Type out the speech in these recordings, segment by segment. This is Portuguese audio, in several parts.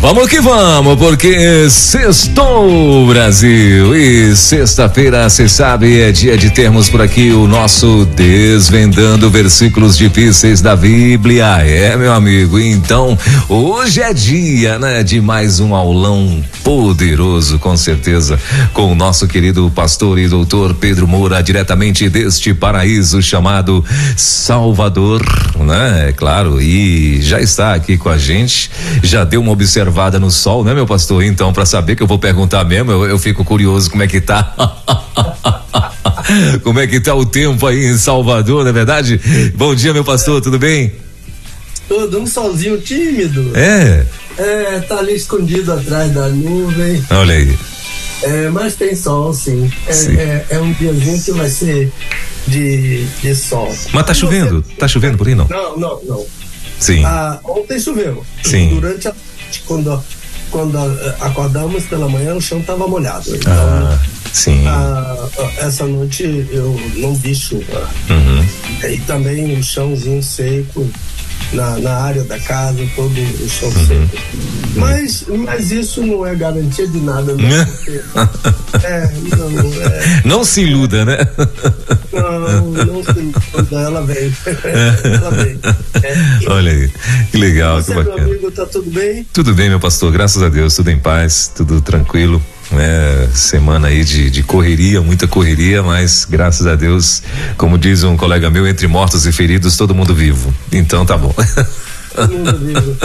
Vamos que vamos, porque sextou Brasil e sexta-feira, você sabe, é dia de termos por aqui o nosso Desvendando Versículos Difíceis da Bíblia. É, meu amigo, então hoje é dia, né, de mais um aulão poderoso, com certeza, com o nosso querido pastor e doutor Pedro Moura, diretamente deste paraíso chamado Salvador, né? É claro, e já está aqui com a gente, já deu uma observada no sol, né, meu pastor? Então, para saber que eu vou perguntar mesmo, eu, eu fico curioso como é que tá. como é que tá o tempo aí em Salvador, não é verdade? Bom dia, meu pastor, tudo bem? Tudo, um solzinho tímido. É. É, tá ali escondido atrás da nuvem. Olha aí. É, mas tem sol, sim. É, Sim. é, é um diazinho que vai ser de, de sol. Mas tá chovendo? Tá chovendo por aí, não? Não, não, não. Sim. Ah, ontem choveu. Sim. Durante a quando, quando ah, acordamos pela manhã, o chão tava molhado. Então, Ah, sim. ah, essa noite eu não vi chuva. Uhum. E também o chãozinho seco na, na área da casa, todo o chão Uhum. Mas, mas isso não é garantia de nada, não. é, não, é, Não se iluda, né? não, não se quando ela vem. ela vem. É. Olha aí, que legal, Você, que meu bacana. amigo, tá tudo bem? Tudo bem, meu pastor, graças a Deus, tudo em paz, tudo tranquilo. Né? semana aí de, de correria, muita correria, mas graças a Deus, como diz um colega meu, entre mortos e feridos, todo mundo vivo. Então tá bom. Todo mundo vivo.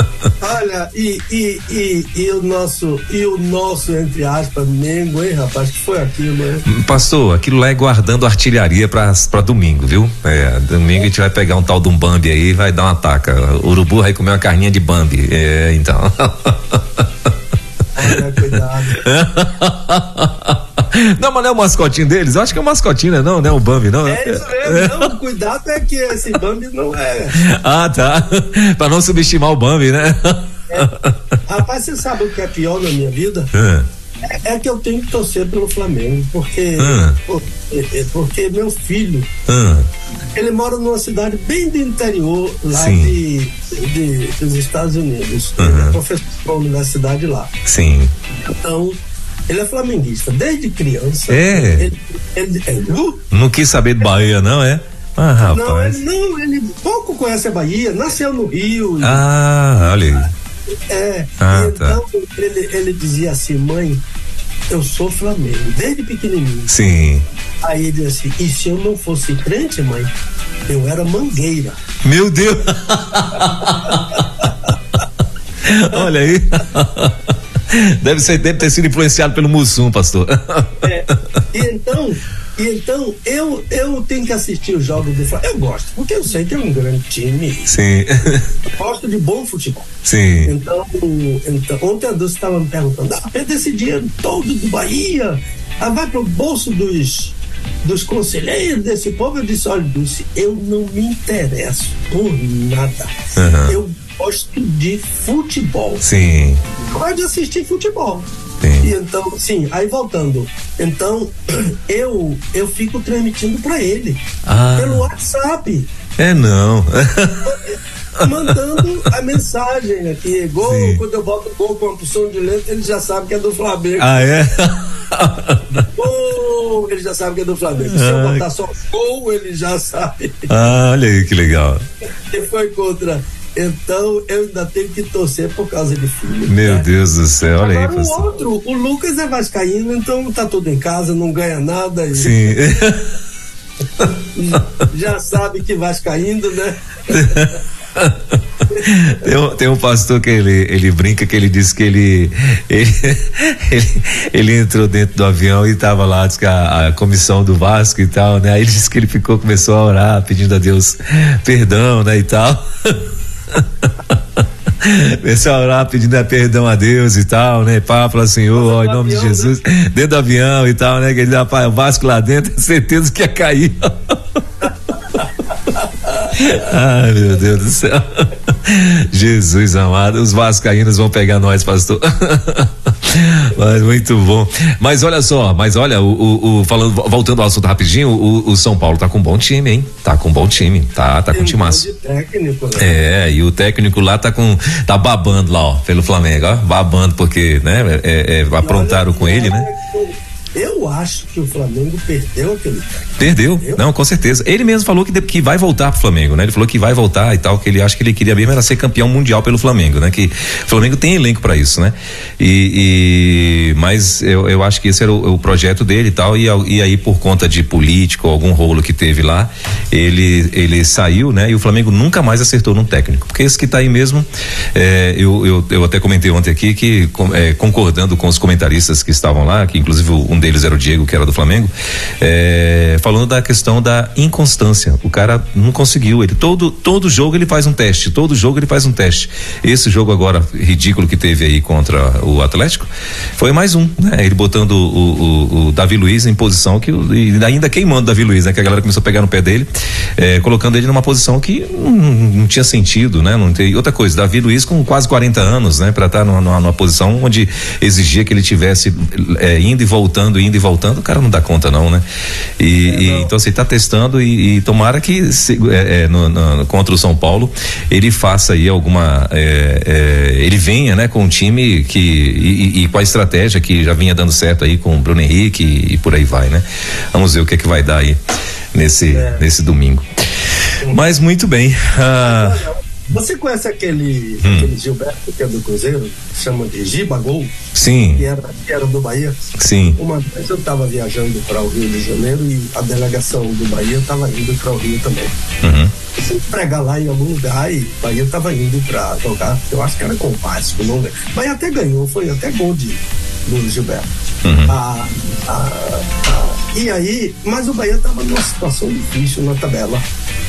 Olha, e, e, e, e o nosso, e o nosso, entre aspas, Mengo, hein, rapaz, que foi aquilo, hein? Pastor, aquilo lá é guardando artilharia pra, pra domingo, viu? É, domingo a gente vai pegar um tal de um Bambi aí e vai dar uma taca. O urubu vai comer uma carninha de Bambi. É, então. Olha, cuidado. Não, mas não é o mascotinho deles? Eu acho que é o mascotinho, né? Não, não é o Bambi, não. É isso mesmo, não, cuidado é que esse Bambi não é. Ah, tá. pra não subestimar o Bambi, né? Rapaz, você sabe o que é pior na minha vida? É, é que eu tenho que torcer pelo Flamengo, porque, Ah. é- é porque meu filho, ah, ele mora numa cidade bem do interior lá de, de- dos Estados Unidos. Ele Uhum. é professor da universidade lá. sim. Então, ele é flamenguista desde criança. É. Ele, ele- é, uh, Não quis saber de Bahia, não, é? Ah, não, rapaz. ele, não, ele pouco conhece a Bahia, nasceu no Rio. Ah, olha aí. É, Ah, tá. então ele, ele dizia assim, mãe, eu sou Flamengo, desde pequenininho. Sim. Aí ele disse assim, e se eu não fosse crente, mãe, eu era mangueira. Meu Deus! Olha aí. Deve, ser, deve ter sido influenciado pelo Mussum, pastor. É, e então, e então eu, eu tenho que assistir os jogos do Flamengo. Eu gosto, porque eu sei que é um grande time. Sim. Gosto de bom futebol. Sim. Então, então ontem a Dulce estava me perguntando, ah, Pedro, esse dinheiro todo do Bahia, ah, vai pro bolso dos, dos conselheiros desse povo. Eu disse, olha, Dulce, eu não me interesso por nada. Aham. Eu gosto de futebol. Sim. Gosto de assistir futebol. E então, sim, aí voltando. Então, eu eu fico transmitindo para ele Ah. pelo WhatsApp É não. mandando a mensagem aqui. Gol, Sim. quando eu boto gol com a opção de letra, ele já sabe que é do Flamengo. Ah, é? Gol, ele já sabe que é do Flamengo. Se eu Ah. botar só gol, ele já sabe Ah, olha aí que legal. que foi contra. Então, eu ainda tenho que torcer por causa de filho. Meu né? Deus do céu, olha aí, Agora o pastor. outro, o Lucas é vascaíno, então tá tudo em casa, não ganha nada. E Sim. já sabe que vascaíno, né? Tem um, tem um pastor que ele, ele brinca que ele disse que ele ele, ele ele entrou dentro do avião e tava lá, disse que a, a comissão do Vasco e tal, né? Aí ele disse que ele ficou, começou a orar, pedindo a Deus perdão, né, e tal. Pessoal orar pedindo perdão a Deus e tal, né? Papa, Senhor, ó, em nome avião, de Jesus, né? dentro do avião e tal, né? Que ele rapaz, o Vasco lá dentro, certeza que ia cair. Ai, meu Deus do céu. Jesus amado, os vascaínos vão pegar nós, pastor. Mas muito bom. Mas olha só, mas olha, o, o, o falando, voltando ao assunto rapidinho, o, o, São Paulo tá com um bom time, hein? Tá com um bom time, tá, tá com um timaço. Técnico, né? É, e o técnico lá tá com, tá babando lá, ó, pelo Flamengo, ó, babando porque, né, é, é, aprontaram com ele, né? Eu acho que o Flamengo perdeu aquele Perdeu, não, com certeza. Ele mesmo falou que, de, que vai voltar pro Flamengo, né? Ele falou que vai voltar e tal, que ele acha que ele queria mesmo era ser campeão mundial pelo Flamengo, né? Que o Flamengo tem elenco para isso, né? E, e, mas eu, eu acho que esse era o, o projeto dele e tal, e, e aí por conta de político, algum rolo que teve lá, ele, ele saiu, né? E o Flamengo nunca mais acertou num técnico, porque esse que tá aí mesmo, é, eu, eu, eu até comentei ontem aqui que é, concordando com os comentaristas que estavam lá, que inclusive um deles era o Diego, que era do Flamengo, é, falando da questão da inconstância. O cara não conseguiu. Ele todo todo jogo ele faz um teste. Todo jogo ele faz um teste. Esse jogo agora ridículo que teve aí contra o Atlético foi mais um, né? Ele botando o, o, o Davi Luiz em posição que e ainda queimando o Davi Luiz, né? Que a galera começou a pegar no pé dele, é, colocando ele numa posição que não, não, tinha sentido, né? Não tem outra coisa. Davi Luiz com quase 40 anos, né? Para estar tá numa, numa, posição onde exigia que ele tivesse é, indo e voltando voltando, indo e voltando, o cara não dá conta não, né? E, é, e então você assim, está testando e, e, tomara que se, é, é, no, no, contra o São Paulo ele faça aí alguma, é, é, ele venha, né, com um time que e, e, com a estratégia que já vinha dando certo aí com o Bruno Henrique e, por aí vai, né? Vamos ver o que é que vai dar aí nesse é. nesse domingo. Mas muito bem. Ah, você conhece aquele, hum. aquele Gilberto que é do Cruzeiro, chama de Gibagol? Sim. Que era, que era do Bahia? Sim. Uma vez eu estava viajando para o Rio de Janeiro e a delegação do Bahia estava indo para o Rio também. Uhum. Eu pregar lá em algum lugar e o Bahia estava indo para jogar, eu acho que era com o Vasco, não lembro. Bahia até ganhou, foi até gol de, do Gilberto. Uhum. Ah, ah, ah, e aí, mas o Bahia estava numa situação difícil na tabela.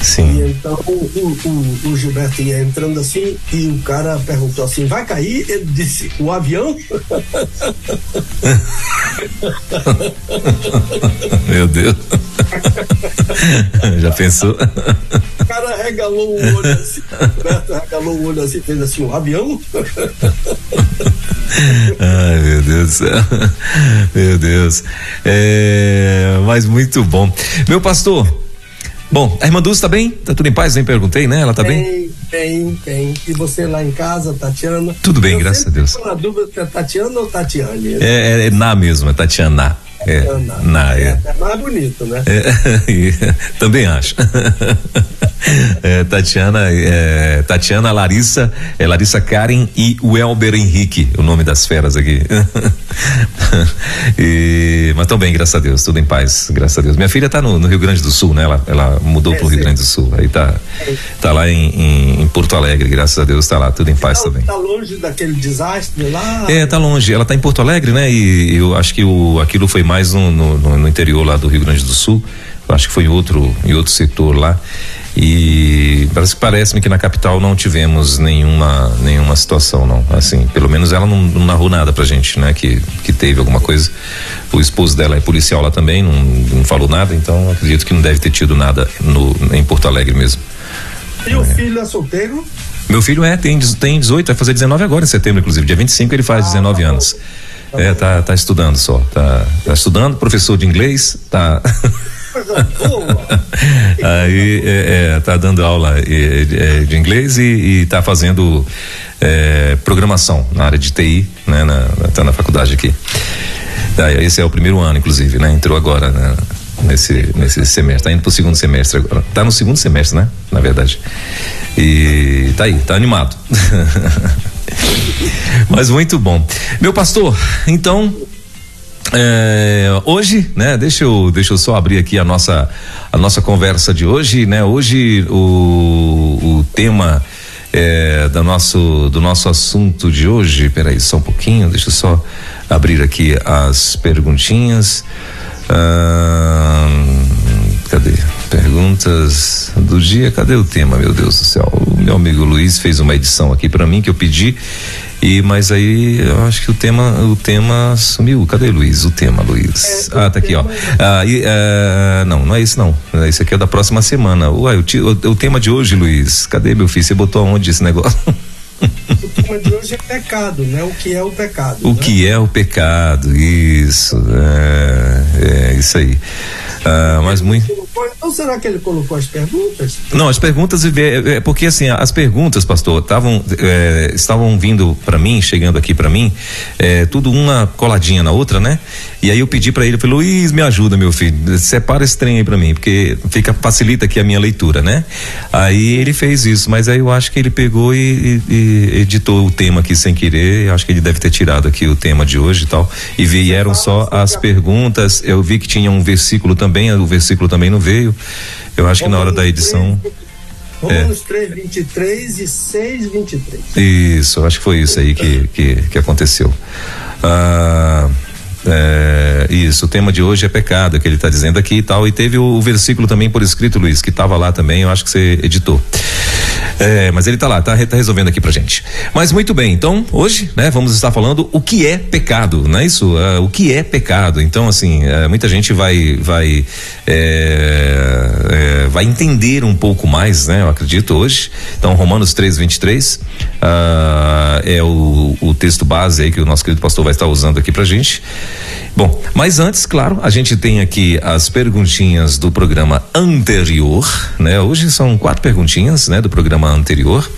Sim. E então o, o, o, Gilberto ia entrando assim e o cara perguntou assim: vai cair? Ele disse: o avião? Meu Deus. Já pensou? O cara regalou o olho assim. O Gilberto regalou o olho assim, fez assim: o avião? Ai, meu Deus do céu. Meu Deus. É, mas muito bom. Meu pastor, Bom, a irmã Dulce tá bem? Tá tudo em paz? Nem perguntei, né? Ela tá bem? Bem, bem, bem. E você lá em casa, Tatiana? Tudo bem, Eu graças a Deus. na dúvida é Tatiana ou Tatiane? É, é, é na mesmo, é Tatiana. É, na, é. é mais bonito, né? É, também acho. É, Tatiana, é, Tatiana, Larissa, é Larissa Karen e o Elber Henrique, o nome das feras aqui. e, mas tão bem, graças a Deus, tudo em paz, graças a Deus. Minha filha está no, no, Rio Grande do Sul, né? Ela, ela mudou para o Rio Grande do Sul, aí tá, tá lá em, em, em, Porto Alegre, graças a Deus, está lá, tudo em paz tá, também. Tá longe daquele desastre lá? É, tá longe. Ela tá em Porto Alegre, né? E eu acho que o, aquilo foi mais no, no, no interior lá do Rio Grande do Sul. Eu acho que foi em outro, em outro setor lá. E parece que parece-me que na capital não tivemos nenhuma nenhuma situação não, assim, pelo menos ela não, não narrou nada pra gente, né, que que teve alguma coisa. O esposo dela é policial lá também, não, não falou nada, então acredito que não deve ter tido nada no em Porto Alegre mesmo. E o filho é solteiro? Meu filho é, tem, tem 18, vai fazer 19 agora em setembro, inclusive. Dia 25 ele faz ah, 19 tá anos. Tá é, tá, tá estudando só. Tá, tá estudando, professor de inglês, tá. Aí é, é, tá dando aula é, de inglês e, está fazendo é, programação na área de TI, né? Na, tá na faculdade aqui. esse é o primeiro ano, inclusive, né? Entrou agora né? nesse, nesse semestre, tá indo pro segundo semestre agora. Tá no segundo semestre, né? Na verdade. E tá aí, tá animado. Mas muito bom. Meu pastor, então é, hoje, né? Deixa eu, deixa eu só abrir aqui a nossa, a nossa conversa de hoje, né? Hoje o, o tema é, do nosso, do nosso assunto de hoje. Peraí, só um pouquinho. Deixa eu só abrir aqui as perguntinhas. Ah, cadê? perguntas do dia. Cadê o tema, meu Deus do céu? O meu amigo Luiz fez uma edição aqui para mim que eu pedi. E mas aí eu acho que o tema o tema sumiu. Cadê Luiz? O tema, Luiz. É, ah, tá aqui, ó. Ah, e, uh, não, não é isso não. Esse aqui é da próxima semana. Uai, o, o, o tema de hoje, Luiz. Cadê meu filho? Você botou aonde esse negócio? O tema de hoje é pecado, né? O que é o pecado? O né? que é o pecado? Isso, é, é isso aí. Ah, mas muito. Então será que ele colocou as perguntas? Não, as perguntas é, é porque assim as perguntas, pastor, estavam é, estavam vindo para mim, chegando aqui para mim, é, tudo uma coladinha na outra, né? E aí eu pedi para ele, falei, Luiz, me ajuda, meu filho, separa esse trem aí para mim, porque fica facilita aqui a minha leitura, né? Aí ele fez isso, mas aí eu acho que ele pegou e, e, e editou o tema aqui sem querer. Acho que ele deve ter tirado aqui o tema de hoje e tal. E vieram só as perguntas. Eu vi que tinha um versículo também, o versículo também não veio. Eu acho que na hora da edição. Romanos é. 3, 23 e 6, 23. Isso, acho que foi isso aí que, que, que aconteceu. Ah. É, isso, o tema de hoje é pecado, que ele está dizendo aqui e tal. E teve o, o, versículo também por escrito, Luiz, que estava lá também, eu acho que você editou. É, mas ele está lá, está tá resolvendo aqui pra gente. Mas muito bem, então hoje, né, vamos estar falando o que é pecado, não é isso? Uh, o que é pecado? Então, assim, uh, muita gente vai vai é, é, vai entender um pouco mais, né? Eu acredito hoje. Então, Romanos 3, 23 uh, é o, o texto base aí que o nosso querido pastor vai estar usando aqui pra gente. Bom, mas antes, claro, a gente tem aqui as perguntinhas do programa anterior, né? Hoje são quatro perguntinhas, né, do programa anterior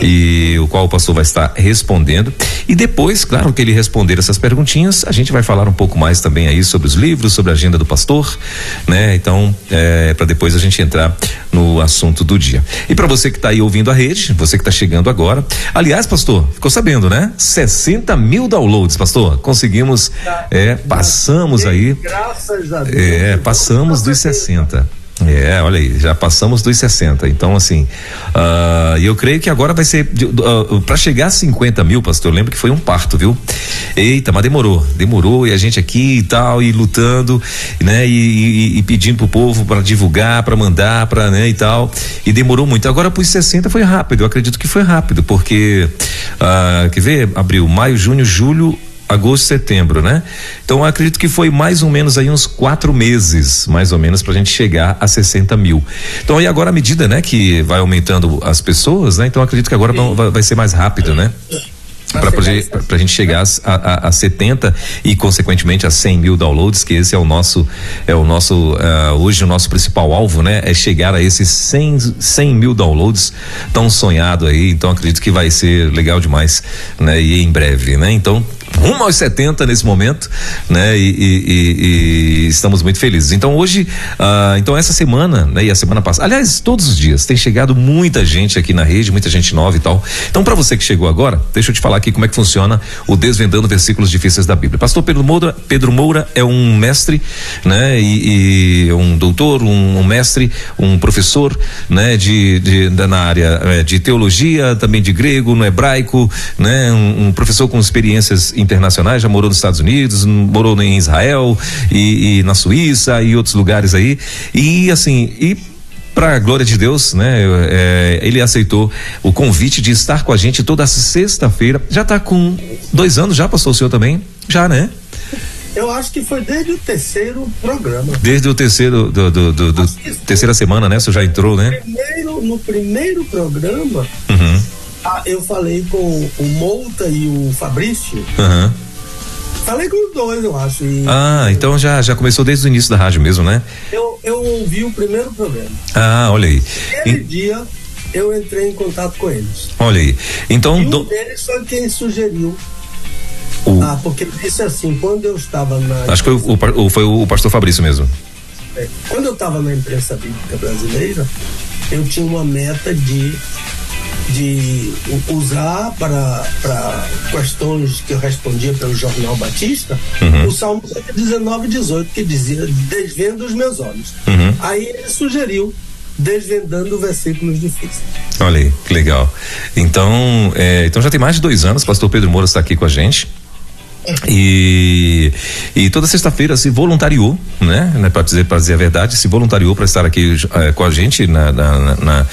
e o qual o pastor vai estar respondendo. E depois, claro, que ele responder essas perguntinhas, a gente vai falar um pouco mais também aí sobre os livros, sobre a agenda do pastor, né? Então, é, para depois a gente entrar no assunto do dia. E para você que está aí ouvindo a rede, você que está chegando agora, aliás, pastor, ficou sabendo, né? 60 mil downloads, pastor. Conseguimos, é, passamos aí. Graças a Deus. É, passamos dos 60. É, olha aí, já passamos dos 60. Então, assim, uh, eu creio que agora vai ser. Uh, ah, para chegar a 50 mil, pastor, eu lembro que foi um parto, viu? Eita, mas demorou, demorou, e a gente aqui e tal, e lutando, né? E, e, e pedindo pro povo para divulgar, para mandar, para, né, e tal. E demorou muito. Agora, pros 60 foi rápido, eu acredito que foi rápido, porque. Uh, quer ver? Abril, maio, junho, julho, agosto, setembro, né? Então acredito que foi mais ou menos aí uns quatro meses, mais ou menos, para a gente chegar a 60 mil. Então aí agora à medida, né, que vai aumentando as pessoas, né? Então acredito que agora vai, vai ser mais rápido, né? Para a gente chegar a, a, a 70 e consequentemente a 100 mil downloads que esse é o nosso é o nosso uh, hoje o nosso principal alvo né é chegar a esses 100, 100 mil downloads tão sonhado aí então acredito que vai ser legal demais né e em breve né então rumo aos 70 nesse momento, né? E, e, e, e estamos muito felizes. Então hoje, ah, então essa semana, né? E a semana passada, aliás, todos os dias tem chegado muita gente aqui na rede, muita gente nova e tal. Então para você que chegou agora, deixa eu te falar aqui como é que funciona o desvendando versículos difíceis da Bíblia. Pastor Pedro Moura, Pedro Moura é um mestre, né? E, e um doutor, um, um, mestre, um professor, né? De, de, de na área é, de teologia, também de grego, no hebraico, né? Um, um professor com experiências internacionais, já morou nos Estados Unidos, morou em Israel e, e na Suíça e outros lugares aí. E assim, e para a glória de Deus, né? É, ele aceitou o convite de estar com a gente toda sexta-feira. Já está com dois anos, já passou o senhor também? Já, né? Eu acho que foi desde o terceiro programa. Desde o terceiro, do, do, do, do terceira semana, né? Você já entrou, né? Primeiro, no primeiro programa, uhum. Ah, eu falei com o Mouta e o Fabrício. Uhum. Falei com os dois, eu acho. E... Ah, então já, já começou desde o início da rádio mesmo, né? Eu, eu ouvi o primeiro programa. Ah, olha aí. Aquele e... dia eu entrei em contato com eles. Olha aí. Então. E um do... deles foi quem sugeriu. O... Ah, porque disse assim, quando eu estava na. Acho que foi o, o, foi o pastor Fabrício mesmo. É, quando eu estava na imprensa bíblica brasileira, eu tinha uma meta de de usar para, para questões que eu respondia pelo Jornal Batista, uhum. o Salmo 19, 18, que dizia: Desvendo os meus olhos. Uhum. Aí ele sugeriu desvendando versículos difíceis. Olha aí, que legal. Então, é, então já tem mais de dois anos, pastor Pedro Moura está aqui com a gente. E, e toda sexta-feira se voluntariou, né? né para dizer, para dizer a verdade, se voluntariou para estar aqui é, com a gente na, na, na,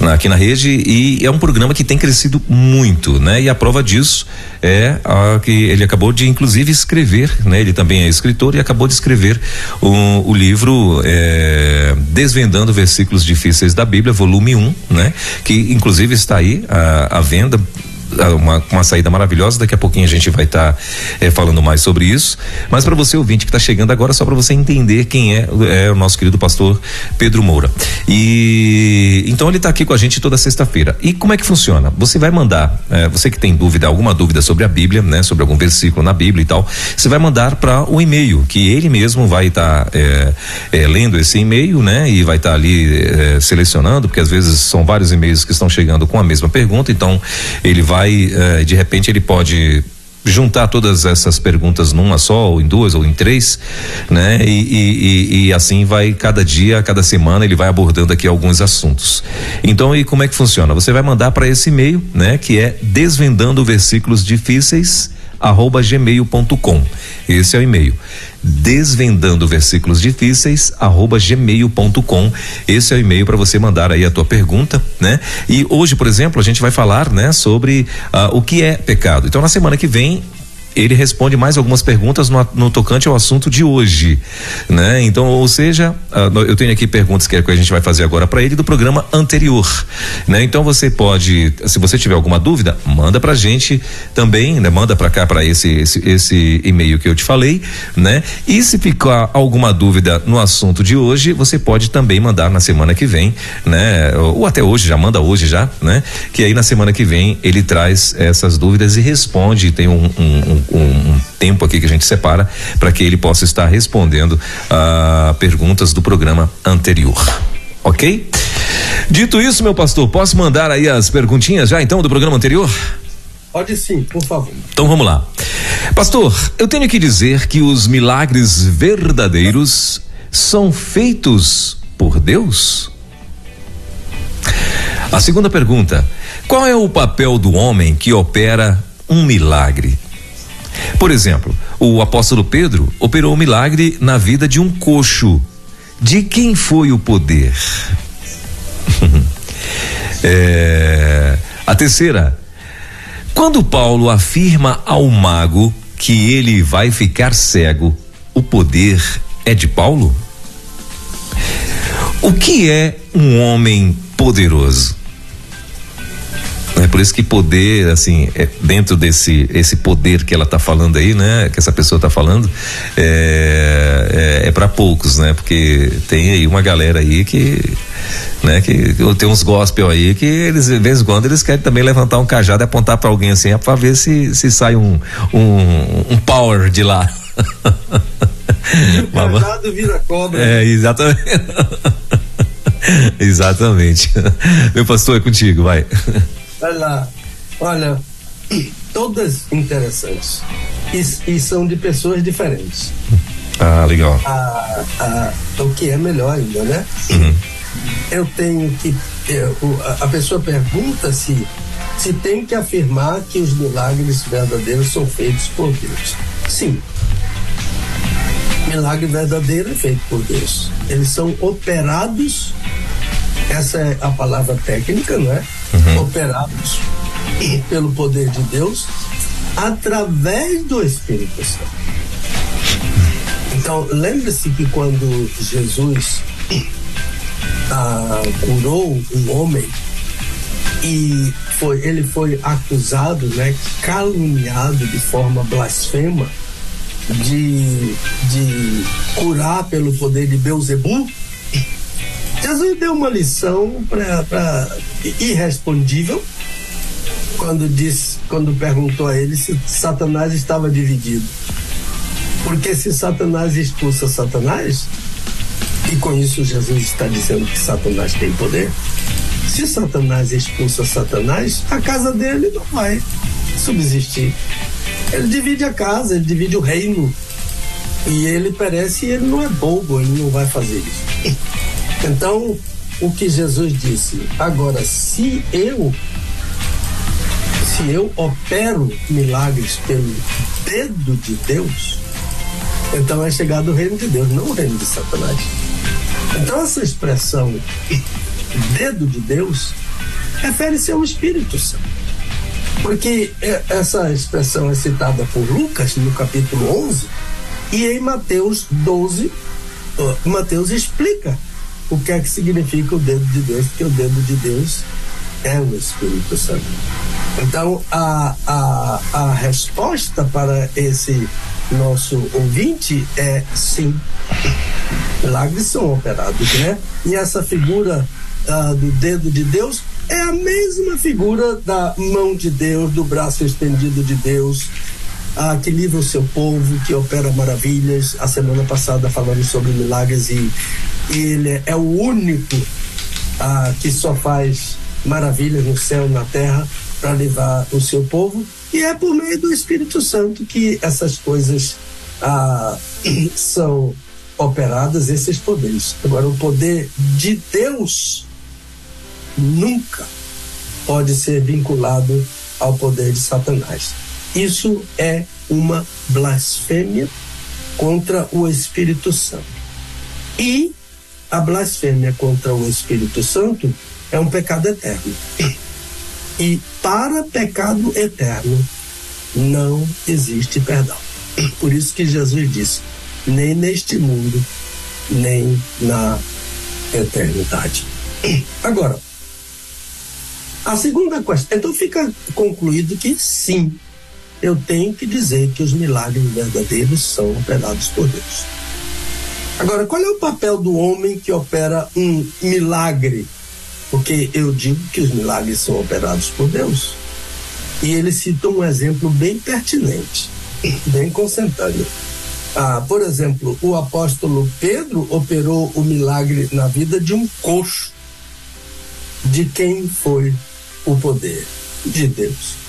na, aqui na rede e é um programa que tem crescido muito, né? E a prova disso é a que ele acabou de inclusive escrever, né? Ele também é escritor e acabou de escrever o, o livro é, Desvendando Versículos Difíceis da Bíblia, volume 1, um, né? Que inclusive está aí à venda uma, uma saída maravilhosa. Daqui a pouquinho a gente vai estar tá, é, falando mais sobre isso. Mas para você ouvinte que está chegando agora, só para você entender quem é, é, o nosso querido pastor Pedro Moura. E então ele está aqui com a gente toda sexta-feira. E como é que funciona? Você vai mandar, é, você que tem dúvida, alguma dúvida sobre a Bíblia, né, sobre algum versículo na Bíblia e tal, você vai mandar para o e-mail que ele mesmo vai estar tá, é, é, lendo esse e-mail, né, e vai estar tá ali selecionando, porque às vezes são vários e-mails que estão chegando com a mesma pergunta. Então ele vai vai, uh, de repente, ele pode juntar todas essas perguntas numa só, ou em duas, ou em três, né? E, e, e, assim vai cada dia, cada semana ele vai abordando aqui alguns assuntos. Então, e como é que funciona? Você vai mandar para esse e-mail, né? Que é desvendando versículos difíceis arroba gmail.com. Esse é o e-mail. Desvendando versículos difíceis, arroba gmail.com. Esse é o e-mail para você mandar aí a tua pergunta, né? E hoje, por exemplo, a gente vai falar, né, sobre uh, o que é pecado. Então, na semana que vem, ele responde mais algumas perguntas no, no, tocante ao assunto de hoje, né? Então, ou seja, uh, eu tenho aqui perguntas que, é que a gente vai fazer agora para ele do programa anterior, né? Então você pode, se você tiver alguma dúvida, manda pra gente também, né? Manda para cá para esse, esse esse e-mail que eu te falei, né? E se ficar alguma dúvida no assunto de hoje, você pode também mandar na semana que vem, né? Ou, ou até hoje, já manda hoje já, né? Que aí na semana que vem ele traz essas dúvidas e responde, tem um, um, um um, um tempo aqui que a gente separa para que ele possa estar respondendo a uh, perguntas do programa anterior. Ok? Dito isso, meu pastor, posso mandar aí as perguntinhas já então do programa anterior? Pode sim, por favor. Então vamos lá. Pastor, eu tenho que dizer que os milagres verdadeiros são feitos por Deus? A segunda pergunta: qual é o papel do homem que opera um milagre? Por exemplo, o apóstolo Pedro operou um milagre na vida de um coxo. De quem foi o poder? é, a terceira, quando Paulo afirma ao mago que ele vai ficar cego, o poder é de Paulo? O que é um homem poderoso? É por isso que poder, assim, é dentro desse esse poder que ela está falando aí, né? Que essa pessoa está falando, é, é, é para poucos, né? Porque tem aí uma galera aí que, né? Que tem uns gospel aí que eles, de vez em quando, eles querem também levantar um cajado e apontar para alguém assim, para ver se, se sai um, um, um power de lá. O cajado vira cobra. É, exatamente. exatamente. Meu pastor, é contigo, vai. Olha lá, olha, todas interessantes e, e são de pessoas diferentes. Ah, legal. Ah, ah, o que é melhor ainda, né? Uhum. Eu tenho que. Eu, a pessoa pergunta se, se tem que afirmar que os milagres verdadeiros são feitos por Deus. Sim. Milagre verdadeiro é feito por Deus. Eles são operados, essa é a palavra técnica, não é? Uhum. operados pelo poder de Deus através do Espírito Santo. Então, lembre-se que quando Jesus ah, curou um homem e foi, ele foi acusado, né, caluniado de forma blasfema de, de curar pelo poder de Beuzebu, Jesus deu uma lição para irrespondível quando disse, quando perguntou a ele se Satanás estava dividido. Porque se Satanás expulsa Satanás, e com isso Jesus está dizendo que Satanás tem poder, se Satanás expulsa Satanás, a casa dele não vai subsistir. Ele divide a casa, ele divide o reino. E ele parece, ele não é bobo, ele não vai fazer isso. Então, o que Jesus disse, agora, se eu, se eu opero milagres pelo dedo de Deus, então é chegado o reino de Deus, não o reino de Satanás. Então essa expressão dedo de Deus refere-se ao Espírito Santo. Porque é, essa expressão é citada por Lucas no capítulo 11 e em Mateus 12, Mateus explica o que é que significa o dedo de Deus, porque o dedo de Deus é o Espírito Santo. Então, a, a, a resposta para esse nosso ouvinte é sim. Milagres são operados, né? E essa figura uh, do dedo de Deus é a mesma figura da mão de Deus, do braço estendido de Deus, uh, que livra o seu povo, que opera maravilhas. A semana passada falamos sobre milagres e, e ele é o único uh, que só faz maravilhas no céu e na terra para levar o seu povo. E é por meio do Espírito Santo que essas coisas ah, são operadas, esses poderes. Agora, o poder de Deus nunca pode ser vinculado ao poder de Satanás. Isso é uma blasfêmia contra o Espírito Santo. E a blasfêmia contra o Espírito Santo é um pecado eterno. E para pecado eterno não existe perdão. Por isso que Jesus disse: nem neste mundo, nem na eternidade. Agora, a segunda questão. Então fica concluído que sim, eu tenho que dizer que os milagres verdadeiros são operados por Deus. Agora, qual é o papel do homem que opera um milagre porque eu digo que os milagres são operados por Deus. E ele cita um exemplo bem pertinente, bem consentâneo. Ah, por exemplo, o apóstolo Pedro operou o milagre na vida de um coxo. De quem foi o poder? De Deus.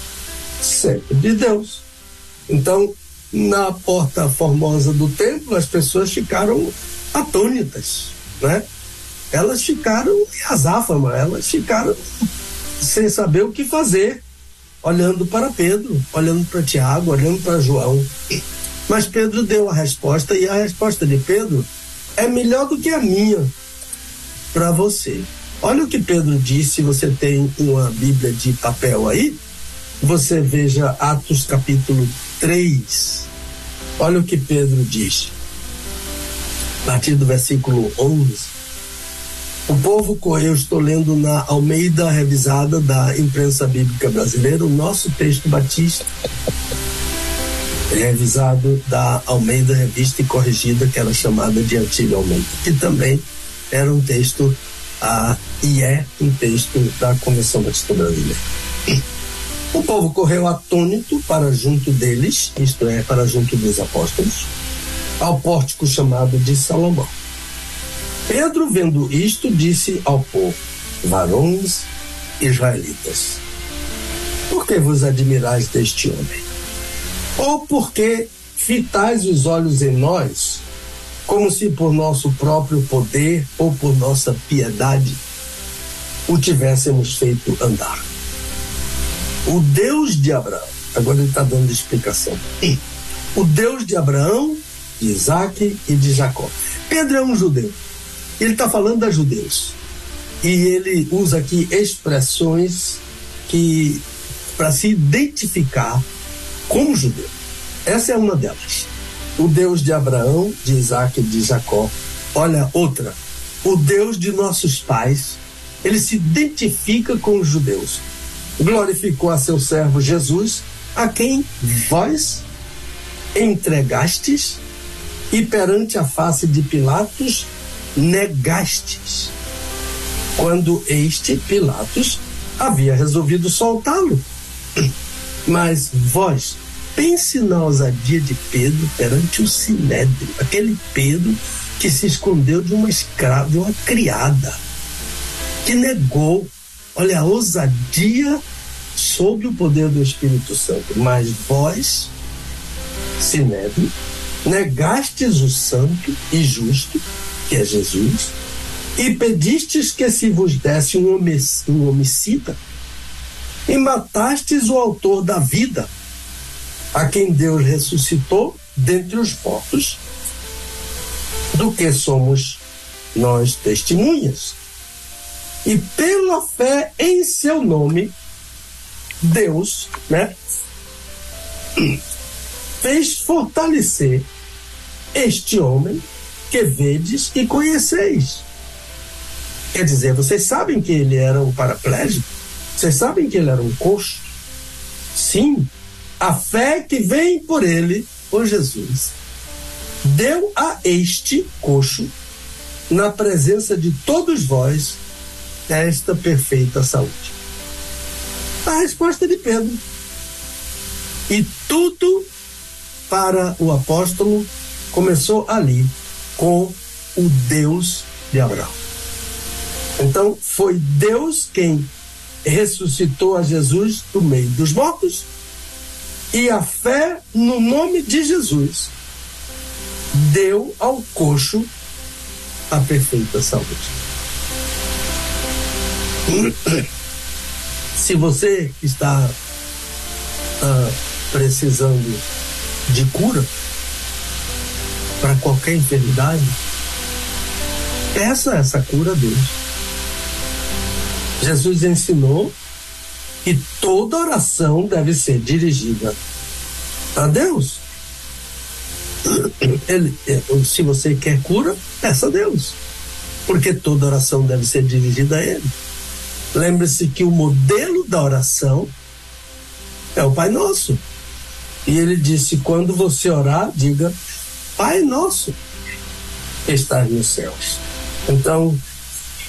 Sempre de Deus. Então, na porta formosa do templo, as pessoas ficaram atônitas, né? elas ficaram azáfama, elas ficaram sem saber o que fazer, olhando para Pedro, olhando para Tiago, olhando para João. Mas Pedro deu a resposta e a resposta de Pedro é melhor do que a minha para você. Olha o que Pedro disse, você tem uma Bíblia de papel aí, você veja Atos capítulo 3. Olha o que Pedro diz. A partir do versículo 11. O povo correu, estou lendo na Almeida Revisada da Imprensa Bíblica Brasileira, o nosso texto batista, revisado da Almeida Revista e Corrigida, que era chamada de Antiga Almeida, que também era um texto ah, e é um texto da Convenção Batista Brasileira. O povo correu atônito para junto deles, isto é, para junto dos apóstolos, ao pórtico chamado de Salomão Pedro, vendo isto, disse ao povo: Varões israelitas, por que vos admirais deste homem? Ou porque fitais os olhos em nós, como se por nosso próprio poder ou por nossa piedade o tivéssemos feito andar? O Deus de Abraão, agora ele está dando explicação. O Deus de Abraão, de Isaac e de Jacó. Pedro é um judeu ele está falando das judeus. E ele usa aqui expressões que para se identificar como judeu. Essa é uma delas. O Deus de Abraão, de Isaac e de Jacó. Olha, outra. O Deus de nossos pais. Ele se identifica com os judeus. Glorificou a seu servo Jesus, a quem vós entregastes e perante a face de Pilatos negastes, quando este Pilatos havia resolvido soltá-lo. Mas vós, pense na ousadia de Pedro perante o sinédrio, aquele Pedro que se escondeu de uma escrava, de uma criada, que negou, olha, a ousadia sob o poder do Espírito Santo. Mas vós, sinédrio, negastes o santo e justo que é Jesus, e pedistes que se vos desse um, homicida e matastes o autor da vida, a quem Deus ressuscitou dentre os mortos, do que somos nós testemunhas. E pela fé em seu nome, Deus, né, fez fortalecer este homem que vedes e conheceis. Quer dizer, vocês sabem que ele era um paraplégico? Vocês sabem que ele era um coxo? Sim, a fé que vem por ele, por Jesus, deu a este coxo, na presença de todos vós, esta perfeita saúde. A resposta de Pedro. E tudo para o apóstolo começou ali, com o Deus de Abraão. Então, foi Deus quem ressuscitou a Jesus do meio dos mortos e a fé no nome de Jesus deu ao coxo a perfeita saúde. Se você está uh, precisando de cura para qualquer enfermidade, peça essa cura a Deus. Jesus ensinou que toda oração deve ser dirigida a Deus. Ele, se você quer cura, peça a Deus. Porque toda oração deve ser dirigida a Ele. Lembre-se que o modelo da oração é o Pai Nosso. E ele disse: quando você orar, diga: Pai Nosso, que estás nos céus. Então,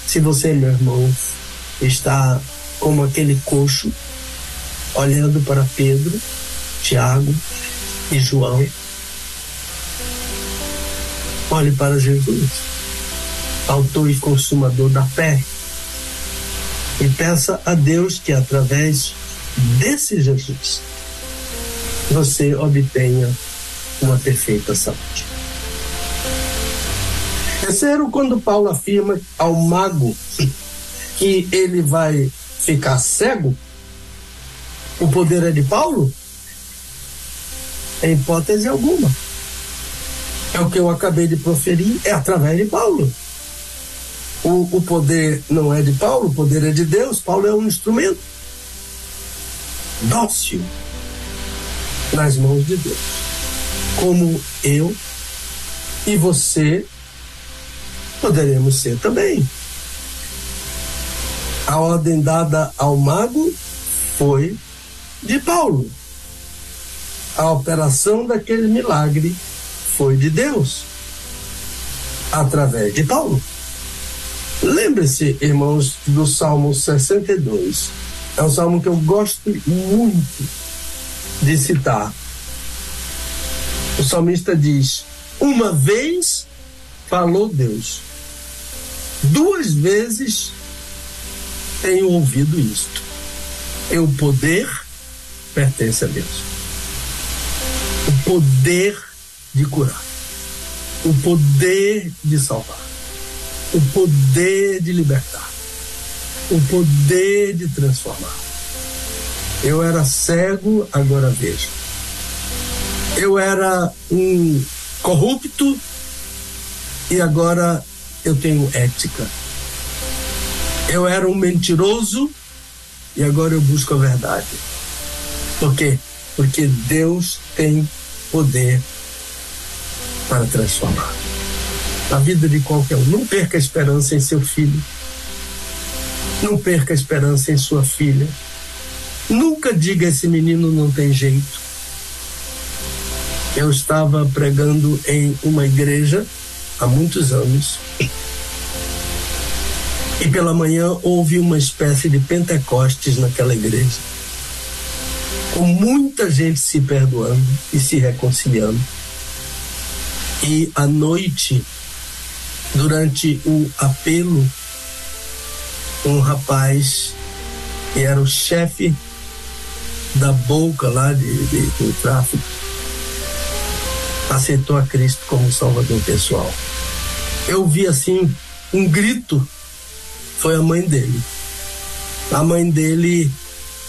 se você, meu irmão, está como aquele coxo, olhando para Pedro, Tiago e João, olhe para Jesus, autor e consumador da fé, e peça a Deus que através desse Jesus você obtenha uma perfeita saúde. Terceiro, quando Paulo afirma ao mago que ele vai ficar cego, o poder é de Paulo? Em hipótese alguma. É o que eu acabei de proferir, é através de Paulo. O, o poder não é de Paulo, o poder é de Deus. Paulo é um instrumento dócil nas mãos de Deus. Como eu e você poderemos ser também. A ordem dada ao mago foi de Paulo. A operação daquele milagre foi de Deus, através de Paulo. Lembre-se, irmãos, do Salmo 62. É um salmo que eu gosto muito de citar. O salmista diz: Uma vez falou Deus, duas vezes tenho ouvido isto. E o poder pertence a Deus. O poder de curar, o poder de salvar, o poder de libertar, o poder de transformar. Eu era cego, agora vejo. Eu era um corrupto e agora eu tenho ética. Eu era um mentiroso e agora eu busco a verdade. Por quê? Porque Deus tem poder para transformar a vida de qualquer um. Não perca a esperança em seu filho. Não perca a esperança em sua filha. Nunca diga esse menino não tem jeito. Eu estava pregando em uma igreja há muitos anos. E pela manhã houve uma espécie de Pentecostes naquela igreja. Com muita gente se perdoando e se reconciliando. E à noite, durante o apelo, um rapaz que era o chefe da boca lá de, de, do tráfico, aceitou a Cristo como Salvador pessoal. Eu vi assim um grito, foi a mãe dele. A mãe dele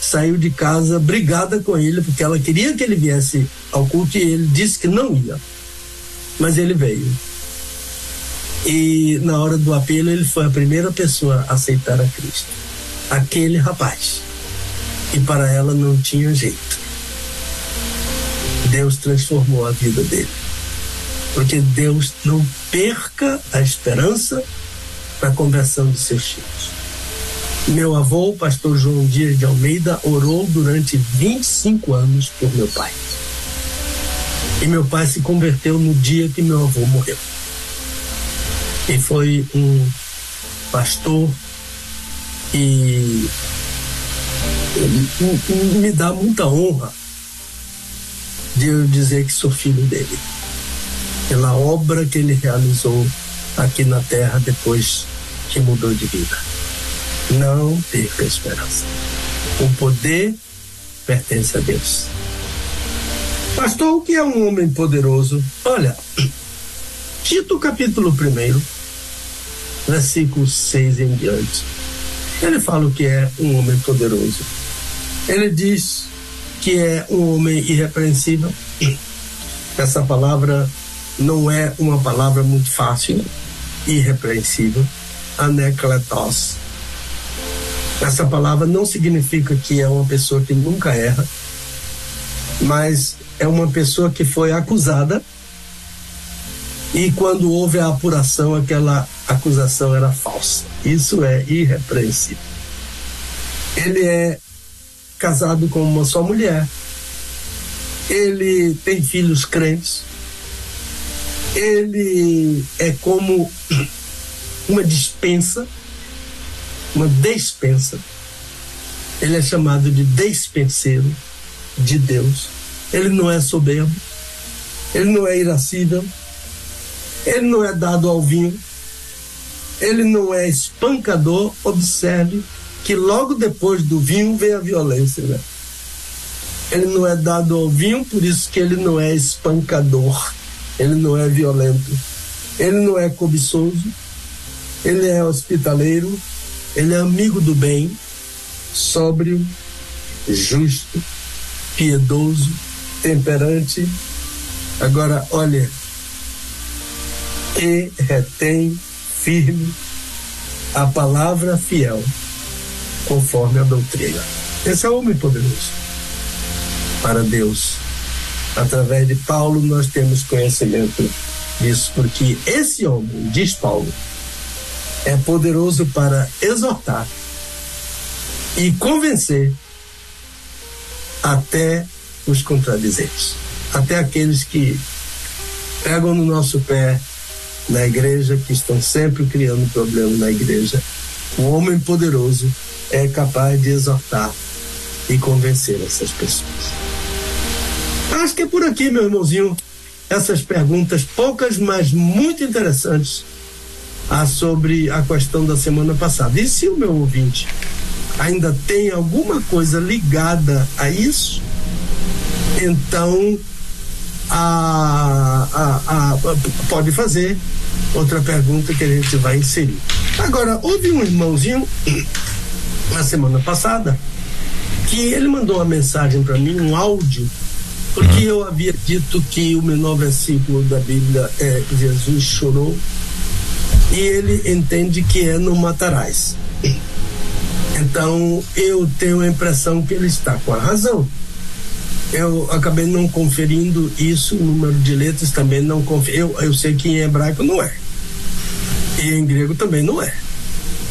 saiu de casa brigada com ele, porque ela queria que ele viesse ao culto e ele disse que não ia. Mas ele veio. E na hora do apelo, ele foi a primeira pessoa a aceitar a Cristo. Aquele rapaz. E para ela não tinha jeito. Deus transformou a vida dele. Porque Deus não perca a esperança na conversão de seus filhos. Meu avô, pastor João Dias de Almeida, orou durante 25 anos por meu pai. E meu pai se converteu no dia que meu avô morreu. E foi um pastor que me dá muita honra de eu dizer que sou filho dele. Pela obra que ele realizou aqui na terra depois que mudou de vida. Não perca a esperança. O poder pertence a Deus. Pastor, o que é um homem poderoso? Olha, Tito capítulo 1, versículo 6 em diante. Ele fala o que é um homem poderoso. Ele diz que é um homem irrepreensível. Essa palavra não é uma palavra muito fácil, irrepreensível, anecletos. Essa palavra não significa que é uma pessoa que nunca erra, mas é uma pessoa que foi acusada e quando houve a apuração, aquela acusação era falsa. Isso é irrepreensível. Ele é casado com uma só mulher. Ele tem filhos crentes. Ele é como uma dispensa, uma despensa. Ele é chamado de despenseiro de Deus. Ele não é soberbo, ele não é irascível, ele não é dado ao vinho, ele não é espancador. Observe que logo depois do vinho vem a violência, né? Ele não é dado ao vinho, por isso que ele não é espancador, ele não é violento, ele não é cobiçoso, ele é hospitaleiro, ele é amigo do bem, sóbrio, justo, piedoso, temperante. Agora, olha, e retém firme a palavra fiel, conforme a doutrina. Esse é o homem poderoso. Para Deus, através de Paulo, nós temos conhecimento disso, porque esse homem, diz Paulo, é poderoso para exortar e convencer até os contradizentes, até aqueles que pegam no nosso pé na igreja, que estão sempre criando problema na igreja. O homem poderoso é capaz de exortar e convencer essas pessoas. Acho que é por aqui, meu irmãozinho, essas perguntas, poucas, mas muito interessantes, ah, sobre a questão da semana passada. E se o meu ouvinte ainda tem alguma coisa ligada a isso, então a, a, a, pode fazer outra pergunta que a gente vai inserir. Agora, houve um irmãozinho na semana passada que ele mandou uma mensagem para mim, um áudio, porque uhum. eu havia dito que o menor versículo da Bíblia é Jesus chorou e ele entende que é não matarás. Então eu tenho a impressão que ele está com a razão. Eu acabei não conferindo isso, o número de letras também não conferi. Eu, eu sei que em hebraico não é. E em grego também não é.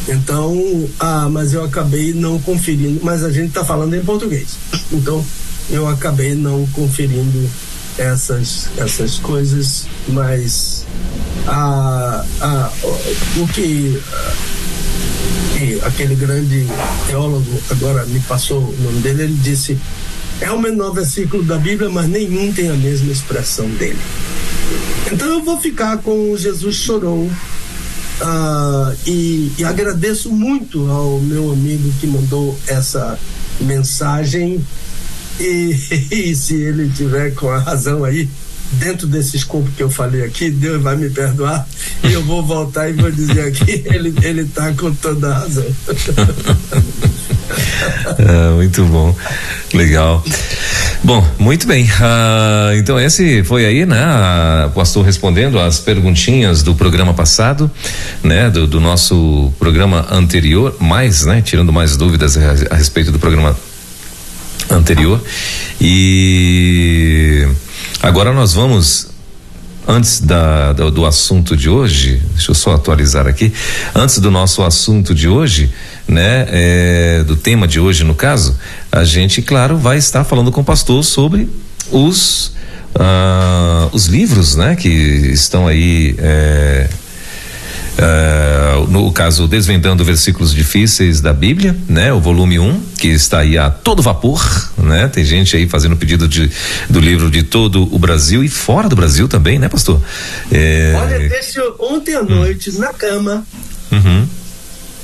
Então, ah, mas eu acabei não conferindo, mas a gente está falando em português. Então, eu acabei não conferindo essas, essas coisas, mas ah, ah, o que ah, aquele grande teólogo agora me passou o nome dele, ele disse é o menor versículo da Bíblia, mas nenhum tem a mesma expressão dele. Então eu vou ficar com Jesus chorou Uh, e, e, agradeço muito ao meu amigo que mandou essa mensagem. E, e, se ele tiver com a razão aí, dentro desse escopo que eu falei aqui, Deus vai me perdoar. E eu vou voltar e vou dizer aqui: ele, ele tá com toda a razão. ah, muito bom, legal. Bom, muito bem. Ah, então esse foi aí, né? O pastor respondendo as perguntinhas do programa passado, né? Do, do nosso programa anterior, mais, né? Tirando mais dúvidas a, a respeito do programa anterior. E agora nós vamos antes da, do, do, assunto de hoje, deixa eu só atualizar aqui, antes do nosso assunto de hoje, né, é, do tema de hoje no caso, a gente, claro, vai estar falando com o pastor sobre os uh, os livros, né, que estão aí é, Uh, no caso, Desvendando Versículos Difíceis da Bíblia, né? O volume 1, um, que está aí a todo vapor, né? Tem gente aí fazendo pedido de, do livro de todo o Brasil e fora do Brasil também, né, pastor? É... Olha, deixa eu, ontem à hum. noite, hum. na cama, uhum.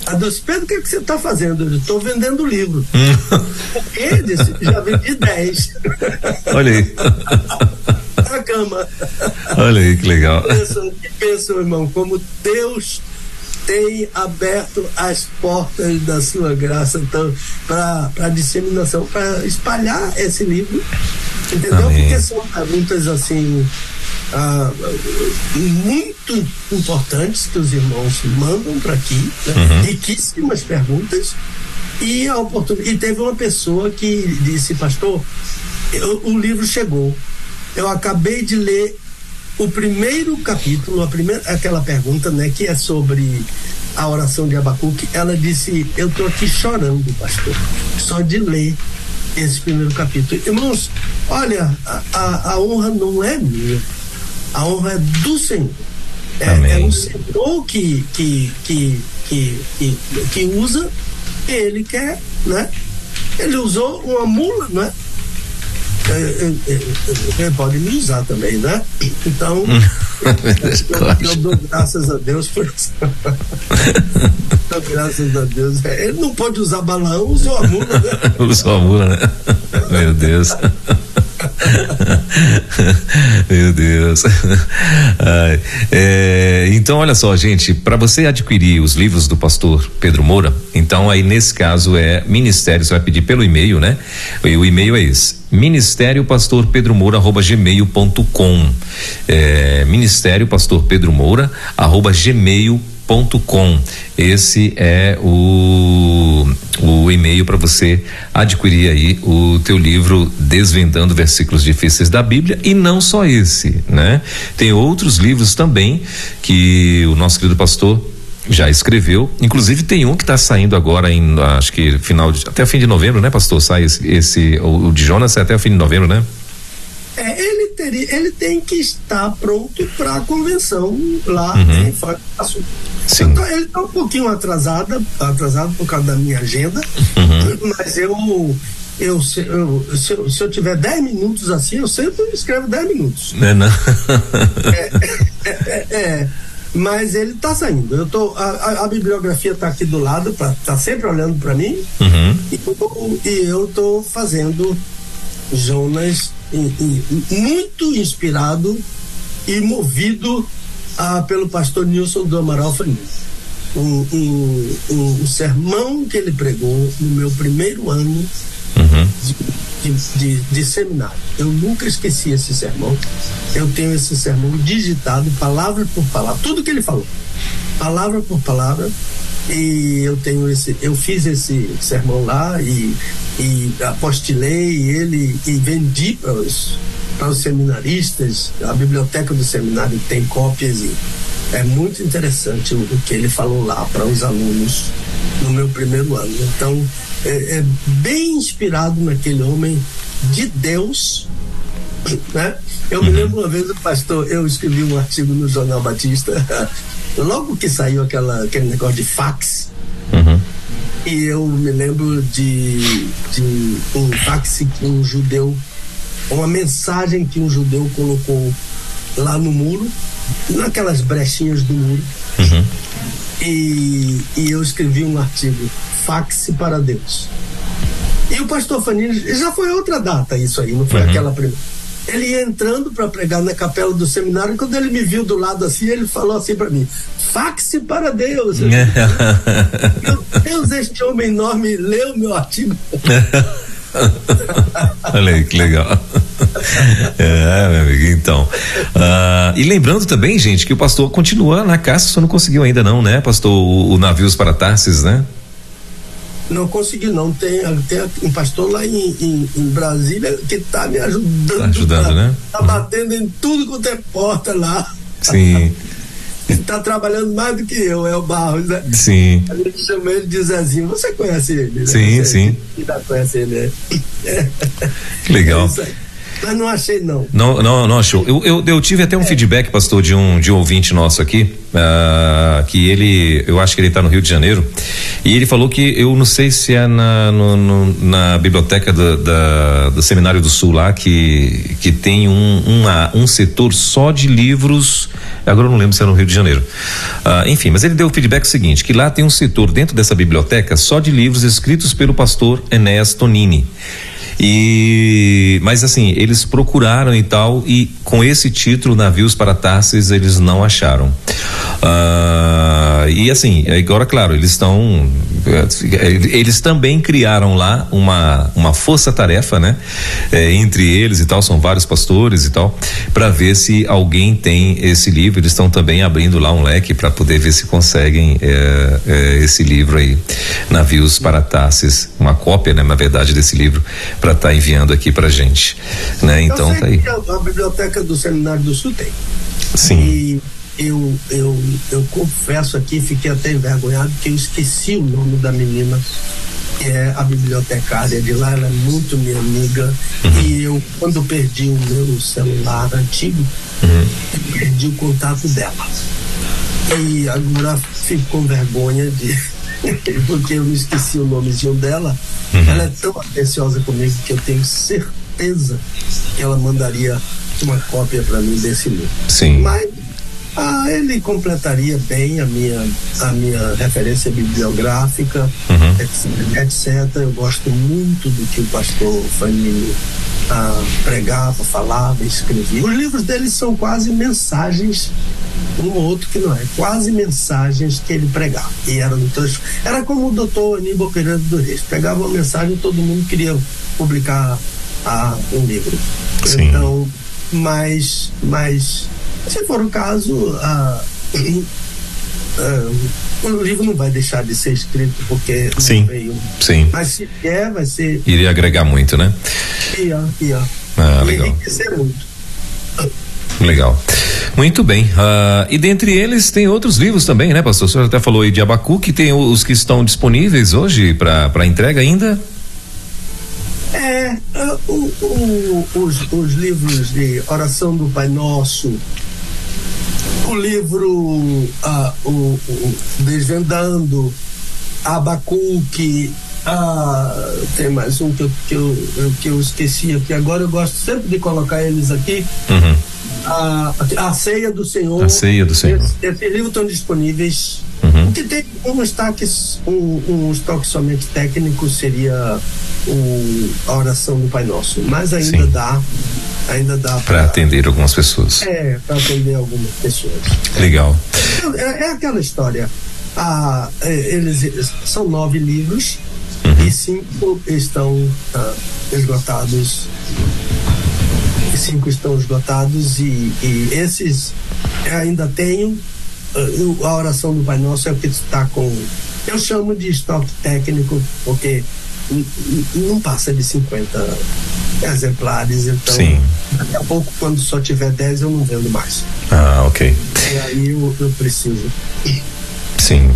A Deus Pedro, o que, é que você está fazendo? Estou vendendo livro. Hum. Porque disse, já vendi 10. Olha aí. Na cama. Olha aí que legal. Pensa, pensa, irmão, como Deus tem aberto as portas da sua graça então, para a disseminação, para espalhar esse livro. Entendeu? Amém. Porque são perguntas assim ah, muito importantes que os irmãos mandam para aqui, né? uhum. riquíssimas perguntas. E, a oportunidade, e teve uma pessoa que disse, pastor, eu, o livro chegou. Eu acabei de ler o primeiro capítulo, a primeira, aquela pergunta, né, que é sobre a oração de Abacuque. Ela disse: Eu estou aqui chorando, pastor, só de ler esse primeiro capítulo. Irmãos, olha, a, a, a honra não é minha a honra é do Senhor. É, é o Senhor que, que, que, que, que, que usa, ele quer, né? Ele usou uma mula, né? É pode me usar também, né? Então, eu, eu, dou graças a Deus por isso. dou graças a Deus. Ele não pode usar balão, usou a mula, né? usou a mula, né? Meu Deus. Meu Deus. É, então, olha só, gente, para você adquirir os livros do pastor Pedro Moura, então aí nesse caso é ministério, você vai pedir pelo e-mail, né? E o e-mail é esse: ministério pastor Pedro Moura arroba gmail.com é, ministério pastor Pedro Moura arroba gmail.com com. Esse é o, o e-mail para você adquirir aí o teu livro Desvendando Versículos Difíceis da Bíblia e não só esse, né? Tem outros livros também que o nosso querido pastor já escreveu, inclusive tem um que está saindo agora em acho que final de, até fim de novembro, né, pastor? Sai esse, esse o, o de Jonas é até o fim de novembro, né? É, ele, teria, ele tem que estar pronto para a convenção lá uhum. em Fácil. Então, ele está um pouquinho atrasado, atrasado por causa da minha agenda, uhum. mas eu, eu, se, eu, se, eu, se eu tiver 10 minutos assim, eu sempre escrevo 10 minutos. É, não. é, é, é, mas ele está saindo. Eu tô, a, a, bibliografia está aqui do lado, está sempre olhando para mim, uhum. e, e, eu estou fazendo Jonas muito inspirado e movido ah, pelo pastor Nilson do Amaral Fernandes. Um, um, um, um, sermão que ele pregou no meu primeiro ano uhum. de, de, de, seminário. Eu nunca esqueci esse sermão. Eu tenho esse sermão digitado, palavra por palavra, tudo que ele falou, palavra por palavra. E eu tenho esse, eu fiz esse sermão lá e, e apostilei ele e vendi para os, para os seminaristas. A biblioteca do seminário tem cópias e é muito interessante o, o que ele falou lá para os alunos no meu primeiro ano. Então, é, é bem inspirado naquele homem de Deus, né? Eu me uhum. lembro uma vez, pastor, eu escrevi um artigo no Jornal Batista logo que saiu aquela, aquele negócio de fax, uhum. e eu me lembro de, de um fax que um judeu, uma mensagem que um judeu colocou lá no muro, naquelas brechinhas do muro. Uhum. E, e eu escrevi um artigo, fax para Deus. E o pastor Fanini, já foi outra data isso aí, não foi uhum. aquela primeira. ele ia entrando para pregar na capela do seminário. Quando ele me viu do lado assim, ele falou assim para mim: faxe para Deus. meu Deus, este homem enorme leu meu artigo. Olha aí que legal. É, meu amigo, então. Uh, e lembrando também, gente, que o pastor continua na caça, só não conseguiu ainda, não, né, pastor? O, o Navios para Tarsis, né? Não consegui, não. Tem, tem um pastor lá em, em, em Brasília que está me ajudando. Tá ajudando, tá, né? Tá batendo em tudo quanto é porta lá. Sim. está trabalhando mais do que eu, é o Barros, né? Sim. A gente chama ele de Zezinho. Você conhece ele? Né? Sim, Você sim. Ainda conhece ele, né? Que legal. É mas não achei, não. Não, não, não achou. Eu, eu, eu tive até um é. feedback, pastor, de um, de um ouvinte nosso aqui, uh, que ele, eu acho que ele está no Rio de Janeiro, e ele falou que, eu não sei se é na, no, no, na biblioteca do, da, do Seminário do Sul lá, que, que tem um, uma, um setor só de livros, agora eu não lembro se é no Rio de Janeiro. Uh, enfim, mas ele deu o feedback seguinte, que lá tem um setor dentro dessa biblioteca só de livros escritos pelo pastor Enéas Tonini. E mas assim, eles procuraram e tal e com esse título Navios para Tarsis eles não acharam. Ah, e assim, agora claro, eles estão eles também criaram lá uma uma força-tarefa, né? É, entre eles e tal, são vários pastores e tal, para ver se alguém tem esse livro. Eles estão também abrindo lá um leque para poder ver se conseguem é, é, esse livro aí, Navios para Tarsis, uma cópia, né, na verdade, desse livro, para estar tá enviando aqui para gente, né? Então tá aí. A, a biblioteca do Seminário do Sul tem. Sim. E eu, eu, eu confesso aqui, fiquei até envergonhado que eu esqueci o nome da menina que é a bibliotecária de lá, ela é muito minha amiga. Uhum. E eu, quando perdi o meu celular antigo, uhum. perdi o contato dela. E agora fico com vergonha de. porque eu não esqueci o nomezinho dela. Uhum. Ela é tão atenciosa comigo que eu tenho certeza que ela mandaria uma cópia para mim desse livro. Sim. Mas ah, ele completaria bem a minha, a minha referência bibliográfica, uhum. etc, Eu gosto muito do que o pastor Fanini ah, pregava, falava, escrevia. Os livros dele são quase mensagens, um ou outro que não é, quase mensagens que ele pregava. E era, era como o doutor Aníbal Pereira do Reis, pegava uma mensagem e todo mundo queria publicar ah, um livro. Sim. Então, mas, mas se for o caso, a, o livro não vai deixar de ser escrito porque sim, veio. Sim. Mas se quer, vai ser. Iria agregar muito, né? Ia, ia. Ah, legal. Enriquecer muito. Legal. Muito bem. Uh, e dentre eles tem outros livros também, né, pastor? O senhor até falou aí de Abacuque, tem os que estão disponíveis hoje para entrega ainda? É, uh, o, o, os, os livros de oração do Pai Nosso, o livro uh, o, o Desvendando, Abacuque, uh, tem mais um que eu, que, eu, que eu esqueci aqui agora, eu gosto sempre de colocar eles aqui. Uhum. A, a Ceia do Senhor. A Ceia do Senhor. Esses esse livros estão disponíveis. Uhum. O que tem um estoque, um, um estoque somente técnico seria o, a oração do Pai Nosso, mas ainda Sim. dá ainda dá para atender algumas pessoas. É, para atender algumas pessoas. Legal. É, é aquela história. Ah, eles são nove livros uhum. e cinco estão ah, esgotados. Cinco estão esgotados e, e esses ainda tenho a oração do Pai Nosso é o que está com eu chamo de estoque técnico porque não passa de 50 exemplares, então Sim. daqui a pouco, quando só tiver 10, eu não vendo mais. Ah, ok. E aí eu, eu preciso. Sim.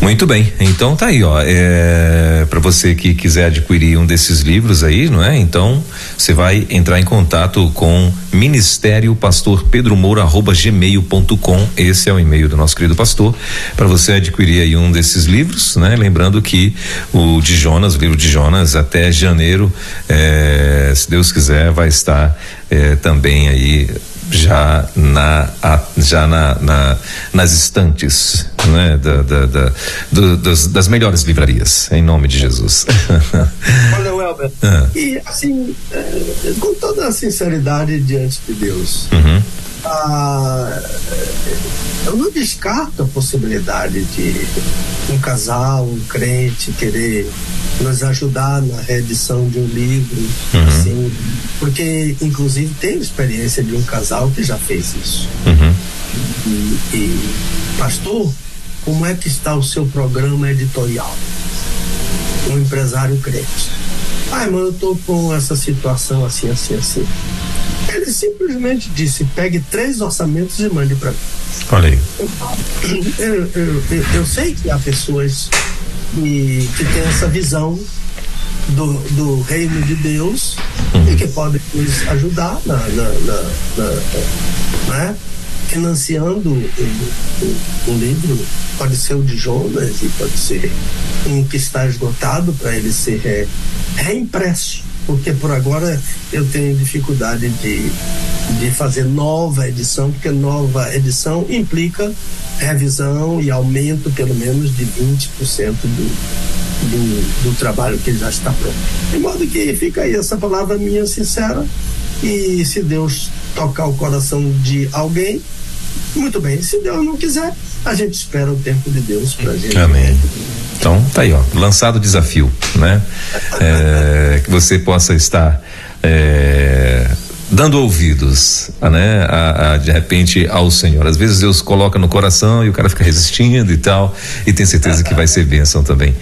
Muito bem. Então tá aí, ó. É, para você que quiser adquirir um desses livros aí, não é? Então você vai entrar em contato com Ministério Pastor Pedro Moura arroba gmail.com. Esse é o e-mail do nosso querido pastor para você adquirir aí um desses livros, né? Lembrando que o de Jonas, o livro de Jonas, até janeiro, é, se Deus quiser, vai estar é, também aí já na já na, na nas estantes né da, da, da do, das, das melhores livrarias em nome de Jesus olha Elber. Ah. E, assim, é, com toda a sinceridade diante de Deus, uhum. Ah, eu não descarto a possibilidade de um casal, um crente querer nos ajudar na reedição de um livro, uhum. assim, porque inclusive tem experiência de um casal que já fez isso. Uhum. E, e, pastor, como é que está o seu programa editorial? Um empresário crente. Ah, irmão, eu estou com essa situação assim, assim, assim. Ele simplesmente disse: pegue três orçamentos e mande para mim. Olha aí. Eu, eu, eu, eu, sei que há pessoas que, que têm essa visão do, do reino de Deus uhum. e que podem nos ajudar na, na, na, na né? financiando um, um, livro, pode ser o de Jonas e pode ser um que está esgotado para ele ser re, reimpresso, porque por agora eu tenho dificuldade de, de fazer nova edição, porque nova edição implica revisão e aumento pelo menos de 20% do, do, do, trabalho que já está pronto. De modo que fica aí essa palavra minha sincera e se Deus tocar o coração de alguém, muito bem. Se Deus não quiser, a gente espera o tempo de Deus para gente. Amém. Então, tá aí, ó, lançado o desafio, né? É, que você possa estar é, dando ouvidos, né, a, a, de repente ao Senhor. Às vezes Deus coloca no coração e o cara fica resistindo e tal, e tem certeza que vai ser bênção também,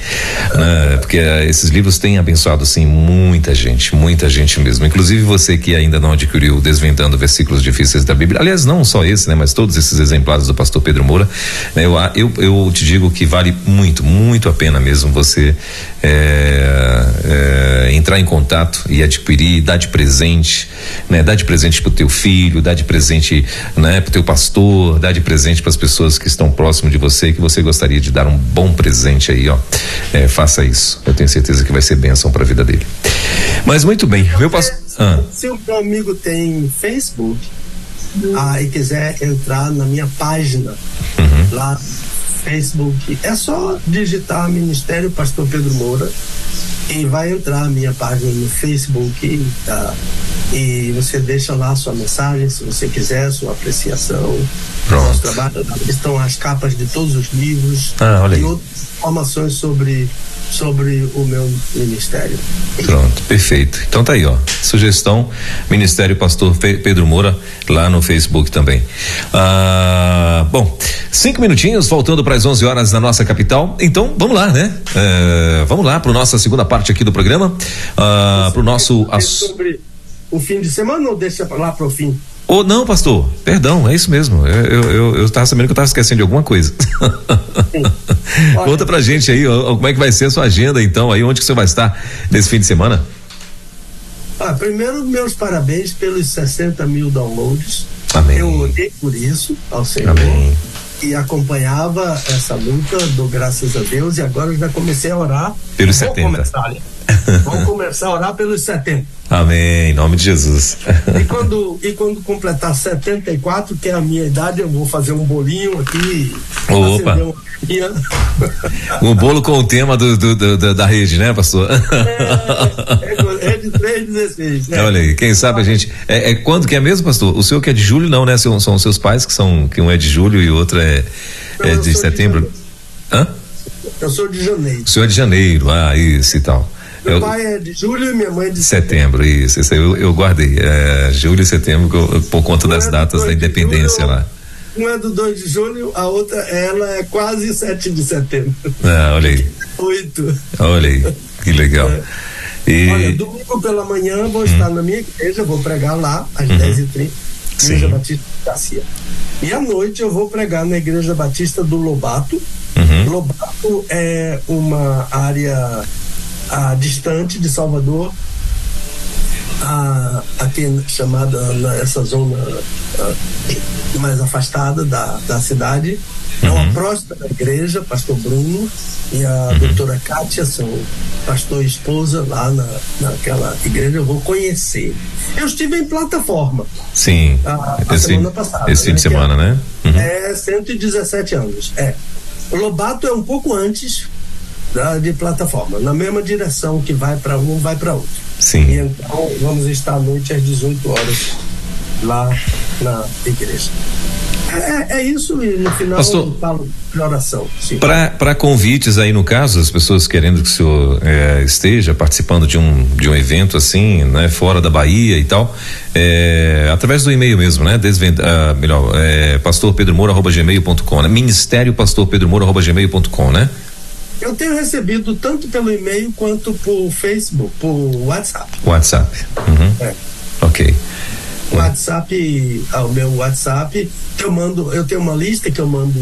né? Porque uh, esses livros têm abençoado sim muita gente, muita gente mesmo. Inclusive você que ainda não adquiriu Desvendando Versículos Difíceis da Bíblia. Aliás, não só esse, né, mas todos esses exemplares do Pastor Pedro Moura. Né, eu, eu, eu te digo que vale muito, muito a pena mesmo você é, é, entrar em contato e adquirir, dar de presente. Né? Dá de presente pro teu filho, dá de presente, né, pro teu pastor, dá de presente para as pessoas que estão próximo de você que você gostaria de dar um bom presente aí, ó. É, faça isso. Eu tenho certeza que vai ser bênção para a vida dele. Mas muito bem, meu pastor. Ah. Se o meu amigo tem Facebook, ah, e quiser entrar na minha página uhum. lá Facebook, é só digitar Ministério Pastor Pedro Moura e vai entrar a minha página no Facebook tá? e você deixa lá a sua mensagem, se você quiser, sua apreciação. Pronto. Nosso trabalho, estão as capas de todos os livros ah, e outras informações sobre sobre o meu ministério. Pronto, perfeito. Então tá aí, ó. Sugestão, Ministério Pastor Pedro Moura, lá no Facebook também. Ah, bom, cinco minutinhos, faltando para as 11 horas na nossa capital. Então, vamos lá, né? É, vamos lá para nossa segunda parte aqui do programa. Ah, para o nosso. Sobre o fim de semana ou deixa lá para o fim? Ou oh, não, pastor, perdão, é isso mesmo. Eu, eu, eu, eu tava sabendo que eu tava esquecendo de alguma coisa. Conta pra gente aí, ó, como é que vai ser a sua agenda então, aí onde que você vai estar nesse fim de semana? Ah, primeiro, meus parabéns pelos 60 mil downloads. Amém. Eu orei por isso ao Senhor. Amém. E acompanhava essa luta, dou graças a Deus, e agora eu já comecei a orar. Pelos Vou 70. Começar, Vamos começar a orar pelos 70. Amém, em nome de Jesus. E quando, e quando completar 74, que é a minha idade, eu vou fazer um bolinho aqui. Opa! Um bolo com o tema do, do, do da rede, né, pastor? É, é, é de 316. Né? Olha aí, quem sabe a gente. É, é, quando que é mesmo, pastor? O senhor que é de julho, não, né? São, são os seus pais que são. Que um é de julho e o outro é, é de setembro. De Hã? Eu sou de janeiro. O senhor é de janeiro, ah, isso e tal. Meu eu, pai é de julho e minha mãe é de setembro. Setembro, isso, isso aí eu, eu guardei. É, julho e setembro, por conta das é datas da independência julho, lá. Uma é do 2 de julho, a outra, ela é quase 7 de setembro. Ah, olha aí. Oito. Olha aí, que legal. É. E... Olha, domingo pela manhã vou hum. estar na minha igreja, vou pregar lá às uhum. 10h30, Igreja Sim. Batista de Garcia. E à noite eu vou pregar na Igreja Batista do Lobato. Uhum. Lobato é uma área a distante de Salvador, a, aqui chamada nessa zona a, mais afastada da, da cidade. É uma uhum. próxima da igreja, pastor Bruno e a uhum. doutora Kátia são pastor e esposa lá na, naquela igreja, eu vou conhecer. Eu estive em plataforma. Sim. A, a esse, semana passada. Esse fim né, de semana, é, né? Uhum. É 117 anos. É. Lobato é um pouco antes, da, de plataforma, na mesma direção que vai para um, vai para outro. Sim. E então vamos estar à noite às 18 horas lá na igreja. É, é isso e no final Pastor, eu falo de oração. Para convites aí no caso, as pessoas querendo que o senhor é, esteja participando de um, de um evento assim, né, fora da Bahia e tal, é, através do e-mail mesmo, né? Desvenda, ah, melhor, é, pastorpedromoura.gmail.com, né? Ministério pastorpedromoura.gmail.com, né? Eu tenho recebido tanto pelo e-mail quanto por Facebook, por WhatsApp. WhatsApp. Uhum. É. Ok. WhatsApp, ao meu WhatsApp, eu mando, eu tenho uma lista que eu mando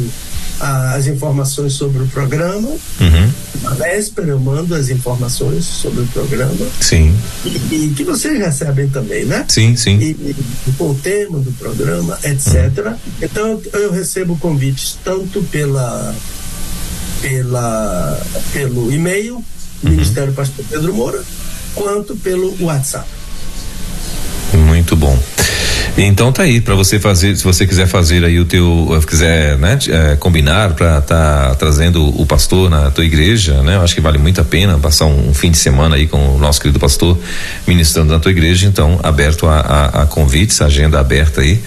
as informações sobre o programa. Uhum. Na véspera eu mando as informações sobre o programa. Sim. E, e que vocês recebem também, né? Sim, sim. E, e com o tema do programa, etc. Uhum. Então eu recebo convites tanto pela, pela pelo e-mail, uhum. Ministério Pastor Pedro Moura, quanto pelo WhatsApp. Muito bom. Então tá aí para você fazer, se você quiser fazer aí o teu, eh, quiser, né, é, combinar para tá trazendo o pastor na tua igreja, né? Eu acho que vale muito a pena passar um, um, fim de semana aí com o nosso querido pastor ministrando na tua igreja, então aberto a, a, a convites, agenda aberta aí,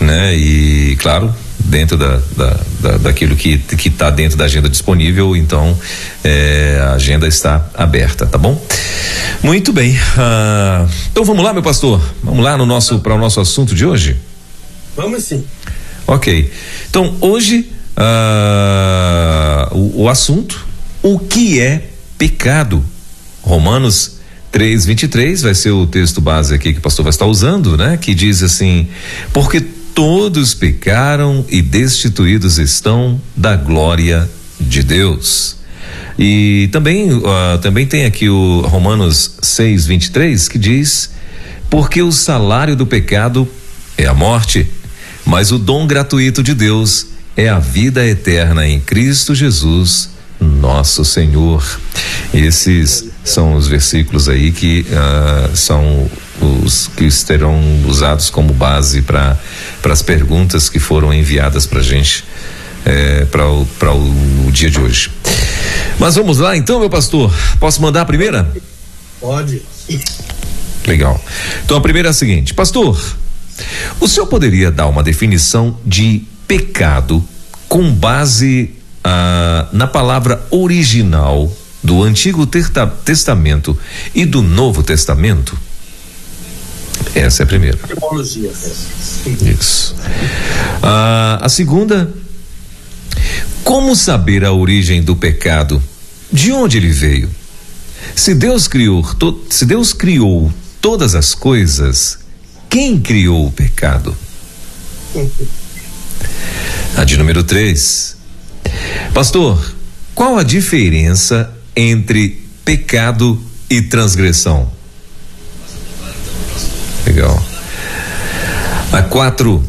né? E claro, dentro da, da, da, daquilo que que está dentro da agenda disponível, então é, a agenda está aberta, tá bom? Muito bem. Uh, então vamos lá, meu pastor. Vamos lá no nosso para o nosso assunto de hoje. Vamos sim. Ok. Então hoje uh, o, o assunto o que é pecado? Romanos 3:23 vai ser o texto base aqui que o pastor vai estar usando, né? Que diz assim: porque todos pecaram e destituídos estão da glória de Deus. E também, uh, também tem aqui o Romanos 6, 23, que diz: Porque o salário do pecado é a morte, mas o dom gratuito de Deus é a vida eterna em Cristo Jesus, nosso Senhor. Esses são os versículos aí que uh, são os que serão usados como base para as perguntas que foram enviadas para gente é, para o, o, o dia de hoje. Mas vamos lá então, meu pastor. Posso mandar a primeira? Pode. Legal. Então a primeira é a seguinte, pastor. O senhor poderia dar uma definição de pecado com base ah, na palavra original do Antigo Testamento e do Novo Testamento? Essa é a primeira. Etimologia. Isso. Ah, a segunda, como saber a origem do pecado? De onde ele veio? Se Deus criou, to, se Deus criou todas as coisas, quem criou o pecado? A de número 3. Pastor, qual a diferença entre pecado e transgressão? Legal. A quatro.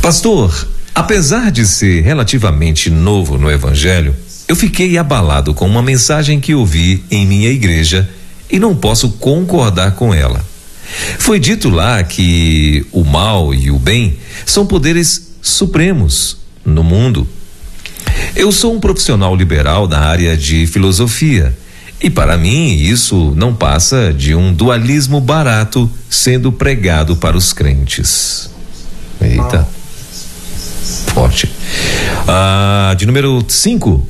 Pastor, apesar de ser relativamente novo no Evangelho, eu fiquei abalado com uma mensagem que ouvi em minha igreja e não posso concordar com ela. Foi dito lá que o mal e o bem são poderes supremos no mundo. Eu sou um profissional liberal da área de filosofia e para mim, isso não passa de um dualismo barato sendo pregado para os crentes. Eita. Forte. Ah, de número 5.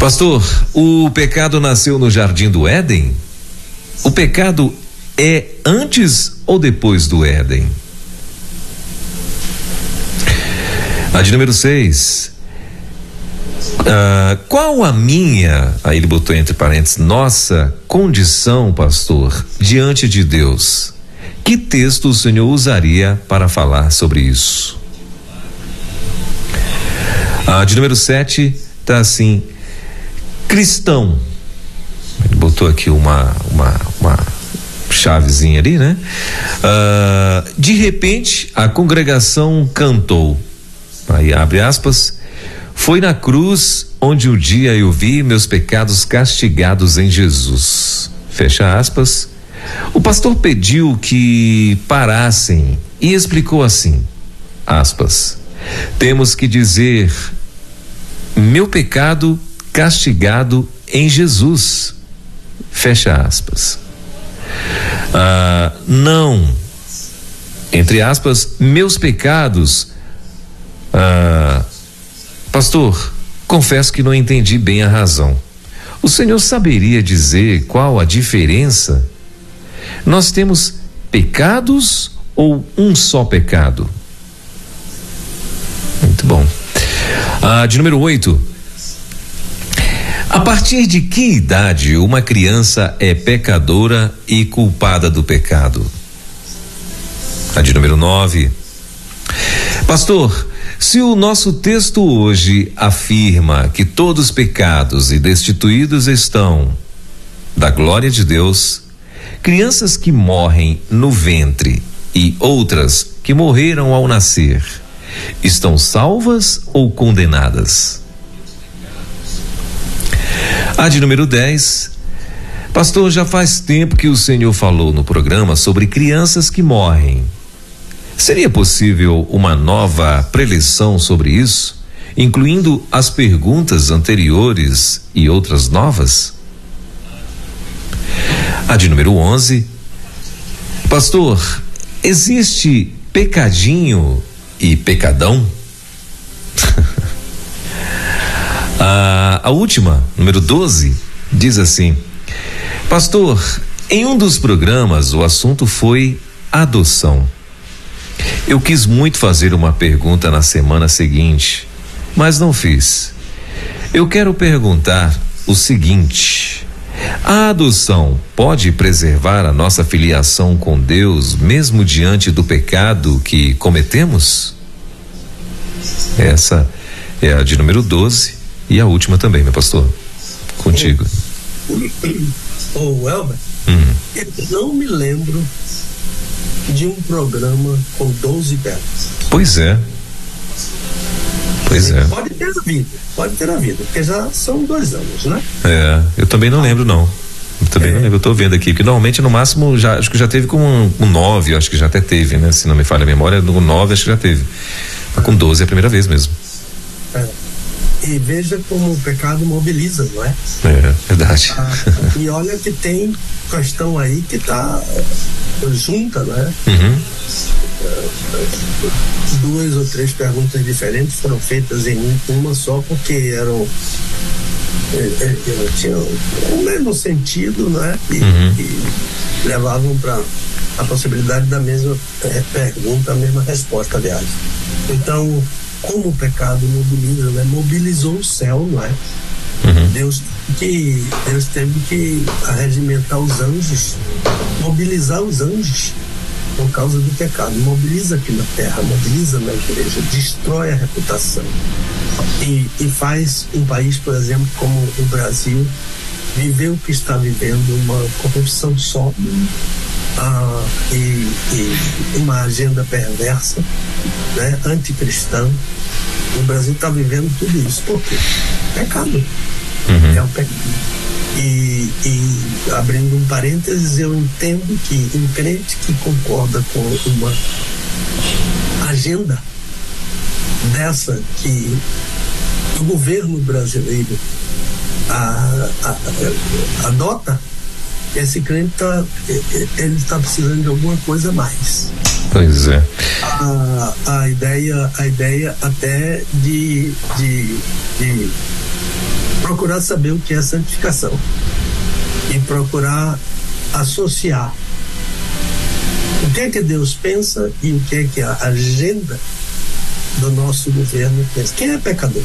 Pastor, o pecado nasceu no jardim do Éden? O pecado é antes ou depois do Éden? A de número 6. Uh, qual a minha, aí ele botou entre parênteses, nossa condição, pastor, diante de Deus? Que texto o senhor usaria para falar sobre isso? Ah, de número 7, tá assim, cristão. Ele botou aqui uma, uma, uma chavezinha ali, né? Ah, de repente, a congregação cantou. Aí abre aspas foi na cruz onde o dia eu vi meus pecados castigados em Jesus. Fecha aspas. O pastor pediu que parassem e explicou assim: aspas. Temos que dizer: meu pecado castigado em Jesus. Fecha aspas. Ah, não, entre aspas, meus pecados. Ah, pastor, confesso que não entendi bem a razão. O senhor saberia dizer qual a diferença? Nós temos pecados ou um só pecado? Muito bom. Ah, de número 8. A partir de que idade uma criança é pecadora e culpada do pecado? A de número 9. Pastor, se o nosso texto hoje afirma que todos pecados e destituídos estão da glória de Deus, crianças que morrem no ventre e outras que morreram ao nascer, estão salvas ou condenadas? A de número 10. Pastor, já faz tempo que o senhor falou no programa sobre crianças que morrem. Seria possível uma nova preleção sobre isso, incluindo as perguntas anteriores e outras novas? A de número 11. Pastor, existe pecadinho e pecadão? a, a última, número 12, diz assim: Pastor, em um dos programas o assunto foi adoção. Eu quis muito fazer uma pergunta na semana seguinte, mas não fiz. Eu quero perguntar o seguinte: a adoção pode preservar a nossa filiação com Deus mesmo diante do pecado que cometemos? Essa é a de número 12 e a última também, meu pastor. Contigo. Ô, oh, Elber, hum. eu não me lembro de um programa com 12 telas. Pois é. Pois é. Pode ter a vida, pode ter a vida, porque já são dois anos, né? É, eu também não lembro, não. Eu também é. não lembro, eu tô vendo aqui, porque normalmente no máximo já, acho que já teve com um, um nove, acho que já até teve, né? Se não me falha a memória, no nove acho que já teve. Mas com 12 é a primeira vez mesmo. É. E veja como o pecado mobiliza, não é? É, verdade. Ah, e olha que tem questão aí que está junta, né? Uhum. Duas ou três perguntas diferentes foram feitas em uma só, porque eram. É, é, tinham o mesmo sentido, né? E, uhum. e levavam para a possibilidade da mesma é, pergunta, a mesma resposta, aliás. Então, como o pecado mobiliza, né? Mobilizou o céu, não é? Uhum. Deus, que, Deus teve que arregimentar os anjos, mobilizar os anjos por causa do pecado. Mobiliza aqui na terra, mobiliza na igreja, destrói a reputação. E, e faz um país, por exemplo, como o Brasil, viver o que está vivendo, uma corrupção só ah, e, e, uma agenda perversa, né, anticristã. O Brasil está vivendo tudo isso. Por quê? Pecado. Uhum. É o pecado. E, e, abrindo um parênteses, eu entendo que um crente que concorda com uma agenda dessa que o governo brasileiro a, a, a, adota, esse crente tá, ele está precisando de alguma coisa a mais. Pois é. A, a ideia, a ideia até de, de, de procurar saber o que é santificação e procurar associar o que é que Deus pensa e o que é que a agenda do nosso governo pensa. Quem é pecador?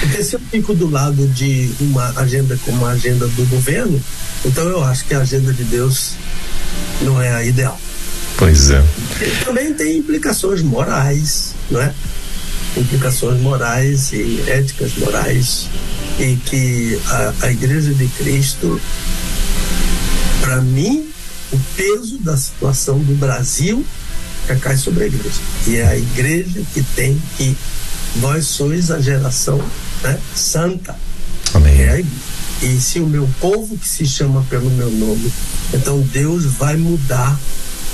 Porque se eu fico do lado de uma agenda como a agenda do governo, então eu acho que a agenda de Deus não é a ideal. Pois é. E também tem implicações morais, não é? Implicações morais e éticas morais e que a, a Igreja de Cristo, para mim, o peso da situação do Brasil cai sobre a igreja. E é a igreja que tem que. Vós sois a geração né, santa. Amém. É e se o meu povo que se chama pelo meu nome, então Deus vai mudar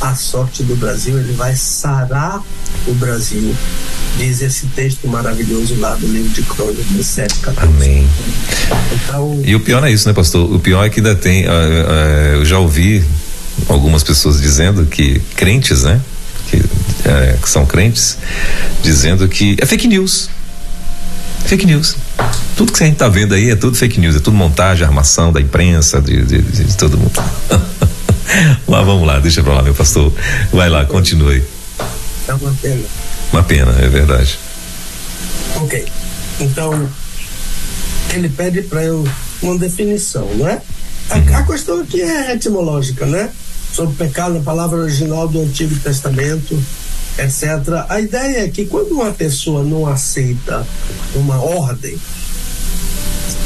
a sorte do Brasil, ele vai sarar o Brasil. Diz esse texto maravilhoso lá do livro de Crônicas 7, 14. Amém. Então, e o pior é isso, né, pastor? O pior é que ainda tem. Uh, uh, eu já ouvi algumas pessoas dizendo que crentes, né? Que, uh, que são crentes, dizendo que é fake news. Fake news. Tudo que a gente está vendo aí é tudo fake news, é tudo montagem, armação da imprensa, de, de, de, de todo mundo. Mas vamos lá, deixa pra lá, meu pastor. Vai lá, continue. É uma pena. Uma pena, é verdade. Ok. Então, ele pede para eu uma definição, não é? A, uhum. a, questão aqui é etimológica, né? Sobre pecado, a palavra original do Antigo Testamento, etc. A ideia é que quando uma pessoa não aceita uma ordem,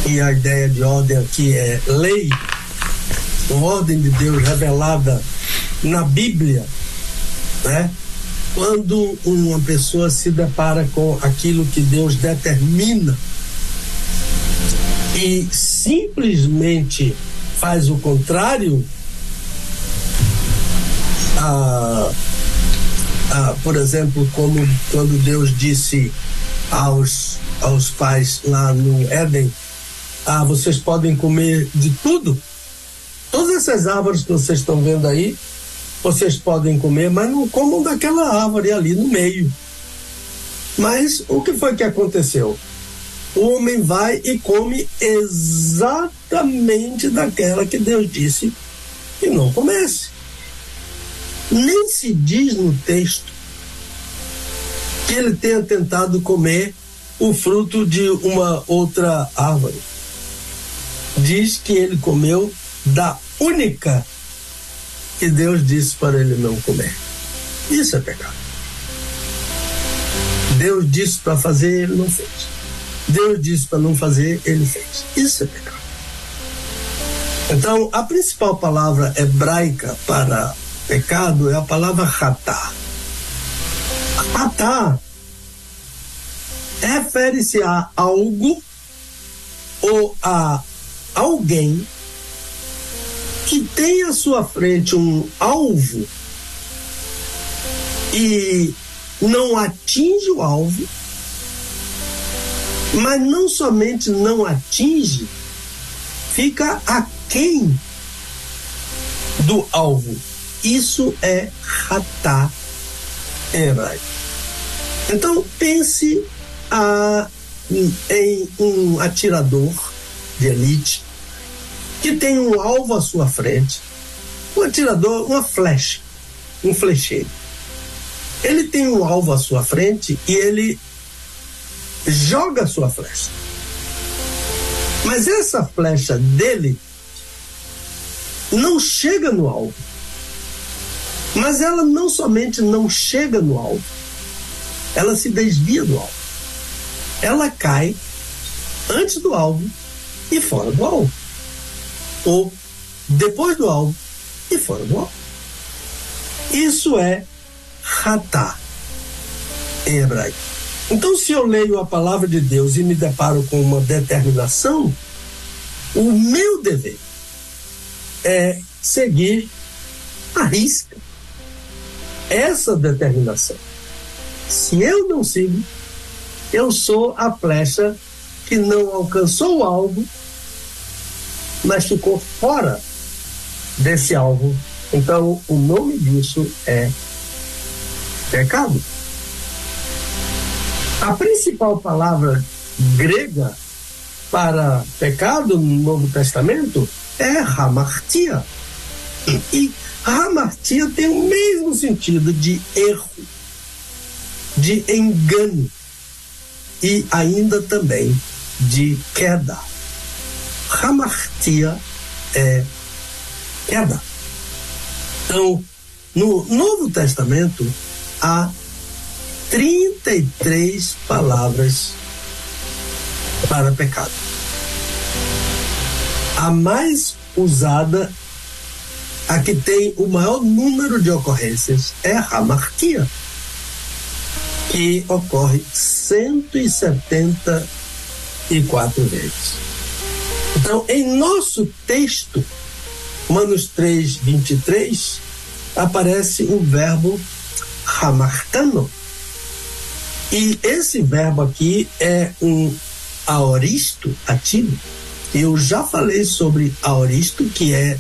e a ideia de ordem aqui é lei, ordem de Deus revelada na Bíblia, né? Quando uma pessoa se depara com aquilo que Deus determina e simplesmente faz o contrário, ah, ah, por exemplo, como quando Deus disse aos, aos pais lá no Éden, ah, vocês podem comer de tudo, Todas essas árvores que vocês estão vendo aí, vocês podem comer, mas não comam daquela árvore ali no meio. Mas o que foi que aconteceu? O homem vai e come exatamente daquela que Deus disse que não comece. Nem se diz no texto que ele tenha tentado comer o fruto de uma outra árvore. Diz que ele comeu da única que Deus disse para ele não comer. Isso é pecado. Deus disse para fazer, ele não fez. Deus disse para não fazer, ele fez. Isso é pecado. Então, a principal palavra hebraica para pecado é a palavra ratá. Ratá refere-se a algo ou a alguém que tem à sua frente um alvo e não atinge o alvo, mas não somente não atinge, fica aquém do alvo. Isso é ratá em. Então pense a, em um atirador de elite que tem um alvo à sua frente, um atirador, uma flecha, um flecheiro. Ele tem um alvo à sua frente e ele joga a sua flecha. Mas essa flecha dele não chega no alvo. Mas ela não somente não chega no alvo, ela se desvia do alvo. Ela cai antes do alvo e fora do alvo ou depois do alvo e fora do alvo. Isso é ratá em hebraico. Então, se eu leio a palavra de Deus e me deparo com uma determinação, o meu dever é seguir a risca essa determinação. Se eu não sigo, eu sou a flecha que não alcançou o alvo mas ficou fora desse alvo. Então, o nome disso é pecado. A principal palavra grega para pecado no Novo Testamento é hamartia. E hamartia tem o mesmo sentido de erro, de engano e ainda também de queda. Hamartia é queda. Então, no Novo Testamento, há 33 palavras para pecado. A mais usada, a que tem o maior número de ocorrências, é a hamartia, que ocorre 174 vezes. Então, em nosso texto, Romanos 3, 23, aparece o verbo hamartano. E esse verbo aqui é um aoristo ativo. Eu já falei sobre aoristo, que é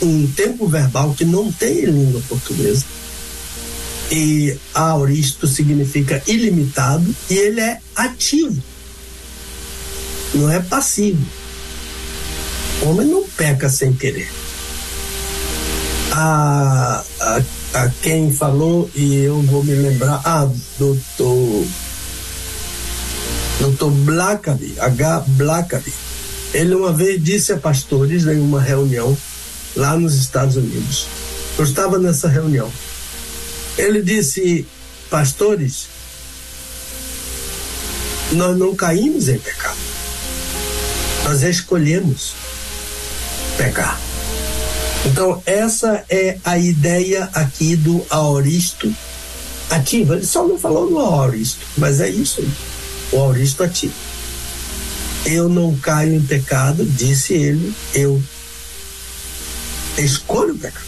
um tempo verbal que não tem em língua portuguesa. E aoristo significa ilimitado e ele é ativo, não é passivo. Homem não peca sem querer. A, a, a quem falou, e eu vou me lembrar, ah, doutor, doutor Blackaby, H. Blackaby, ele uma vez disse a pastores em uma reunião lá nos Estados Unidos. Eu estava nessa reunião. Ele disse, pastores, nós não caímos em pecado. Nós escolhemos pecar. Então, essa é a ideia aqui do aoristo ativo. Ele só não falou no aoristo, mas é isso aí. O aoristo ativo. Eu não caio em pecado, disse ele, eu escolho o pecado.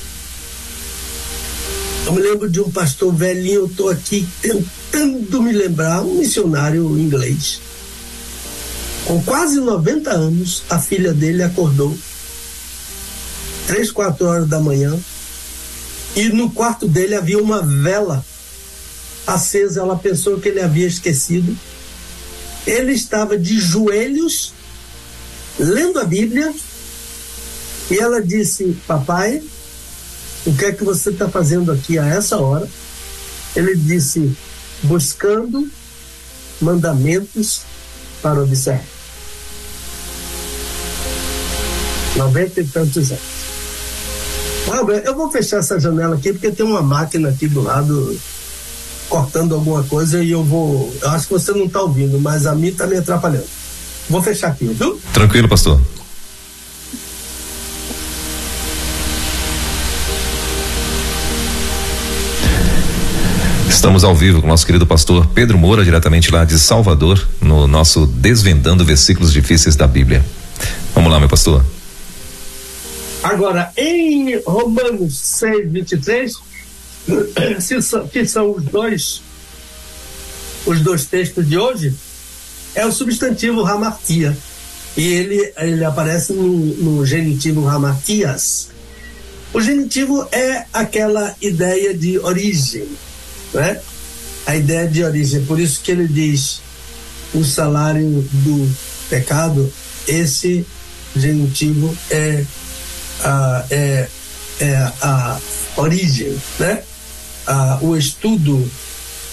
Eu me lembro de um pastor velhinho, eu estou aqui tentando me lembrar, um missionário inglês. Com quase 90 anos, a filha dele acordou três, quatro horas da manhã e no quarto dele havia uma vela acesa. Ela pensou que ele havia esquecido. Ele estava de joelhos lendo a Bíblia e ela disse: Papai, o que é que você está fazendo aqui a essa hora? Ele disse: Buscando mandamentos para observar. Noventa e tantos anos. Eu vou fechar essa janela aqui porque tem uma máquina aqui do lado cortando alguma coisa e eu vou. Eu acho que você não está ouvindo, mas a mim está me atrapalhando. Vou fechar aqui, viu? Tranquilo, pastor. Estamos ao vivo com o nosso querido pastor Pedro Moura, diretamente lá de Salvador, no nosso Desvendando Versículos Difíceis da Bíblia. Vamos lá, meu pastor. Agora, em Romanos 6, 23, que são os dois, os dois textos de hoje, é o substantivo ramartia. E ele, ele aparece no, no genitivo ramartias. O genitivo é aquela ideia de origem né? A ideia de origem. Por isso que ele diz o salário do pecado, esse genitivo é a, é, é a origem, né? A, o estudo,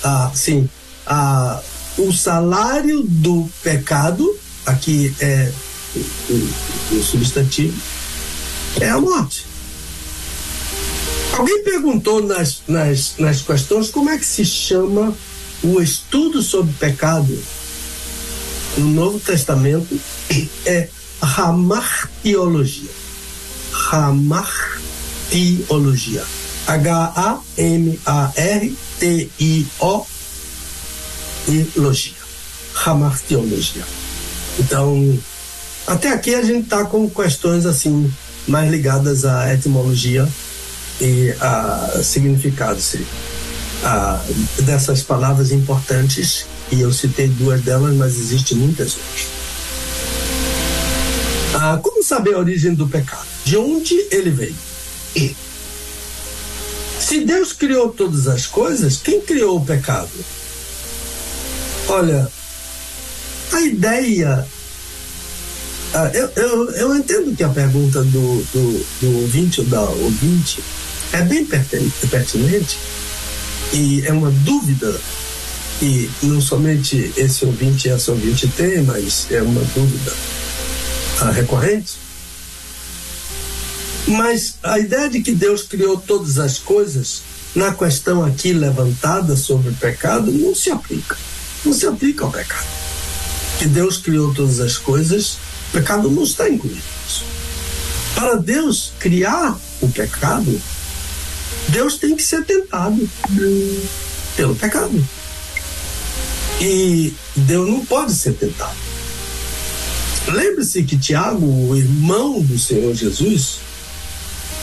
a, sim, a, o salário do pecado, aqui é o, substantivo, é a morte. Alguém perguntou nas, nas, nas questões como é que se chama o estudo sobre pecado no Novo Testamento é Ramartiologia. Ramartiologia. H-A-M-A-R-T-I-O e logia. Ramartiologia. Então, até aqui a gente está com questões assim mais ligadas à etimologia e a significados a, dessas palavras importantes, e eu citei duas delas, mas existem muitas outras. Ah, como saber a origem do pecado? De onde ele veio? E se Deus criou todas as coisas, quem criou o pecado? Olha, a ideia. Ah, eu, eu, eu entendo que a pergunta do, do, do ouvinte ou da ouvinte é bem pertinente e é uma dúvida e não somente esse ouvinte e essa ouvinte tem, mas é uma dúvida recorrente. Mas a ideia de que Deus criou todas as coisas na questão aqui levantada sobre o pecado não se aplica. Não se aplica ao pecado. Que Deus criou todas as coisas, o pecado não está incluído. Para Deus criar o pecado, Deus tem que ser tentado pelo pecado. E Deus não pode ser tentado. Lembre-se que Tiago, o irmão do Senhor Jesus,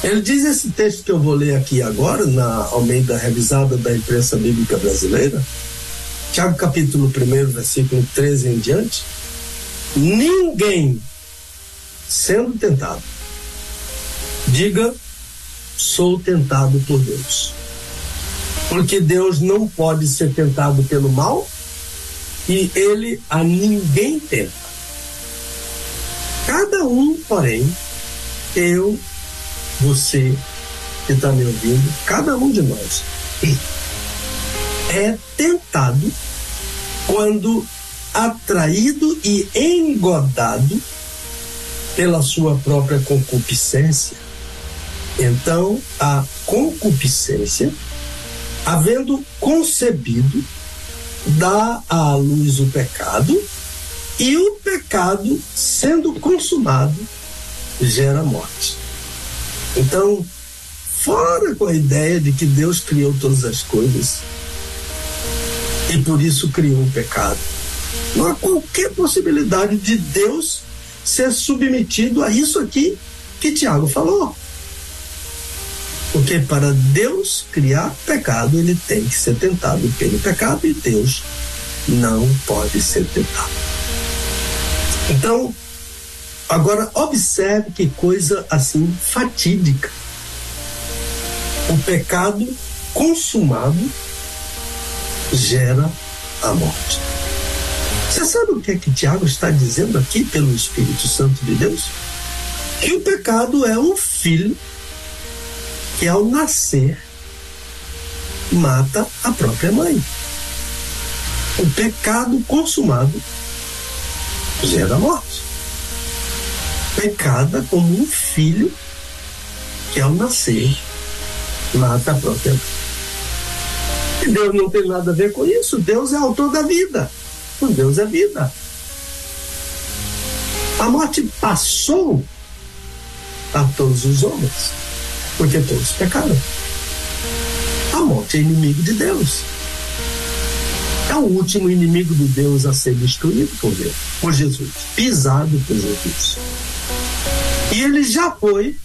Ele diz esse texto que eu vou ler aqui agora, na Almeida Revisada da Imprensa Bíblica Brasileira, Tiago capítulo 1, versículo 13 em diante. Ninguém sendo tentado, diga, sou tentado por Deus. Porque Deus não pode ser tentado pelo mal e ele a ninguém tenta. Cada um, porém, eu você que está me ouvindo, cada um de nós é tentado quando atraído e engodado pela sua própria concupiscência. Então, a concupiscência, havendo concebido, dá à luz o pecado, e o pecado, sendo consumado, gera morte. Então, fora com a ideia de que Deus criou todas as coisas e por isso criou o pecado. Não há qualquer possibilidade de Deus ser submetido a isso aqui que Tiago falou. Porque para Deus criar pecado, ele tem que ser tentado pelo pecado e Deus não pode ser tentado. Então, Agora, observe que coisa assim fatídica. O pecado consumado gera a morte. Você sabe o que é que Tiago está dizendo aqui pelo Espírito Santo de Deus? Que o pecado é um filho que ao nascer mata a própria mãe. O pecado consumado gera morte pecada como um filho que ao nascer mata a própria. E Deus não tem nada a ver com isso. Deus é autor da vida. Com Deus é vida. A morte passou a todos os homens, porque todos pecaram. A morte é inimigo de Deus. É o último inimigo de Deus a ser destruído por Deus, por Jesus, pisado por Jesus. E ele já foi.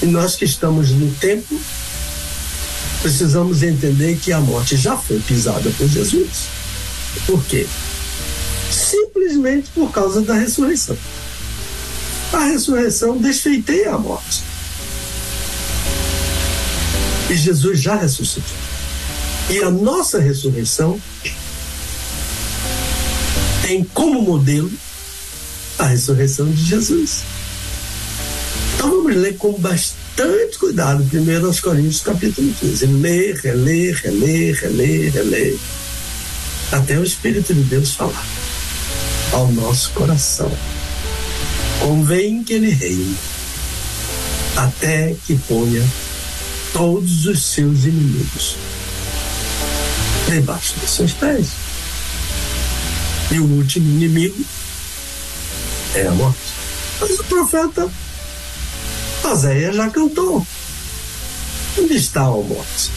E nós que estamos no tempo, precisamos entender que a morte já foi pisada por Jesus. Por quê? Simplesmente por causa da ressurreição. A ressurreição desfeiteia a morte. E Jesus já ressuscitou. E a nossa ressurreição tem como modelo a ressurreição de Jesus. Então vamos ler com bastante cuidado, primeiro aos Coríntios capítulo 15. Ler, reler, reler, reler, reler, até o Espírito de Deus falar ao nosso coração. Convém que ele reine, até que ponha todos os seus inimigos debaixo dos seus pés. E o último inimigo é a morte. Mas o profeta Oséias já cantou. Onde está a morte?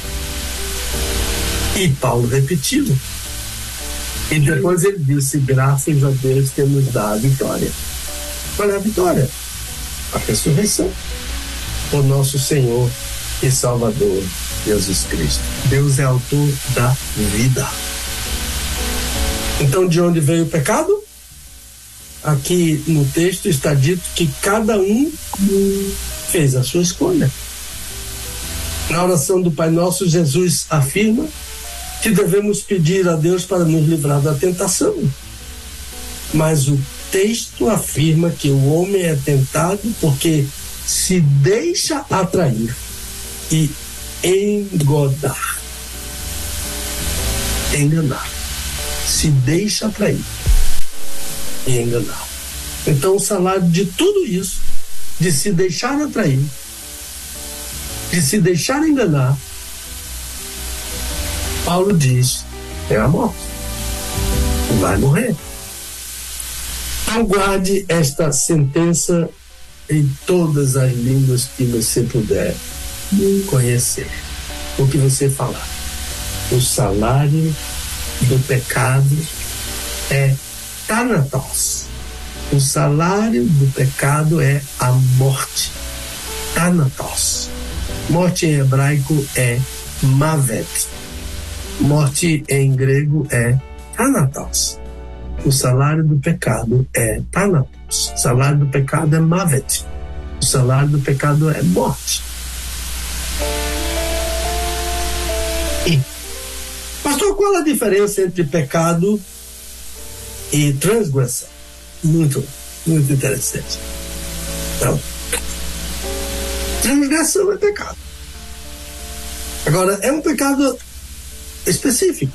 E Paulo repetiu. E depois ele disse: graças a Deus que nos dá a vitória. Qual é a vitória? A ressurreição. O nosso Senhor e Salvador Jesus Cristo. Deus é autor da vida. Então, de onde veio o pecado? aqui no texto está dito que cada um fez a sua escolha. Na oração do Pai Nosso, Jesus afirma que devemos pedir a Deus para nos livrar da tentação. Mas o texto afirma que o homem é tentado porque se deixa atrair e engodar. Enganar. Se deixa atrair e enganar. Então, o salário de tudo isso, de se deixar atrair, de se deixar enganar, Paulo diz: é a morte. Vai morrer. Então, guarde esta sentença em todas as línguas que você puder conhecer. O que você falar. O salário do pecado é Thanatos. O salário do pecado é a morte. Thanatos. Morte em hebraico é Mavet. Morte em grego é Thanatos. O salário do pecado é Thanatos. O salário do pecado é Mavet. O salário do pecado é morte. Pastor, qual a diferença entre pecado e transgressão? Muito, muito interessante. Então, transgressão é pecado. Agora, é um pecado específico.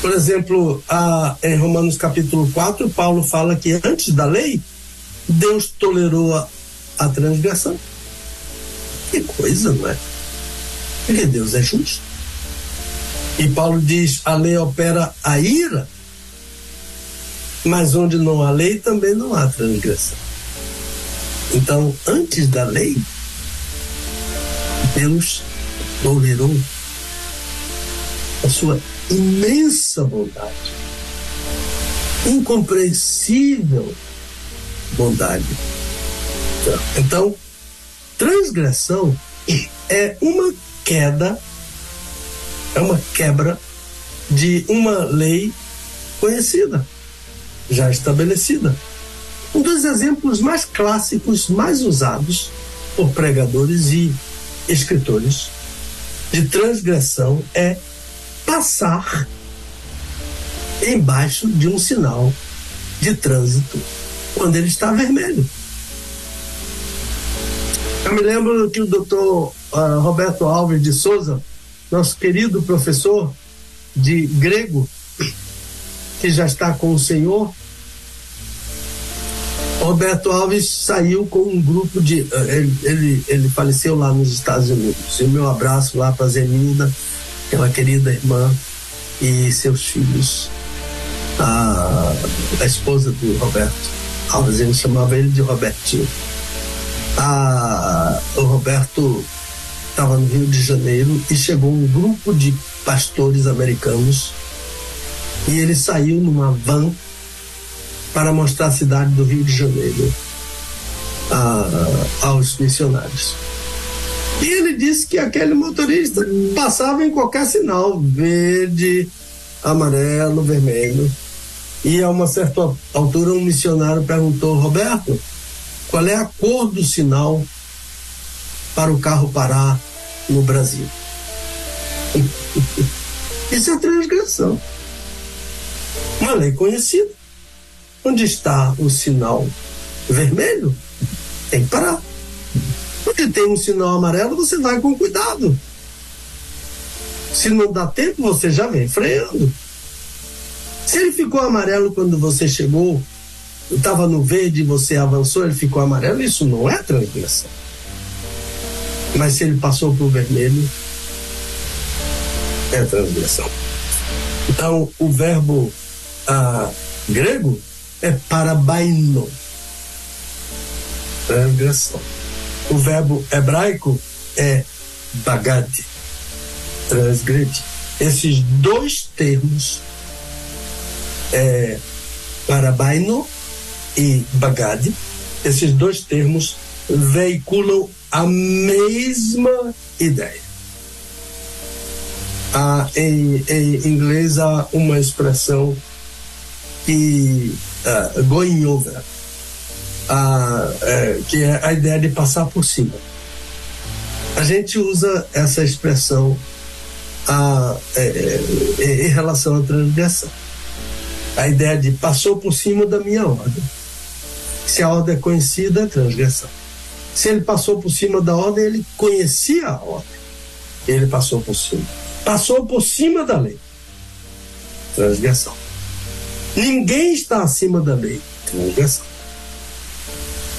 Por exemplo, a, em Romanos capítulo 4, Paulo fala que antes da lei, Deus tolerou a, a transgressão. Que coisa, não é? Porque Deus é justo. E Paulo diz: a lei opera a ira, mas onde não há lei também não há transgressão. Então, antes da lei, Deus tolerou a sua imensa bondade, incompreensível bondade. Então, transgressão é uma queda, é uma quebra de uma lei conhecida, já estabelecida. Um dos exemplos mais clássicos, mais usados por pregadores e escritores de transgressão é passar embaixo de um sinal de trânsito quando ele está vermelho. Eu me lembro que o doutor uh, Roberto Alves de Souza, nosso querido professor de grego, que já está com o Senhor, Roberto Alves saiu com um grupo de. Ele, ele, ele faleceu lá nos Estados Unidos. E o meu abraço lá para Zenilda, aquela querida irmã, e seus filhos. A, a esposa do Roberto Alves, ele chamava ele de Robertinho. A, o Roberto estava no Rio de Janeiro e chegou um grupo de pastores americanos e ele saiu numa van para mostrar a cidade do Rio de Janeiro a, aos missionários. E ele disse que aquele motorista passava em qualquer sinal, verde, amarelo, vermelho. E a uma certa altura um missionário perguntou, Roberto, qual é a cor do sinal para o carro parar no Brasil? Isso é transgressão. Uma lei conhecida. Onde está o sinal vermelho? Tem que parar. Onde tem um sinal amarelo, você vai com cuidado. Se não dá tempo, você já vem freando. Se ele ficou amarelo quando você chegou, estava no verde e você avançou, ele ficou amarelo, isso não é transgressão. Mas se ele passou para o vermelho, é transgressão. Então, o verbo ah, grego é parabaino. Transgressão. O verbo hebraico é bagad. Transgrede. Esses dois termos, é, parabaino e bagad, esses dois termos veiculam a mesma ideia. Em, em inglês há uma expressão que uh, going over, uh, uh, que é a ideia de passar por cima. A gente usa essa expressão uh, em relação à transgressão. A ideia de passou por cima da minha ordem. Se a ordem é conhecida, é transgressão. Se ele passou por cima da ordem, ele conhecia a ordem. Ele passou por cima. Passou por cima da lei. Transgressão. Ninguém está acima da lei. Transgressão.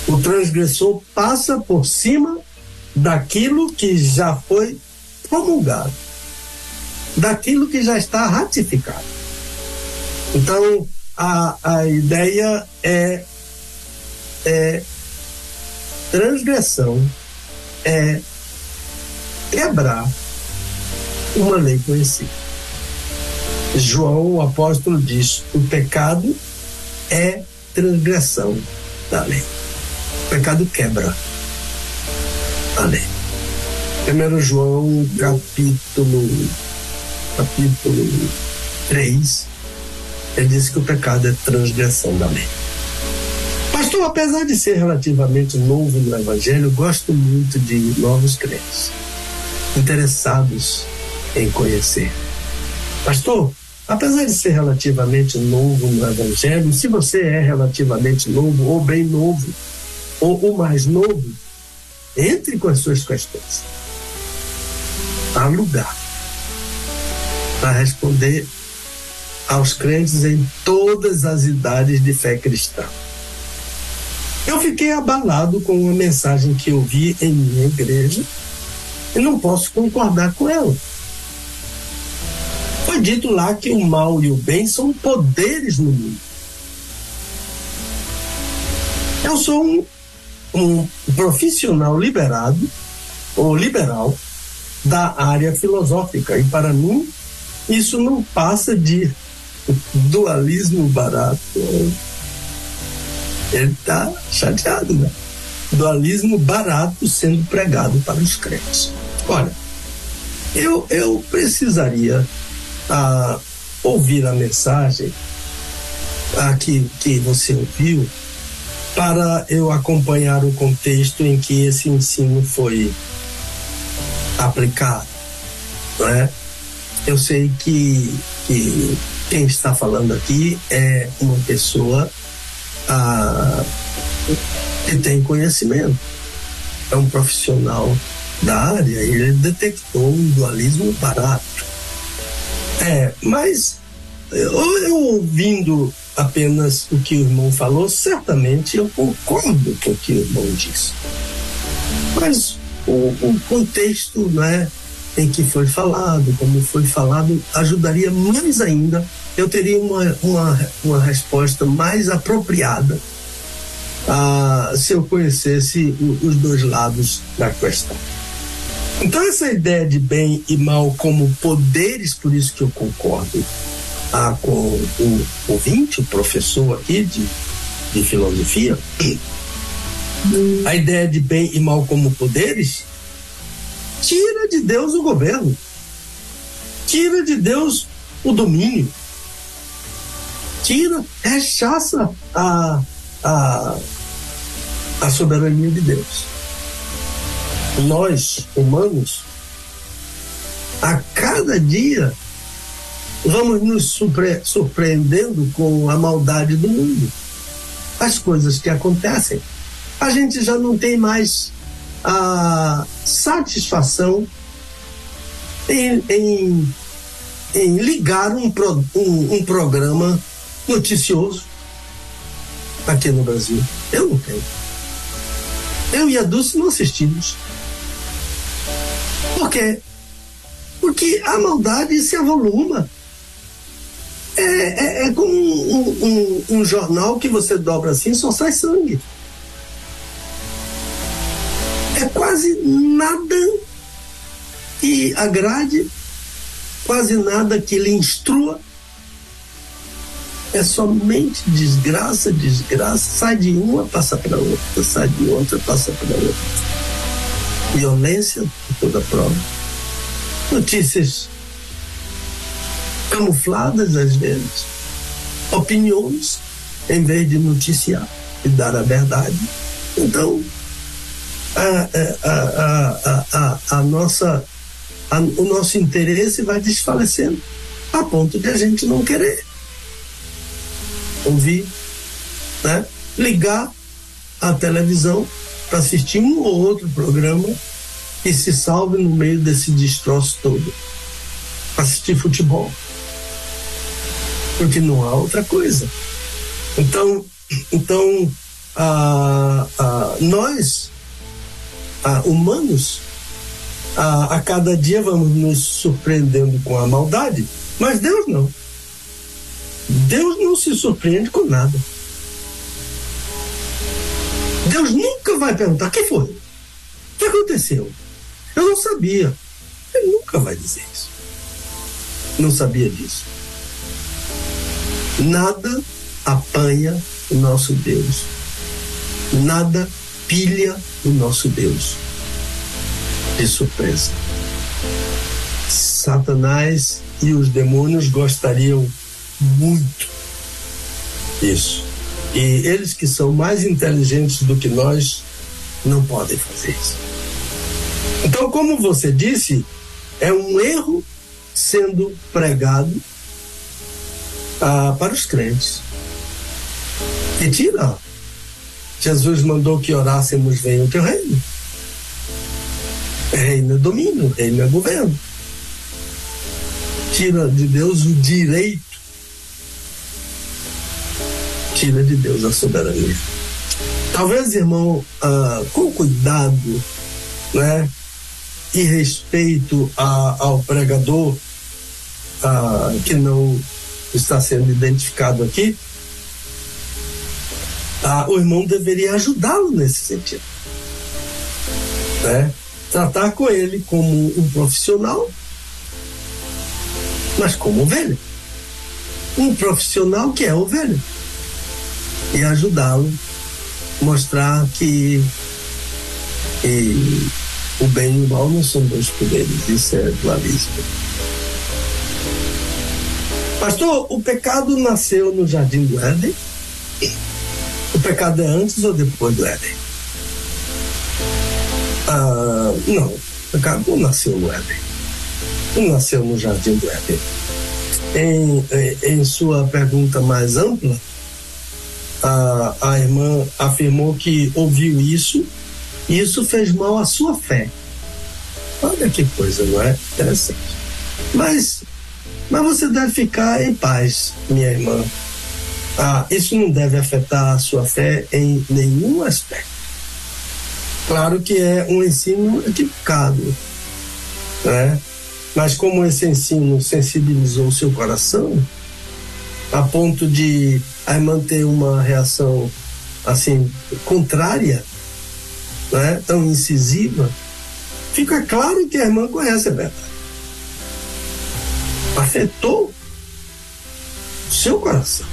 O transgressor passa por cima daquilo que já foi promulgado, daquilo que já está ratificado. Então, a, a ideia é, é transgressão, é quebrar uma lei conhecida. João, o apóstolo, diz: o pecado é transgressão da lei. O pecado quebra. Amém. 1 João, capítulo, capítulo 3, ele diz que o pecado é transgressão da lei. Pastor, apesar de ser relativamente novo no Evangelho, gosto muito de novos crentes, interessados em conhecer. Pastor, apesar de ser relativamente novo no Evangelho, se você é relativamente novo, ou bem novo, ou o mais novo, entre com as suas questões. Há lugar para responder aos crentes em todas as idades de fé cristã. Eu fiquei abalado com uma mensagem que eu vi em minha igreja e não posso concordar com ela. Foi dito lá que o mal e o bem são poderes no mundo. Eu sou um, um profissional liberado ou liberal da área filosófica e para mim isso não passa de dualismo barato. Ele está chateado, né? Dualismo barato sendo pregado para os crentes. Olha, eu, eu precisaria ah, ouvir a mensagem ah, que, que você ouviu para eu acompanhar o contexto em que esse ensino foi aplicado. Não é? Eu sei que, que quem está falando aqui é uma pessoa ah, que tem conhecimento, é um profissional da área, ele detectou um dualismo barato. É, mas eu, eu ouvindo apenas o que o irmão falou, certamente eu concordo com o que o irmão disse. Mas o, o contexto né, em que foi falado, como foi falado, ajudaria mais ainda. Eu teria uma, uma, uma resposta mais apropriada ah, se eu conhecesse os dois lados da questão. Então, essa ideia de bem e mal como poderes, por isso que eu concordo ah, com o ouvinte, o professor aqui de, de filosofia, a ideia de bem e mal como poderes tira de Deus o governo, tira de Deus o domínio, tira, rechaça a, a, a soberania de Deus. Nós, humanos, a cada dia vamos nos surpre surpreendendo com a maldade do mundo, as coisas que acontecem. A gente já não tem mais a satisfação em, em, em ligar um, pro, um, um programa noticioso aqui no Brasil. Eu não tenho. Eu e a Dulce não assistimos. Por quê? Porque a maldade se avoluma. É, é, é como um, um, um, jornal que você dobra assim só sai sangue. É quase nada que agrade, quase nada que lhe instrua. É somente desgraça, desgraça. Sai de uma, passa para outra, sai de outra, passa para outra. Violência de toda prova. Notícias camufladas às vezes, opiniões, em vez de noticiar e dar a verdade. Então, a, a, a, a, nossa, o nosso interesse vai desfalecendo a ponto de a gente não querer ouvir, né? ligar a televisão para assistir um ou outro programa e se salve no meio desse destroço todo. Assistir futebol porque não há outra coisa. Então, então ah, ah, nós, ah, humanos, a cada dia vamos nos surpreendendo com a maldade, mas Deus não. Deus não se surpreende com nada. Deus nunca vai perguntar: o que foi? O que aconteceu? Eu não sabia. Ele nunca vai dizer isso. Não sabia disso. Nada apanha o nosso Deus. Nada pilha o nosso Deus. de surpresa. Satanás e os demônios gostariam muito disso. E eles que são mais inteligentes do que nós não podem fazer isso. Então, como você disse, é um erro sendo pregado ah, para os crentes. E tira. Jesus mandou que orássemos venha o teu reino. Reino é domínio, reino é governo. Tira de Deus o direito. Tira de Deus a soberania. Talvez, irmão, ah, com cuidado, né? E respeito a, ao pregador ah, que não está sendo identificado aqui, ah, o irmão deveria ajudá-lo nesse sentido. Né? Tratar com ele como um profissional, mas como ovelha. Um profissional que é ovelha. E ajudá-lo, mostrar que o bem e o mal não são dois poderes, isso é claríssimo. Pastor, o pecado nasceu no jardim do Éden? Pecado é antes ou depois do Éden? Ah, não, o pecado não nasceu no Éden. Não nasceu no jardim do Éden. Em, em, em sua pergunta mais ampla, a, a irmã afirmou que ouviu isso e isso fez mal à sua fé. Olha que coisa, não é? Interessante. Mas, mas você deve ficar em paz, minha irmã. Ah, isso não deve afetar a sua fé em nenhum aspecto. Claro que é um ensino equivocado, né? Mas como esse ensino sensibilizou o seu coração, a ponto de a irmã ter uma reação assim contrária, né? tão incisiva, fica claro que a irmã conhece a verdade. Afetou o seu coração.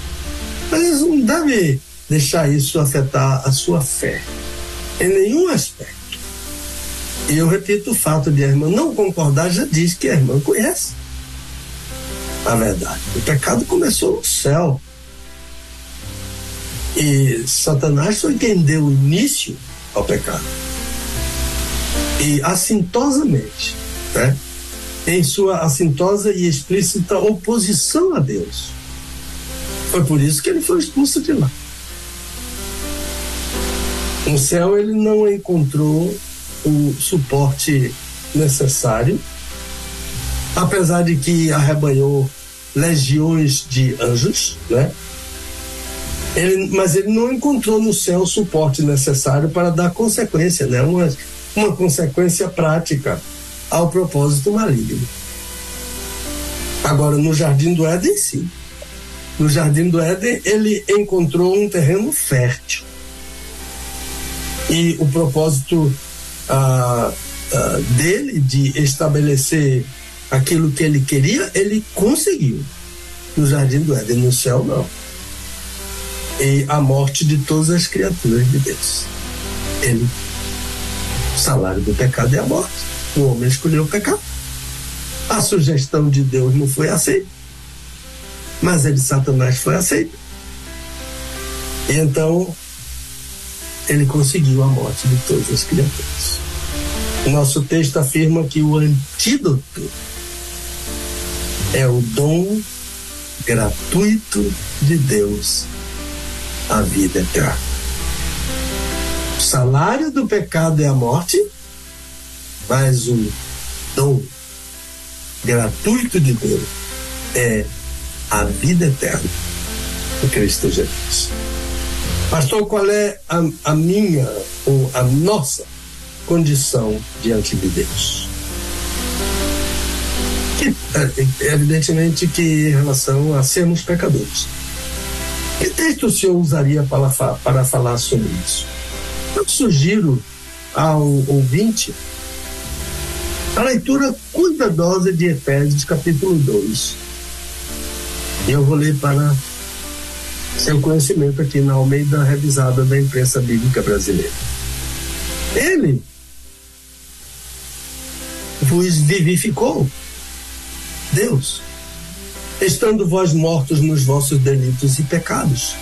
Mas não deve deixar isso afetar a sua fé, em nenhum aspecto. E eu repito, o fato de a irmã não concordar já diz que a irmã conhece a verdade. O pecado começou no céu. E Satanás foi quem deu início ao pecado. E assintosamente, né? em sua assintosa e explícita oposição a Deus foi por isso que ele foi expulso de lá. No céu ele não encontrou o suporte necessário, apesar de que arrebanhou legiões de anjos, né? Ele, mas ele não encontrou no céu o suporte necessário para dar consequência, né? Uma, uma consequência prática ao propósito maligno. Agora, no jardim do Éden, sim no Jardim do Éden, ele encontrou um terreno fértil. E o propósito ah, ah, dele de estabelecer aquilo que ele queria, ele conseguiu. No Jardim do Éden, no céu, não. E a morte de todas as criaturas de Deus. Ele, o salário do pecado é a morte. O homem escolheu o pecado. A sugestão de Deus não foi aceita mas de Satanás foi aceita. Então, ele conseguiu a morte de todas as criaturas. Nosso texto afirma que o antídoto é o dom gratuito de Deus, a vida eterna. O salário do pecado é a morte, mas o dom gratuito de Deus é a vida eterna em Cristo Jesus. Pastor, qual é a, a minha ou a nossa condição diante de Deus? Que, é, evidentemente que em relação a sermos pecadores. Que texto o senhor usaria para, para falar sobre isso? Eu sugiro ao ouvinte a leitura cuidadosa de Efésios capítulo 2 eu vou ler para seu conhecimento aqui na Almeida Revisada da Imprensa Bíblica Brasileira. Ele vos vivificou. Deus, estando vós mortos nos vossos delitos e pecados,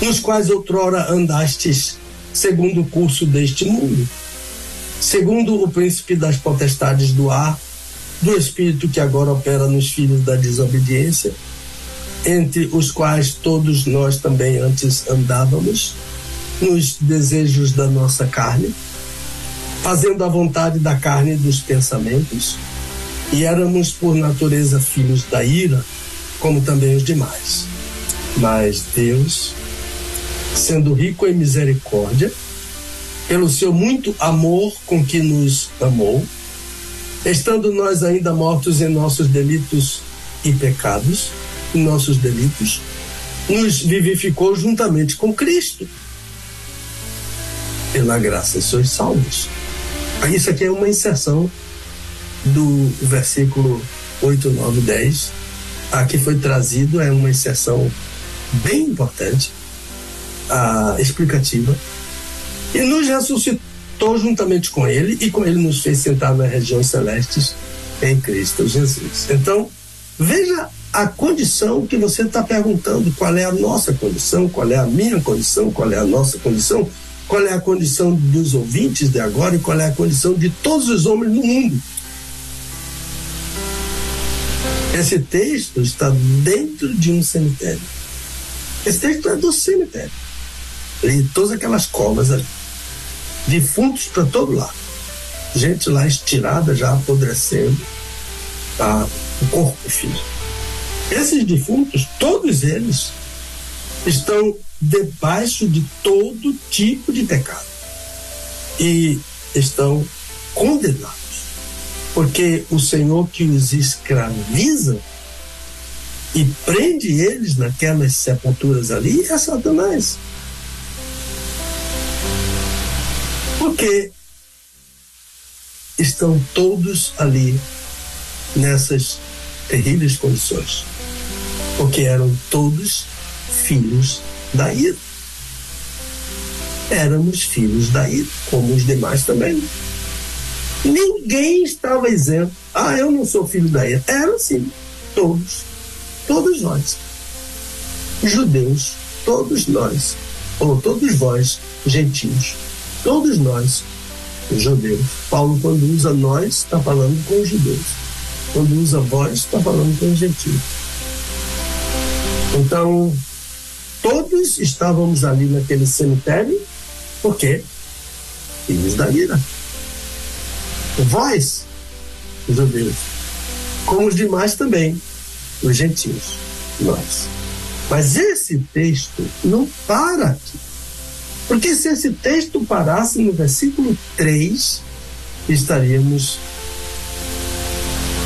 nos quais outrora andastes segundo o curso deste mundo, segundo o príncipe das potestades do ar, do espírito que agora opera nos filhos da desobediência, entre os quais todos nós também antes andávamos, nos desejos da nossa carne, fazendo a vontade da carne e dos pensamentos, e éramos por natureza filhos da ira, como também os demais. Mas Deus, sendo rico em misericórdia, pelo seu muito amor com que nos amou, estando nós ainda mortos em nossos delitos e pecados, nossos delitos, nos vivificou juntamente com Cristo. Pela graça sois salvos. Isso aqui é uma inserção do versículo 8, 9, 10. A que foi trazido é uma inserção bem importante, a, explicativa, e nos ressuscitou juntamente com ele, e com ele nos fez sentar nas regiões celestes em Cristo Jesus. Então, veja a condição que você está perguntando: qual é a nossa condição, qual é a minha condição, qual é a nossa condição, qual é a condição dos ouvintes de agora e qual é a condição de todos os homens no mundo. Esse texto está dentro de um cemitério. Esse texto é do cemitério. E todas aquelas covas ali. Defuntos para todo lado. Gente lá estirada, já apodrecendo. Tá? O corpo físico. Esses defuntos, todos eles, estão debaixo de todo tipo de pecado. E estão condenados porque o Senhor que os escraviza e prende eles naquelas sepulturas ali é Satanás. Porque estão todos ali nessas terríveis condições. Porque eram todos filhos da ira. Éramos filhos da ira, como os demais também. Ninguém estava isento. Ah, eu não sou filho da ira. Era sim, todos. Todos nós. Judeus, todos nós. Ou todos vós, gentios. Todos nós, judeus. Paulo, quando usa nós, está falando com os judeus. Quando usa vós, está falando com os gentios. Então, todos estávamos ali naquele cemitério, por quê? Filhos da ira vós, os judeus, como os demais também, os gentios, nós. Mas esse texto não para aqui. Porque se esse texto parasse no versículo 3, estaríamos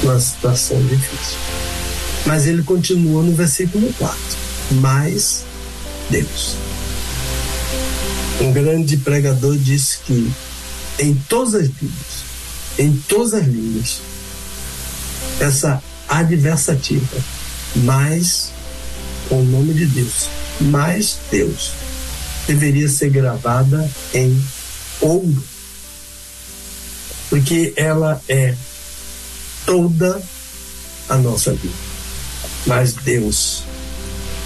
numa situação difícil. Mas ele continua no versículo 4. Mas Deus. Um grande pregador disse que em todas as Bíblias, em todas as línguas essa adversativa, mas com o nome de Deus, mais Deus, deveria ser gravada em ouro, porque ela é toda a nossa vida. Mas Deus,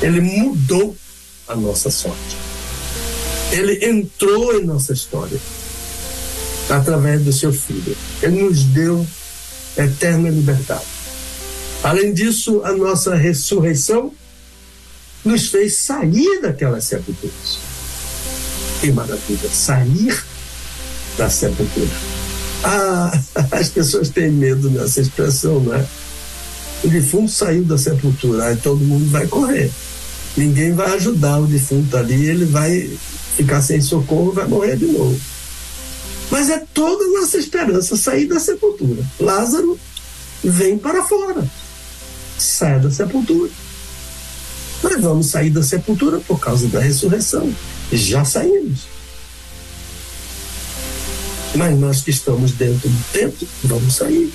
Ele mudou a nossa sorte. Ele entrou em nossa história através do seu Filho. Ele nos deu eterna liberdade. Além disso, a nossa ressurreição nos fez sair daquelas sepulturas. Que maravilha! Sair da sepultura. Ah, as pessoas têm medo nessa expressão, não é? O defunto saiu da sepultura, aí todo mundo vai correr. Ninguém vai ajudar o defunto ali, ele vai ficar sem socorro, vai morrer de novo. Mas é toda a nossa esperança sair da sepultura. Lázaro vem para fora, sai da sepultura. Nós vamos sair da sepultura por causa da ressurreição. Já saímos. Mas nós que estamos dentro do templo, vamos sair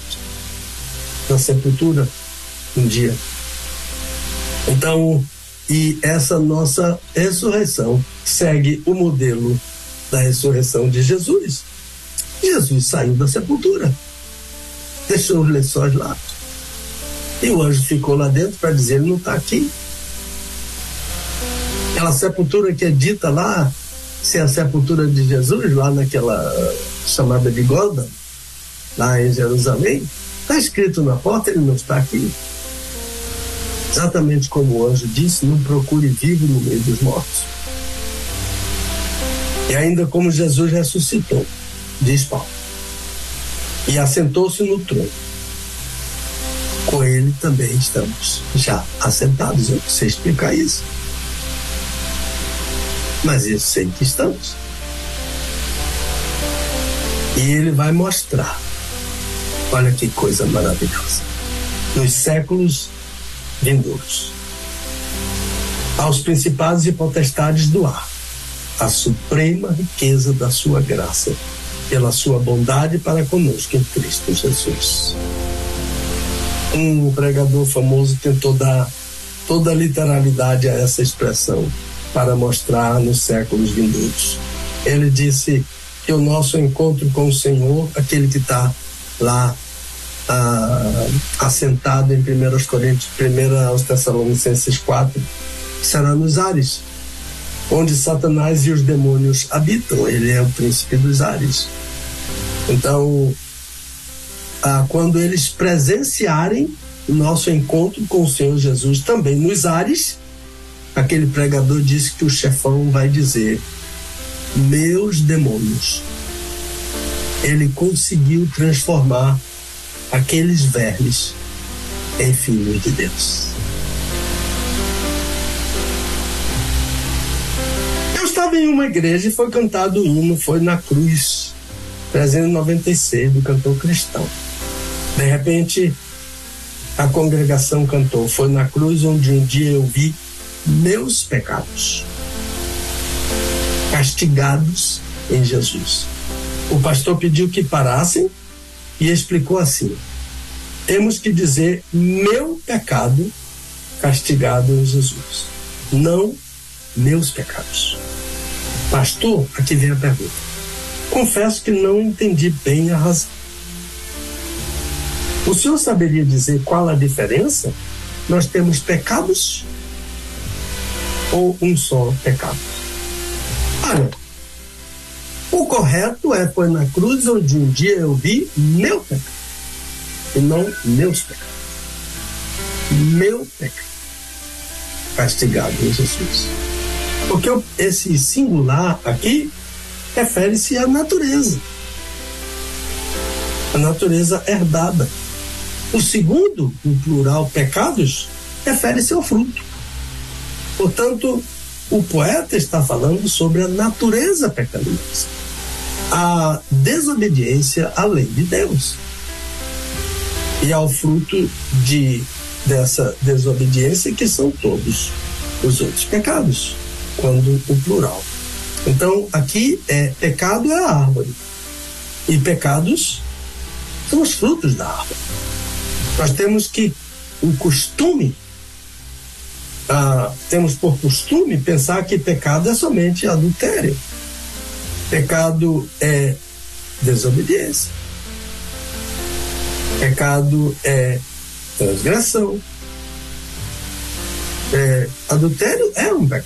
da sepultura um dia. Então, e essa nossa ressurreição segue o modelo da ressurreição de Jesus. Jesus saiu da sepultura. deixou os lençóis lá. E o anjo ficou lá dentro para dizer: ele não está aqui. Aquela sepultura que é dita lá, se é a sepultura de Jesus, lá naquela chamada de Golda, lá em Jerusalém, está escrito na porta, ele não está aqui. Exatamente como o anjo disse: não procure vivo no meio dos mortos. E ainda como Jesus ressuscitou, diz Paulo, e assentou-se no trono. Com ele também estamos já assentados. Eu sei explicar isso. Mas eu sei que estamos. E ele vai mostrar. Olha que coisa maravilhosa. Nos séculos vindouros. Aos principados e potestades do ar, a suprema riqueza da sua graça, pela sua bondade para conosco em Cristo Jesus. Um pregador famoso tentou dar toda a literalidade a essa expressão para mostrar nos séculos vindouros. Ele disse que o nosso encontro com o Senhor, aquele que está lá ah, assentado em 1 Coríntios, 1 aos Tessalonicenses 4, será nos ares, onde Satanás e os demônios habitam. Ele é o príncipe dos ares. Então, ah, quando eles presenciarem o nosso encontro com o Senhor Jesus também nos ares, aquele pregador disse que o chefão vai dizer: Meus demônios. Ele conseguiu transformar aqueles vermes em filhos de Deus. Eu estava em uma igreja e foi cantado o hino, foi na cruz, 396, do cantor cristão. De repente, a congregação cantou, foi na cruz onde um dia eu vi meus pecados castigados em Jesus. O pastor pediu que parassem e explicou assim: temos que dizer meu pecado castigado em Jesus, não meus pecados. Pastor, aqui vem a pergunta. Confesso que não entendi bem a razão. O senhor saberia dizer qual a diferença? Nós temos pecados ou um só pecado? Olha, o correto é foi na cruz onde um dia eu vi meu pecado e não meus pecados. Meu pecado castigado em Jesus. Porque esse singular aqui refere-se à natureza. A natureza herdada. O segundo, o plural pecados, refere-se ao fruto. Portanto, o poeta está falando sobre a natureza pecaminosa a desobediência à lei de Deus e ao fruto de dessa desobediência que são todos os outros pecados, quando o plural. Então, aqui é pecado é a árvore e pecados são os frutos da árvore. Nós temos que o costume ah, temos por costume pensar que pecado é somente adultério Pecado é desobediência. Pecado é transgressão. É, adultério é um pecado.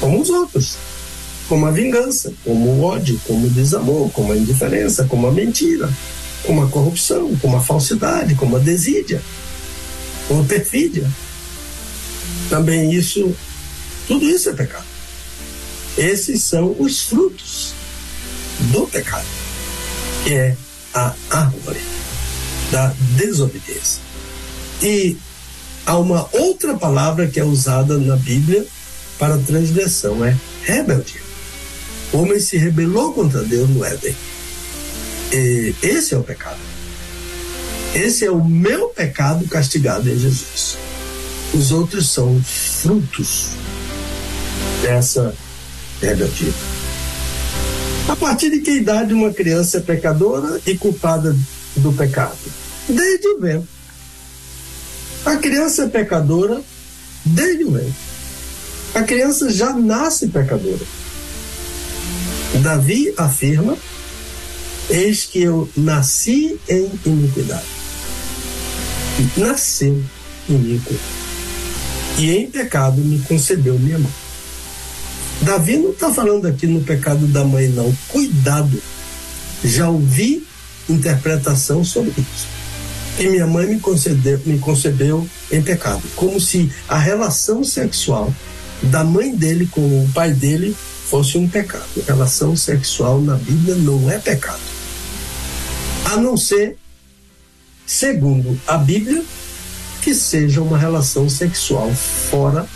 Como os outros. Como a vingança, como o ódio, como o desamor, como a indiferença, como a mentira, como a corrupção, como a falsidade, como a desídia, como a perfídia. Também isso, tudo isso é pecado. Esses são os frutos do pecado, que é a árvore da desobediência. E há uma outra palavra que é usada na Bíblia para transgressão, é rebeldia. O homem se rebelou contra Deus no Éden. E esse é o pecado. Esse é o meu pecado castigado em Jesus. Os outros são frutos dessa A partir de que idade uma criança é pecadora e culpada do pecado? Desde o ventre. A criança é pecadora desde o ventre. A criança já nasce pecadora. Davi afirma Eis que eu nasci em iniquidade. Nasceu iníquo. E em pecado me concedeu minha mãe. Davi não está falando aqui no pecado da mãe, não. Cuidado. Já ouvi interpretação sobre isso. E minha mãe me concedeu, me concebeu em pecado. Como se a relação sexual da mãe dele com o pai dele fosse um pecado. Relação sexual na Bíblia não é pecado. A não ser, segundo a Bíblia, que seja uma relação sexual fora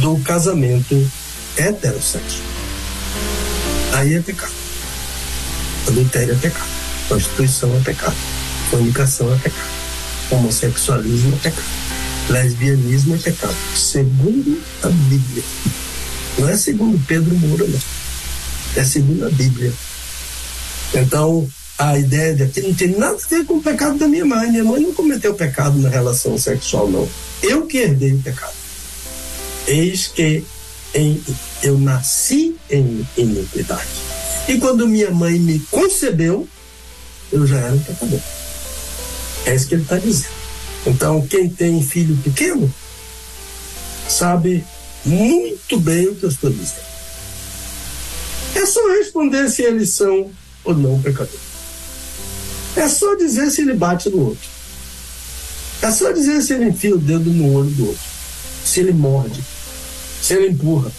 do casamento heterossexual. Aí é pecado. Adultério é pecado. Prostituição é pecado. Fornicação é pecado. Homossexualismo é pecado. Lesbianismo é pecado. Segundo a Bíblia. Não é segundo Pedro Moura, não. É segundo a Bíblia. Então, a ideia de aqui não tem nada a ver com o pecado da minha mãe. Minha mãe não cometeu pecado na relação sexual, não. Eu que herdei o pecado. Eis que em, eu nasci em iniquidade. E quando minha mãe me concebeu, eu já era um pecador. É isso que ele está dizendo. Então, quem tem filho pequeno, sabe muito bem o que eu estou dizendo. É só responder se eles são ou não pecadores. É só dizer se ele bate no outro. É só dizer se ele enfia o dedo no olho do outro. Se ele morde. Se ele empurra.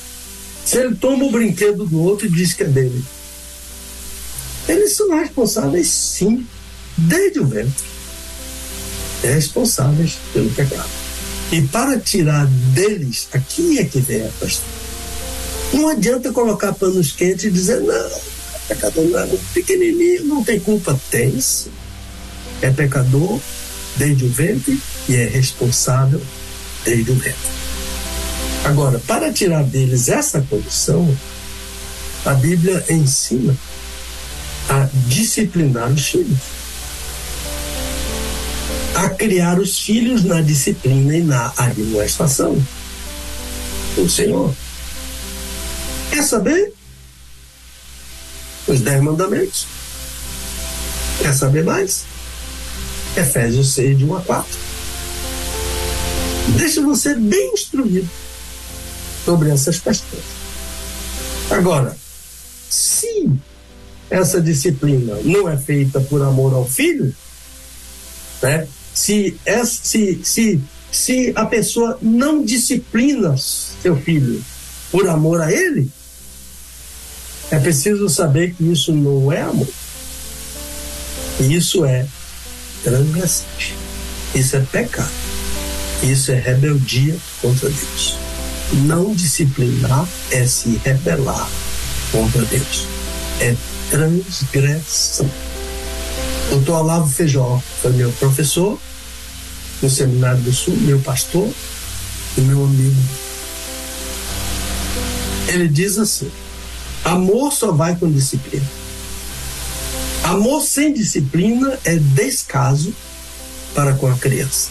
Se ele toma o brinquedo do outro e diz que é dele. Eles são responsáveis, sim, desde o ventre. Responsáveis pelo pecado. E para tirar deles, aqui é que vem a questão. Não adianta colocar panos quentes e dizer, não, pecador não é pequenininho, não tem culpa. Tem sim. É pecador desde o ventre e é responsável desde o ventre. Agora, para tirar deles essa condição, a Bíblia ensina a disciplinar os filhos, a criar os filhos na disciplina e na admoestação. O Senhor. Quer saber? Os dez mandamentos. Quer saber mais? Efésios 6, de 1 a 4. Deixa você bem instruído sobre essas questões. Agora, se essa disciplina não é feita por amor ao filho, né? se, se, se, se a pessoa não disciplina seu filho por amor a ele, é preciso saber que isso não é amor. Isso é transgressão. Isso é pecado. Isso é rebeldia contra Deus. Não disciplinar é se rebelar contra Deus. É transgressão. Doutor Olavo Feijó foi meu professor no Seminário do Sul, meu pastor e meu amigo. Ele diz assim: amor só vai com disciplina. Amor sem disciplina é descaso para com a criança.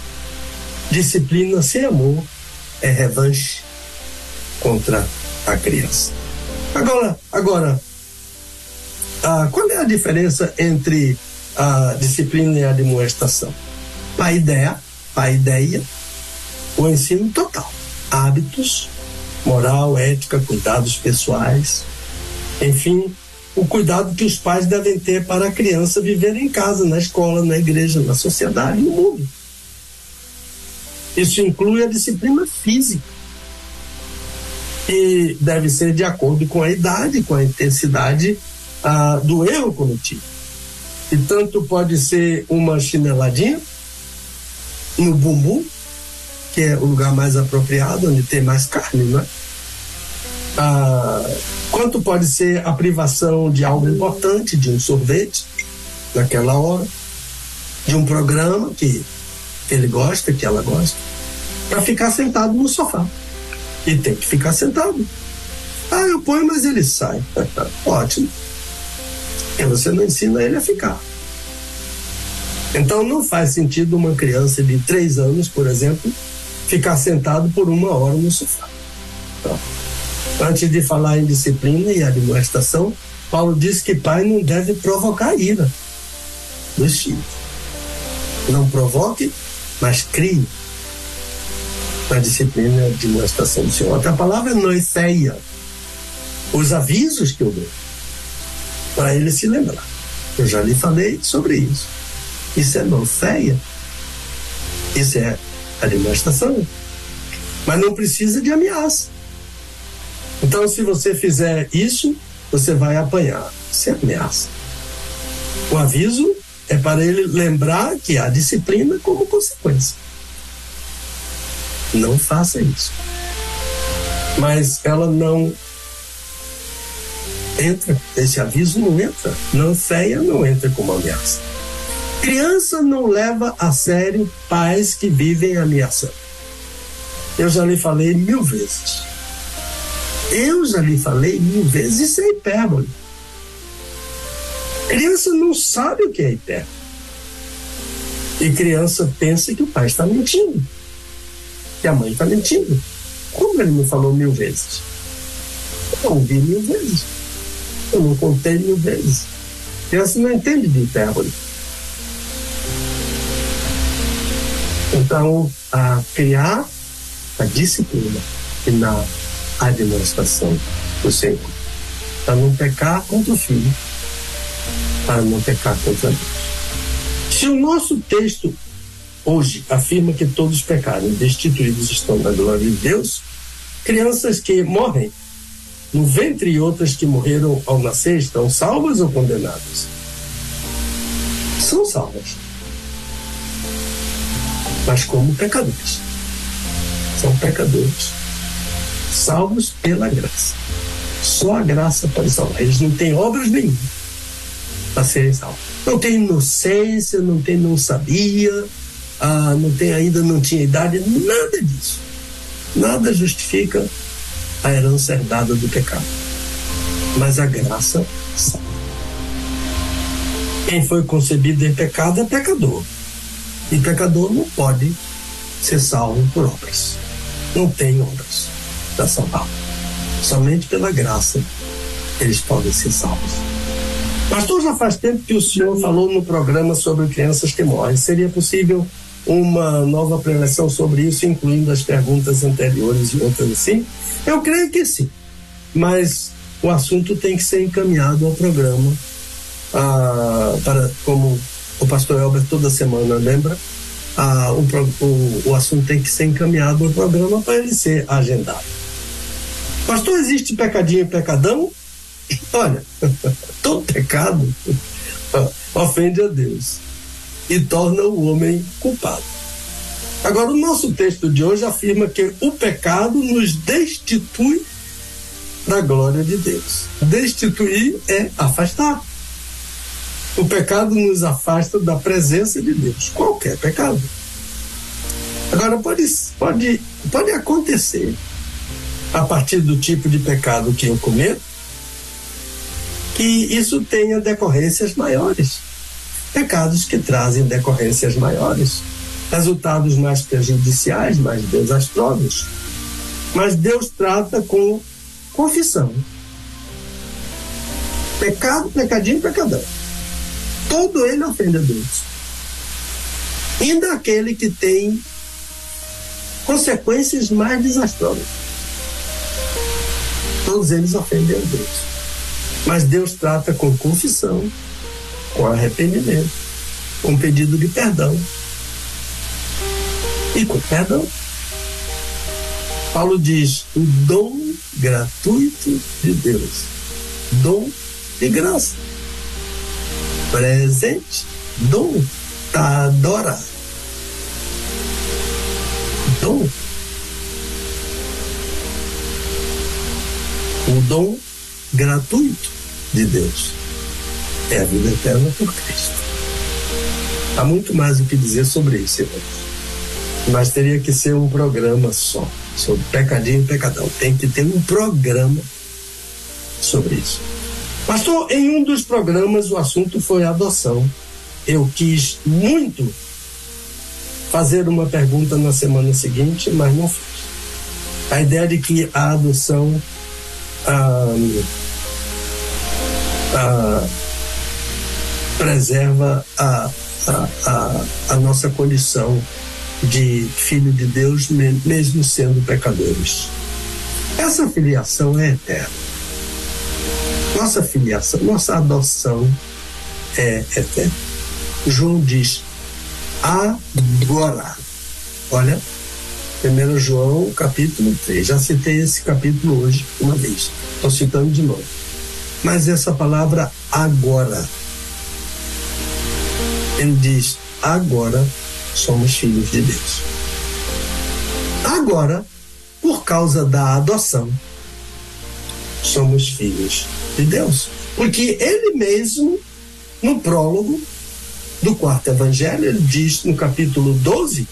Disciplina sem amor é revanche contra a criança. Agora, agora ah, qual é a diferença entre a disciplina e a demonstração? A ideia, a ideia, o ensino total, hábitos, moral, ética, cuidados pessoais, enfim, o cuidado que os pais devem ter para a criança viver em casa, na escola, na igreja, na sociedade, no mundo. Isso inclui a disciplina física e deve ser de acordo com a idade, com a intensidade ah, do erro cometido. E tanto pode ser uma chineladinha no bumbum, que é o lugar mais apropriado, onde tem mais carne, não é? Ah, quanto pode ser a privação de algo importante, de um sorvete, naquela hora, de um programa que ele gosta, que ela gosta, para ficar sentado no sofá. E tem que ficar sentado. Ah, eu ponho, mas ele sai. Ótimo. E você não ensina ele a ficar. Então não faz sentido uma criança de três anos, por exemplo, ficar sentado por uma hora no sofá. Então, antes de falar em disciplina e admoestação, Paulo diz que pai não deve provocar ira dos filhos. Não provoque, mas crie na disciplina de demonstração do Senhor. Outra palavra é noiceia. Os avisos que eu dou para ele se lembrar. Eu já lhe falei sobre isso. Isso é noiceia. Isso é a demonstração. Mas não precisa de ameaça. Então, se você fizer isso, você vai apanhar. Isso é ameaça. O aviso é para ele lembrar que há disciplina como consequência. Não faça isso. Mas ela não entra, esse aviso não entra. Não feia, não entra como ameaça. Criança não leva a sério pais que vivem ameaçando. Eu já lhe falei mil vezes. Eu já lhe falei mil vezes, isso é hipérbole. Criança não sabe o que é hipérbole. E criança pensa que o pai está mentindo que a mãe está mentindo. Como ele me falou mil vezes? Eu ouvi mil vezes. Eu não contei mil vezes. Criança não entende de hipérbole. Então, a criar a disciplina e na administração do Senhor. Para não pecar contra o filho, para não pecar contra Deus. Se o nosso texto hoje afirma que todos pecaram, destituídos estão da glória de Deus, crianças que morrem no ventre e outras que morreram ao nascer estão salvas ou condenadas? São salvas. Mas como pecadores. São pecadores. Salvos pela graça. Só a graça pode salvar. Eles não têm obras nenhuma para serem salvos. Não tem inocência, não tem não sabia, ah, não tem ainda não tinha idade, nada disso. Nada justifica a herança herdada do pecado. Mas a graça salva. Quem foi concebido em pecado é pecador. E pecador não pode ser salvo por obras. Não tem obras para salvar. Somente pela graça eles podem ser salvos. Pastor, já faz tempo que o senhor falou no programa sobre crianças que morrem. Seria possível uma nova preleção sobre isso, incluindo as perguntas anteriores e outras assim? Eu creio que sim, mas o assunto tem que ser encaminhado ao programa, ah, para, como o pastor Elber toda semana lembra, ah, o, o, o assunto tem que ser encaminhado ao programa para ele ser agendado. Pastor, existe pecadinho e pecadão? Olha, todo pecado ofende a Deus e torna o homem culpado. Agora, o nosso texto de hoje afirma que o pecado nos destitui da glória de Deus. Destituir é afastar. O pecado nos afasta da presença de Deus, qualquer pecado. Agora, pode, pode, pode acontecer, a partir do tipo de pecado que eu cometo, que isso tenha decorrências maiores pecados que trazem decorrências maiores, resultados mais prejudiciais, mais desastrosos. Mas Deus trata com confissão. Pecado, pecadinho, pecadão. Todo ele ofende a Deus. Ainda aquele que tem consequências mais desastrosas. Todos eles ofendem a Deus. Mas Deus trata com confissão, com arrependimento, com pedido de perdão e com perdão. Paulo diz: o dom gratuito de Deus, dom de graça, presente, dom, tá adora, dom. O dom gratuito de Deus é a vida eterna por Cristo. Há muito mais o que dizer sobre isso, irmãos. Mas teria que ser um programa só, sobre pecadinho e pecadão. Tem que ter um programa sobre isso. Pastor, em um dos programas o assunto foi adoção. Eu quis muito fazer uma pergunta na semana seguinte, mas não fiz. A ideia de que a adoção. Ah, ah, preserva a, a, a, a nossa condição de filho de Deus, mesmo sendo pecadores. Essa filiação é eterna. Nossa filiação, nossa adoção é eterna. João diz: agora. Olha, 1 João, capítulo 3. Já citei esse capítulo hoje uma vez. Estou citando de novo. Mas essa palavra agora. Ele diz: agora somos filhos de Deus. Agora, por causa da adoção, somos filhos de Deus. Porque ele mesmo, no prólogo do quarto evangelho, ele diz no capítulo 12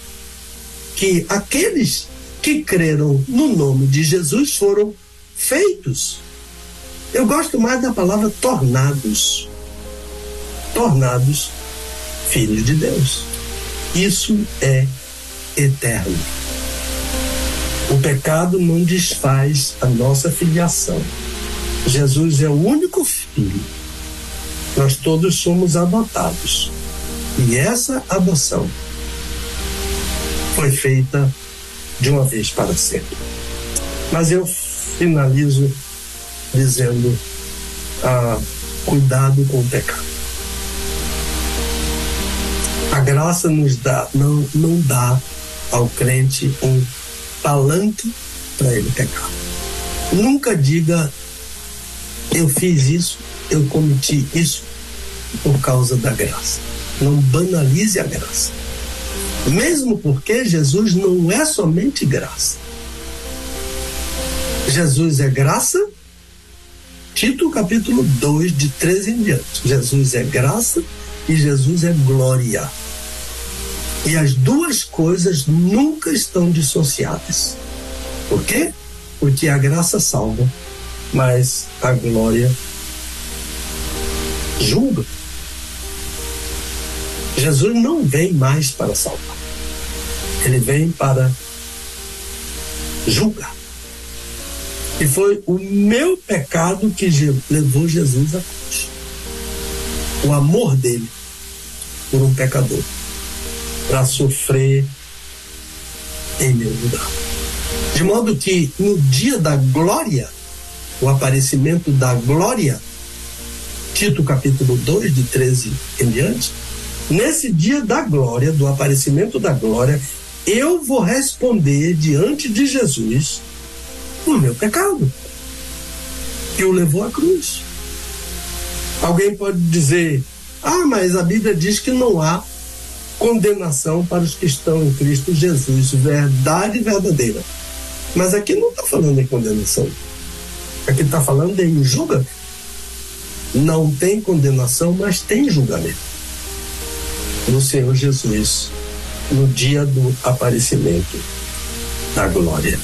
que aqueles que creram no nome de Jesus foram feitos. Eu gosto mais da palavra tornados. Tornados filhos de Deus. Isso é eterno. O pecado não desfaz a nossa filiação. Jesus é o único filho. Nós todos somos adotados. E essa adoção foi feita de uma vez para sempre. Mas eu finalizo dizendo: ah, cuidado com o pecado. A graça nos dá, não, não dá ao crente um palanque para ele pecar. Nunca diga eu fiz isso, eu cometi isso por causa da graça. Não banalize a graça. Mesmo porque Jesus não é somente graça. Jesus é graça. Tito capítulo 2, de 13 em diante. Jesus é graça e Jesus é glória. E as duas coisas nunca estão dissociadas. Por quê? Porque a graça salva, mas a glória julga. Jesus não vem mais para salvar. Ele vem para julgar. E foi o meu pecado que levou Jesus à cruz. O amor dele por um pecador para sofrer em meu lugar. De modo que no dia da glória, o aparecimento da glória, Tito capítulo 2, de 13 em diante, nesse dia da glória, do aparecimento da glória, eu vou responder diante de Jesus o meu pecado, que o levou à cruz. Alguém pode dizer, ah, mas a Bíblia diz que não há condenação para os que estão em Cristo Jesus, verdade verdadeira. Mas aqui não está falando em condenação. Aqui está falando em julgamento. Não tem condenação, mas tem julgamento. No Senhor Jesus, no dia do aparecimento da glória.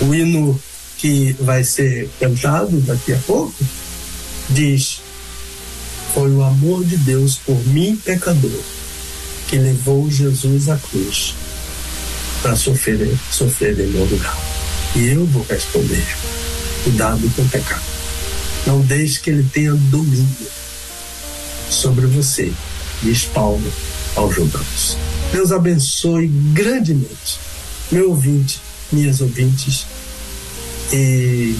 O hino que vai ser cantado daqui a pouco diz: Foi o amor de Deus por mim, pecador que levou Jesus à cruz para sofrer, sofrer em meu lugar. E eu vou responder: cuidado com o pecado. Não deixe que ele tenha domínio sobre você, diz Paulo aos Romanos. Deus abençoe grandemente meu ouvinte, minhas ouvintes, e,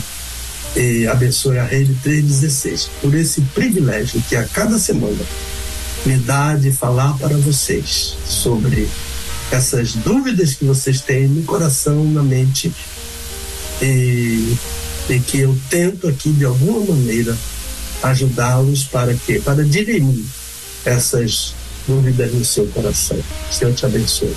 e abençoe a Rede 316 por esse privilégio que a cada semana me dá de falar para vocês sobre essas dúvidas que vocês têm no coração, na mente, e, e que eu tento aqui de alguma maneira ajudá-los para quê? Para dirimir essas dúvidas no seu coração. Senhor te abençoe.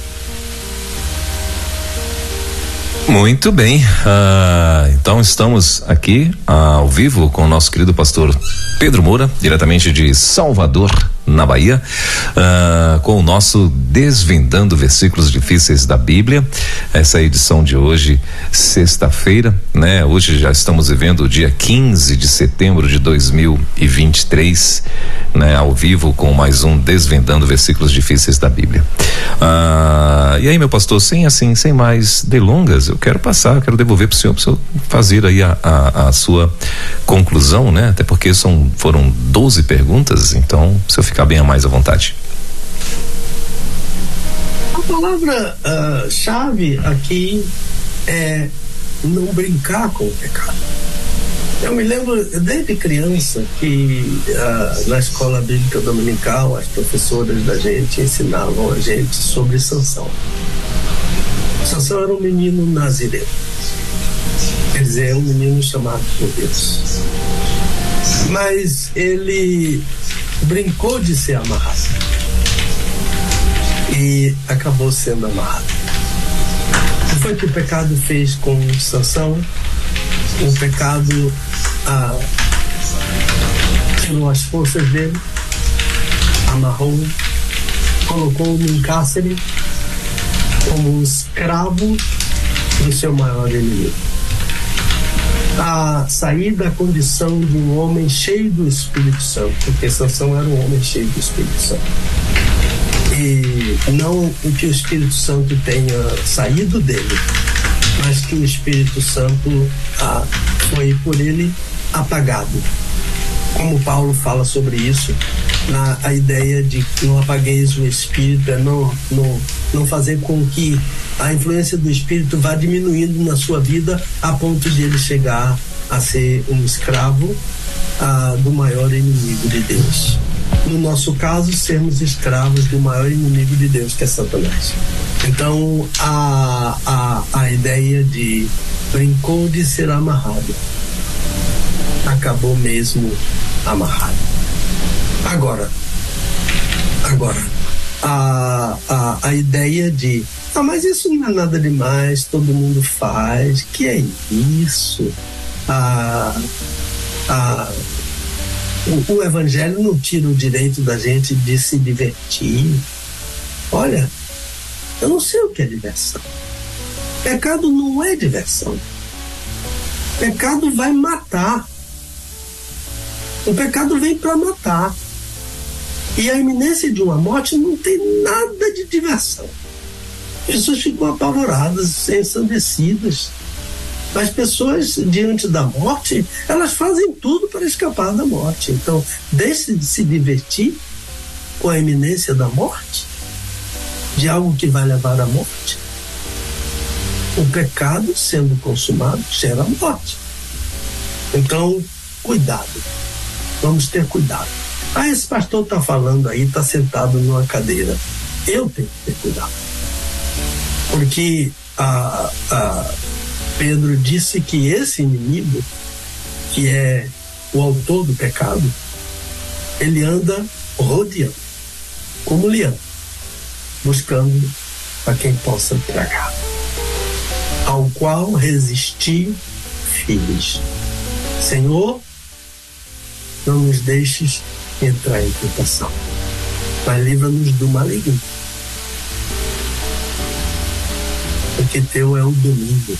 Muito bem, uh, então estamos aqui uh, ao vivo com o nosso querido pastor Pedro Moura, diretamente de Salvador, na Bahia, uh, com o nosso Desvendando Versículos Difíceis da Bíblia. Essa edição de hoje, sexta-feira, né? Hoje já estamos vivendo o dia 15 de setembro de 2023, né? Ao vivo com mais um Desvendando Versículos Difíceis da Bíblia. Uh, e aí, meu pastor, sem assim, sem mais delongas, eu quero passar, eu quero devolver para o senhor, para o senhor fazer aí a, a, a, sua conclusão, né? Até porque são, foram 12 perguntas, então, se eu ficar bem a mais à vontade. A palavra uh, chave aqui é não brincar com o pecado. Eu me lembro desde criança que uh, na escola bíblica dominical as professoras da gente ensinavam a gente sobre Sansão. Sansão era um menino nazireu. Quer dizer, é um menino chamado por Deus. Mas ele brincou de ser amarrado. E acabou sendo amarrado. O foi que o pecado fez com Sansão? O pecado ah, tirou as forças dele, amarrou, colocou num cárcere como um escravo do seu maior inimigo. A sair da condição de um homem cheio do Espírito Santo, porque Sansão era um homem cheio do Espírito Santo. E não o que o Espírito Santo tenha saído dele, mas que o Espírito Santo ah, foi por ele apagado. Como Paulo fala sobre isso, na a ideia de que não apagueis o espírito, é não, não, não fazer com que a influência do espírito vá diminuindo na sua vida a ponto de ele chegar a ser um escravo ah, do maior inimigo de Deus. No nosso caso, sermos escravos do maior inimigo de Deus, que é Satanás. Então, a, a, a ideia de brincou de ser amarrado acabou mesmo amarrado. Agora, agora, a, a, a ideia de ah, mas isso não é nada demais, todo mundo faz, que é isso? Ah, ah, o, o evangelho não tira o direito da gente de se divertir. Olha, eu não sei o que é diversão. Pecado não é diversão. Pecado vai matar. O pecado vem para matar. E a iminência de uma morte não tem nada de diversão. Pessoas ficam apavoradas, ensandecidas. As pessoas, diante da morte, elas fazem tudo para escapar da morte. Então, deixe de se divertir com a iminência da morte, de algo que vai levar à morte. O pecado, sendo consumado, gera morte. Então, cuidado Vamos ter cuidado. Ah, esse pastor está falando aí, está sentado numa cadeira. Eu tenho que ter cuidado. Porque a, a Pedro disse que esse inimigo, que é o autor do pecado, ele anda rodeando, como leão, buscando a quem possa tragar, ao qual resistir filhos. Senhor, não nos deixes entrar em tentação, mas livra-nos do maligno. Porque teu é o domínio.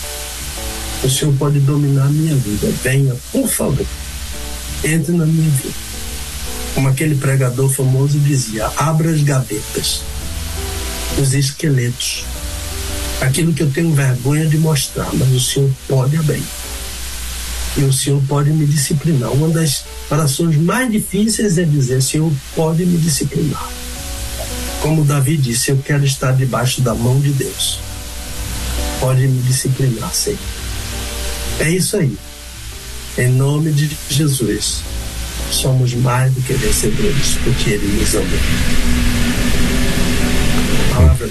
O Senhor pode dominar a minha vida. Venha, por favor, entre na minha vida. Como aquele pregador famoso dizia: abra as gavetas, os esqueletos, aquilo que eu tenho vergonha de mostrar, mas o Senhor pode abrir e o Senhor pode me disciplinar. Uma das orações mais difíceis é dizer: Senhor, pode me disciplinar. Como Davi disse, eu quero estar debaixo da mão de Deus. Pode me disciplinar, Senhor. É isso aí. Em nome de Jesus, somos mais do que vencedores, porque Ele nos amou. Palavra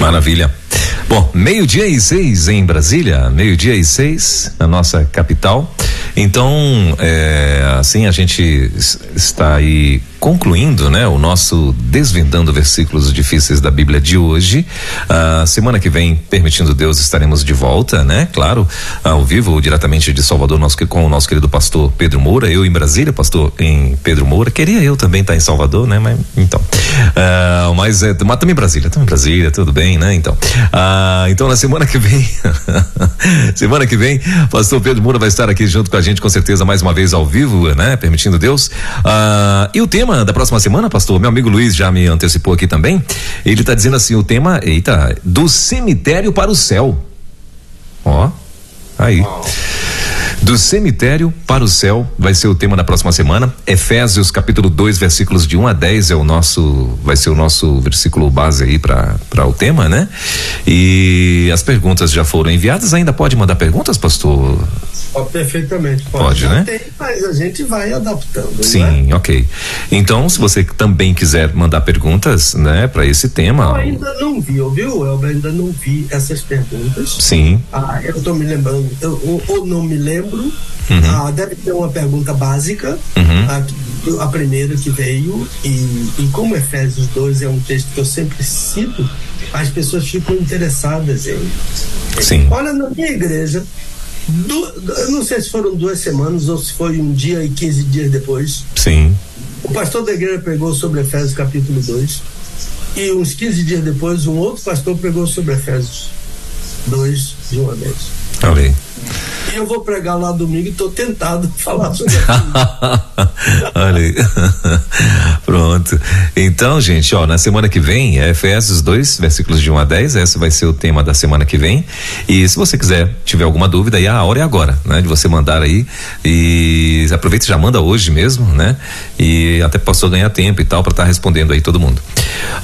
Maravilha. Bom, meio-dia e seis em Brasília, meio-dia e seis na nossa capital. Então, é, assim a gente está aí concluindo, né, o nosso desvendando versículos difíceis da Bíblia de hoje. Uh, semana que vem, permitindo Deus, estaremos de volta, né? Claro, ao vivo, diretamente de Salvador, nosso, com o nosso querido pastor Pedro Moura, eu em Brasília, pastor em Pedro Moura. Queria eu também estar em Salvador, né? Mas então, uh, mas, é, mas também Brasília, também Brasília, tudo bem, né? Então, uh, então na semana que vem, semana que vem, pastor Pedro Moura vai estar aqui junto com a gente, com certeza, mais uma vez ao vivo, né? Permitindo Deus. e o tempo tema da próxima semana, pastor? Meu amigo Luiz já me antecipou aqui também. Ele está dizendo assim: o tema, eita, do cemitério para o céu. Ó, aí. Do cemitério para o céu vai ser o tema da próxima semana. Efésios capítulo 2, versículos de 1 a 10 é o nosso vai ser o nosso versículo base aí para o tema, né? E as perguntas já foram enviadas, ainda pode mandar perguntas, pastor? Oh, perfeitamente, pode, pode né? Tem, mas a gente vai adaptando. Sim, ok. Então, se você também quiser mandar perguntas, né, para esse tema. Eu ainda não vi, ouviu, Elber? Ainda não vi essas perguntas. Sim. Ah, eu tô me lembrando, eu, ou não me lembro. Uhum. Ah, deve ter uma pergunta básica, uhum. a, a, primeira que veio, e, e como Efésios 2 é um texto que eu sempre cito, as pessoas ficam interessadas em. Sim. Olha, na minha igreja, eu não sei se foram duas semanas ou se foi um dia e 15 dias depois. Sim. O pastor da igreja pregou sobre Efésios capítulo 2. E uns 15 dias depois, um outro pastor pregou sobre Efésios 2, de uma vez. E eu vou pregar lá domingo e estou tentado falar sobre Olha aí. Pronto. Então, gente, ó, na semana que vem é Efésios 2, versículos de 1 a 10. Esse vai ser o tema da semana que vem. E se você quiser, tiver alguma dúvida, aí a hora é agora, né? De você mandar aí. E aproveita e já manda hoje mesmo, né? E até passou ganhar tempo e tal para estar tá respondendo aí todo mundo.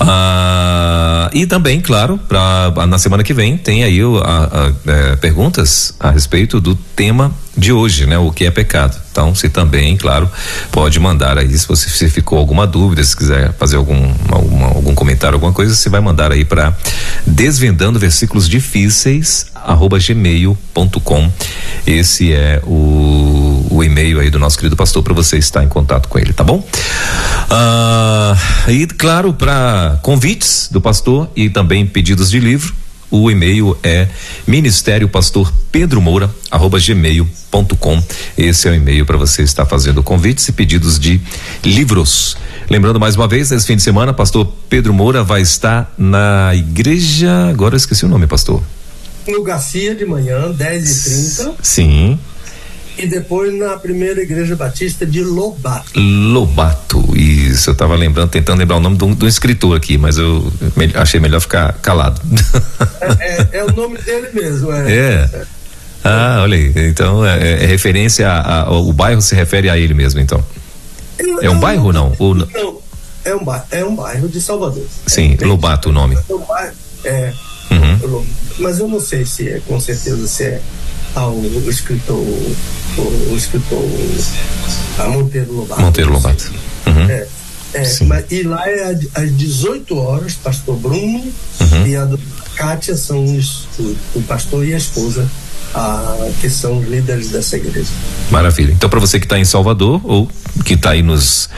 Ah, e também, claro, pra, na semana que vem tem aí o, a, a, é, perguntas a respeito do tema de hoje, né? O que é pecado. Então, se também, claro, pode mandar aí se você se ficou alguma dúvida, se quiser fazer algum alguma, algum comentário, alguma coisa, você vai mandar aí para desvendando versículos difíceis arroba gmail.com. Esse é o, o e-mail aí do nosso querido pastor para você estar em contato com ele, tá bom? Ah, e claro, para convites do pastor e também pedidos de livro, o e-mail é ministério pastor Pedro Moura arroba gmail.com. Esse é o e-mail para você estar fazendo convites e pedidos de livros. Lembrando mais uma vez, nesse fim de semana, pastor Pedro Moura vai estar na igreja. Agora eu esqueci o nome, pastor. No Garcia de manhã, 10 e 30 Sim e depois na primeira igreja batista de Lobato. Lobato, isso, eu estava lembrando, tentando lembrar o nome do, do escritor aqui, mas eu me, achei melhor ficar calado. É, é, é, o nome dele mesmo, é. É. Ah, olha aí, então é, é referência a, a, o bairro se refere a ele mesmo, então. É um bairro ou não? Ou... Não, é um, bairro, é um bairro de Salvador. Sim, é, Lobato o nome. É um bairro, é, uhum. mas eu não sei se é, com certeza se é ao escritor, o, escritor Monteiro Lobato. Monteiro Lobato. Uhum. É, é, mas, e lá é às 18 horas, pastor Bruno uhum. e a Kátia são os, o, o pastor e a esposa a, que são líderes dessa igreja. Maravilha. Então, para você que está em Salvador ou que está aí nos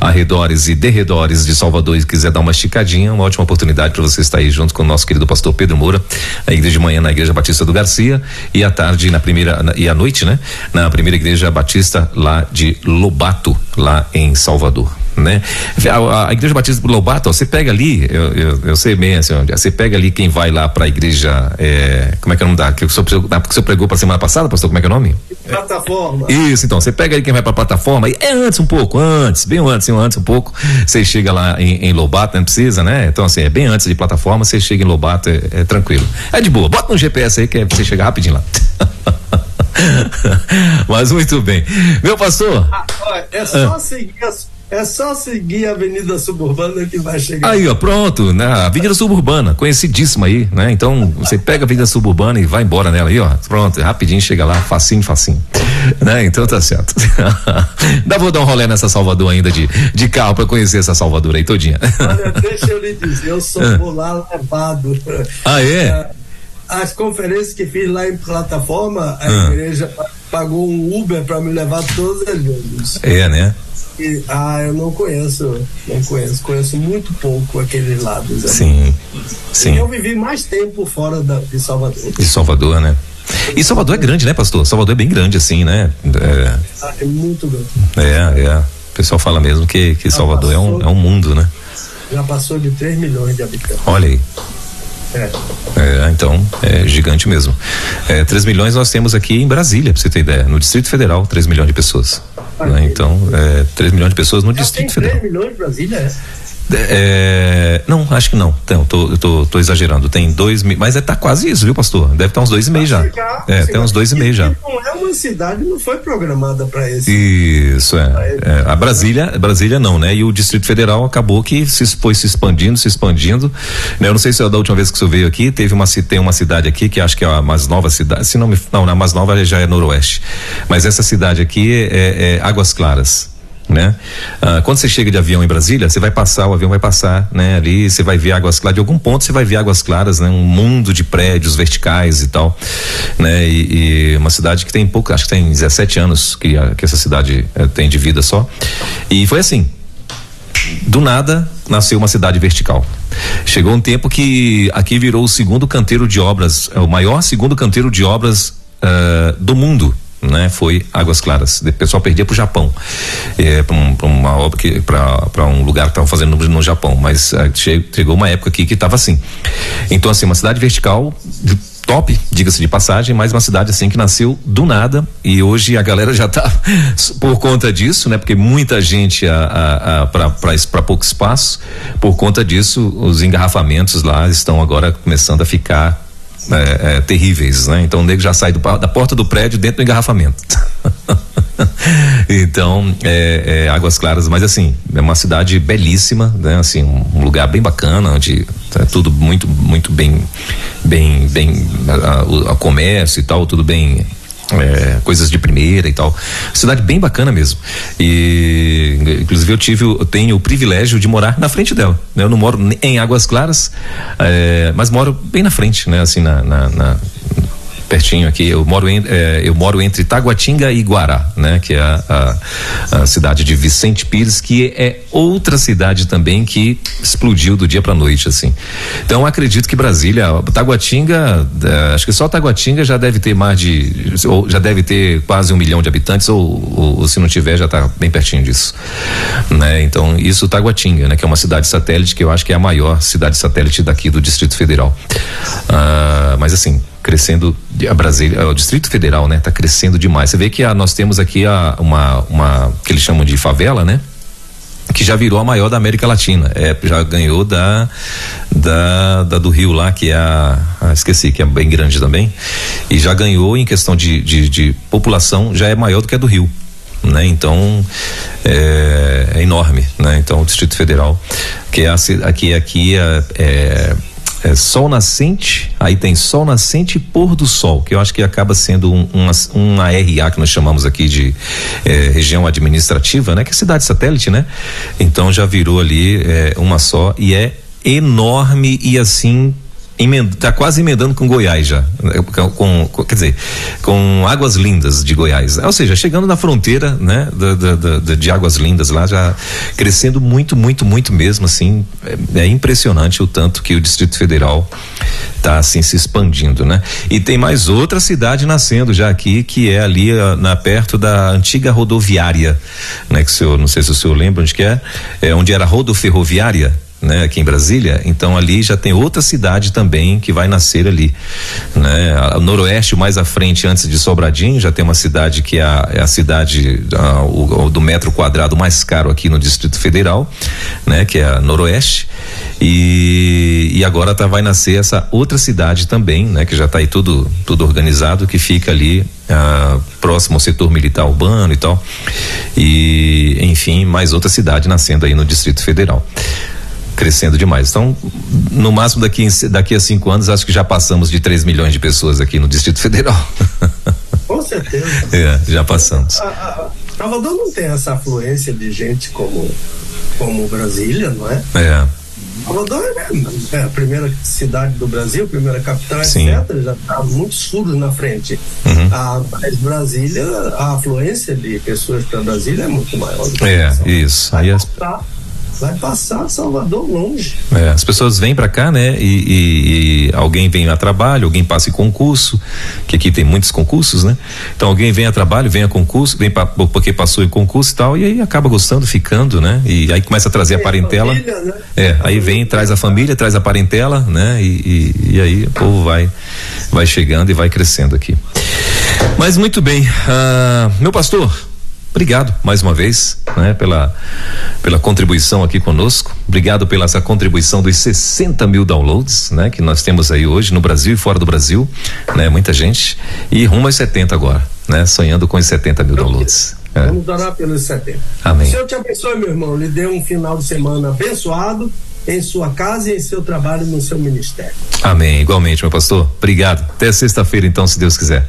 arredores e derredores de Salvador e quiser dar uma esticadinha, uma ótima oportunidade para você estar aí junto com o nosso querido pastor Pedro Moura, a igreja de manhã na Igreja Batista do Garcia e à tarde na primeira na, e à noite, né? Na primeira igreja batista lá de Lobato, lá em Salvador né? A, a, igreja Batista do Lobato, ó, você pega ali, eu, eu, eu, sei bem assim, onde, você pega ali quem vai lá para a igreja, é, como é que é o nome da, que o senhor, que o senhor pregou para semana passada, pastor, como é que é o nome? Plataforma. Isso, então, você pega ali quem vai para plataforma, é antes um pouco, antes, bem antes, antes um pouco, você chega lá em, em Lobato, não precisa, né? Então, assim, é bem antes de plataforma, você chega em Lobato, é, é tranquilo. É de boa, bota no GPS aí que é, você chega rapidinho lá. Mas muito bem. Meu pastor. Ah, é só ah. seguir as é só seguir a Avenida Suburbana que vai chegar. Aí, ó, pronto, né? Avenida Suburbana, conhecidíssima aí, né? Então, você pega a Avenida Suburbana e vai embora nela aí, ó. Pronto, rapidinho chega lá, facinho, facinho. Né? Então tá certo. Dá vou dar um rolê nessa Salvador ainda de, de carro pra conhecer essa Salvador aí todinha. Olha, deixa eu lhe dizer, eu sou por ah. lá levado. Ah, é? é? As conferências que fiz lá em plataforma, a ah. igreja pagou um Uber para me levar todas as vezes. É, né? Ah, eu não conheço, não conheço, conheço muito pouco aqueles lados. Sim, sim. E eu vivi mais tempo fora da, de Salvador. De Salvador, né? E Salvador é grande, né, pastor? Salvador é bem grande, assim, né? É, ah, é muito grande. É, é. O pessoal fala mesmo que, que Salvador passou, é, um, é um mundo, né? Já passou de 3 milhões de habitantes. Olha aí. É. então, é gigante mesmo. É, 3 milhões nós temos aqui em Brasília, pra você ter ideia. No Distrito Federal, 3 milhões de pessoas. Né? Então, é, 3 milhões de pessoas no Já Distrito tem 3 Federal. 3 milhões Brasília, é? É, não, acho que não. Então, tô, tô, tô exagerando. Tem dois, mas é tá quase isso, viu, pastor? Deve estar uns dois e meio já. é, tem uns dois e meio já. Não é uma cidade, não foi programada para isso. Isso é. é. A Brasília, Brasília não, né? E o Distrito Federal acabou que se foi se expandindo, se expandindo. Né? Eu não sei se é da última vez que você veio aqui, teve uma tem uma cidade aqui que acho que é a mais nova cidade. Se não me, não, a mais nova já é Noroeste. Mas essa cidade aqui é, é Águas Claras né? Ah, quando você chega de avião em Brasília, você vai passar, o avião vai passar, né? Ali você vai ver águas claras, de algum ponto você vai ver águas claras, né? Um mundo de prédios verticais e tal, né? E, e uma cidade que tem pouco, acho que tem 17 anos que, a, que essa cidade eh, tem de vida só. E foi assim, do nada nasceu uma cidade vertical. Chegou um tempo que aqui virou o segundo canteiro de obras, é o maior segundo canteiro de obras uh, do mundo né? Foi Águas Claras. O pessoal perdia para o Japão, é, para um, uma obra que para um lugar que estavam fazendo no, Japão, mas é, chegou uma época aqui que estava assim. Então assim, uma cidade vertical top, diga-se de passagem, mas uma cidade assim que nasceu do nada e hoje a galera já está por conta disso, né? Porque muita gente para pouco espaço, por conta disso os engarrafamentos lá estão agora começando a ficar é, é, terríveis, né? Então o nego já sai do, da porta do prédio dentro do engarrafamento. então, é, é, Águas Claras, mas assim, é uma cidade belíssima, né? Assim, um, lugar bem bacana, onde é tudo muito, muito bem, bem, bem, a, a comércio e tal, tudo bem é, coisas de primeira e tal. Cidade bem bacana mesmo. E inclusive eu tive, eu tenho o privilégio de morar na frente dela. Né? Eu não moro em Águas Claras, é, mas moro bem na frente, né? Assim na, na, na pertinho aqui. Eu moro, em, é, eu moro entre Taguatinga e Guará, né? Que é a, a, a, cidade de Vicente Pires, que é outra cidade também que explodiu do dia para noite, assim. Então acredito que Brasília, Taguatinga, é, acho que só Taguatinga já deve ter mais de, ou já deve ter quase um milhão de habitantes, ou, ou, ou se não tiver já está bem pertinho disso, né? Então isso Taguatinga, né? Que é uma cidade satélite que eu acho que é a maior cidade satélite daqui do Distrito Federal. Ah, mas assim, crescendo a Brasília, o Distrito Federal, né, tá crescendo demais. Você vê que a, nós temos aqui a, uma uma que eles chamam de favela, né? Que já virou a maior da América Latina. É, já ganhou da, da, da do Rio lá, que é a, a, esqueci, que é bem grande também. E já ganhou em questão de, de, de população, já é maior do que a do Rio. Né? Então é, é, enorme, né? Então o Distrito Federal, que é aqui aqui é, é é, sol nascente, aí tem sol nascente e pôr do sol, que eu acho que acaba sendo um, uma, RA que nós chamamos aqui de é, região administrativa, né? Que é cidade satélite, né? Então já virou ali é, uma só e é enorme e assim está quase emendando com Goiás já, com, com, quer dizer, com Águas Lindas de Goiás, ou seja, chegando na fronteira, né, da, da, da, de Águas Lindas lá, já crescendo muito, muito, muito mesmo, assim, é, é impressionante o tanto que o Distrito Federal está assim se expandindo, né? E tem mais outra cidade nascendo já aqui, que é ali na perto da antiga rodoviária, né? Que o senhor, não sei se o senhor lembra onde que é, é onde era rodoferroviária, né, aqui em Brasília, então ali já tem outra cidade também que vai nascer ali, né? A, noroeste mais à frente, antes de Sobradinho, já tem uma cidade que é a, é a cidade a, o, do metro quadrado mais caro aqui no Distrito Federal, né? Que é a noroeste e, e agora tá, vai nascer essa outra cidade também, né? Que já está aí tudo tudo organizado, que fica ali ah, próximo ao setor militar urbano e tal e enfim mais outra cidade nascendo aí no Distrito Federal crescendo demais. Então, no máximo daqui, daqui a cinco anos, acho que já passamos de 3 milhões de pessoas aqui no Distrito Federal. Com certeza. É, já passamos. A, a, Salvador não tem essa afluência de gente como, como Brasília, não é? É. Salvador é, é a primeira cidade do Brasil, primeira capital, Sim. etc. Já está muitos furos na frente. Uhum. A, mas Brasília, a afluência de pessoas para Brasília é muito maior. É, isso. Aí as... Tá vai passar Salvador longe. É, as pessoas vêm para cá, né? E, e, e, alguém vem a trabalho, alguém passa em concurso, que aqui tem muitos concursos, né? Então alguém vem a trabalho, vem a concurso, vem pra, porque passou em concurso e tal, e aí acaba gostando, ficando, né? E aí começa a trazer a parentela. Família, né? É, aí vem, traz a família, traz a parentela, né? E, e, aí o povo vai, vai chegando e vai crescendo aqui. Mas muito bem, uh, meu pastor, obrigado mais uma vez, né, pela, pela contribuição aqui conosco. Obrigado pela essa contribuição dos 60 mil downloads, né, que nós temos aí hoje no Brasil e fora do Brasil, né, muita gente. E rumo aos 70 agora, né, sonhando com os 70 mil downloads. É. Vamos orar pelos 70. Amém. Senhor te abençoe, meu irmão. Lhe dê um final de semana abençoado em sua casa e em seu trabalho no seu ministério. Amém. Igualmente, meu pastor. Obrigado. Até sexta-feira, então, se Deus quiser.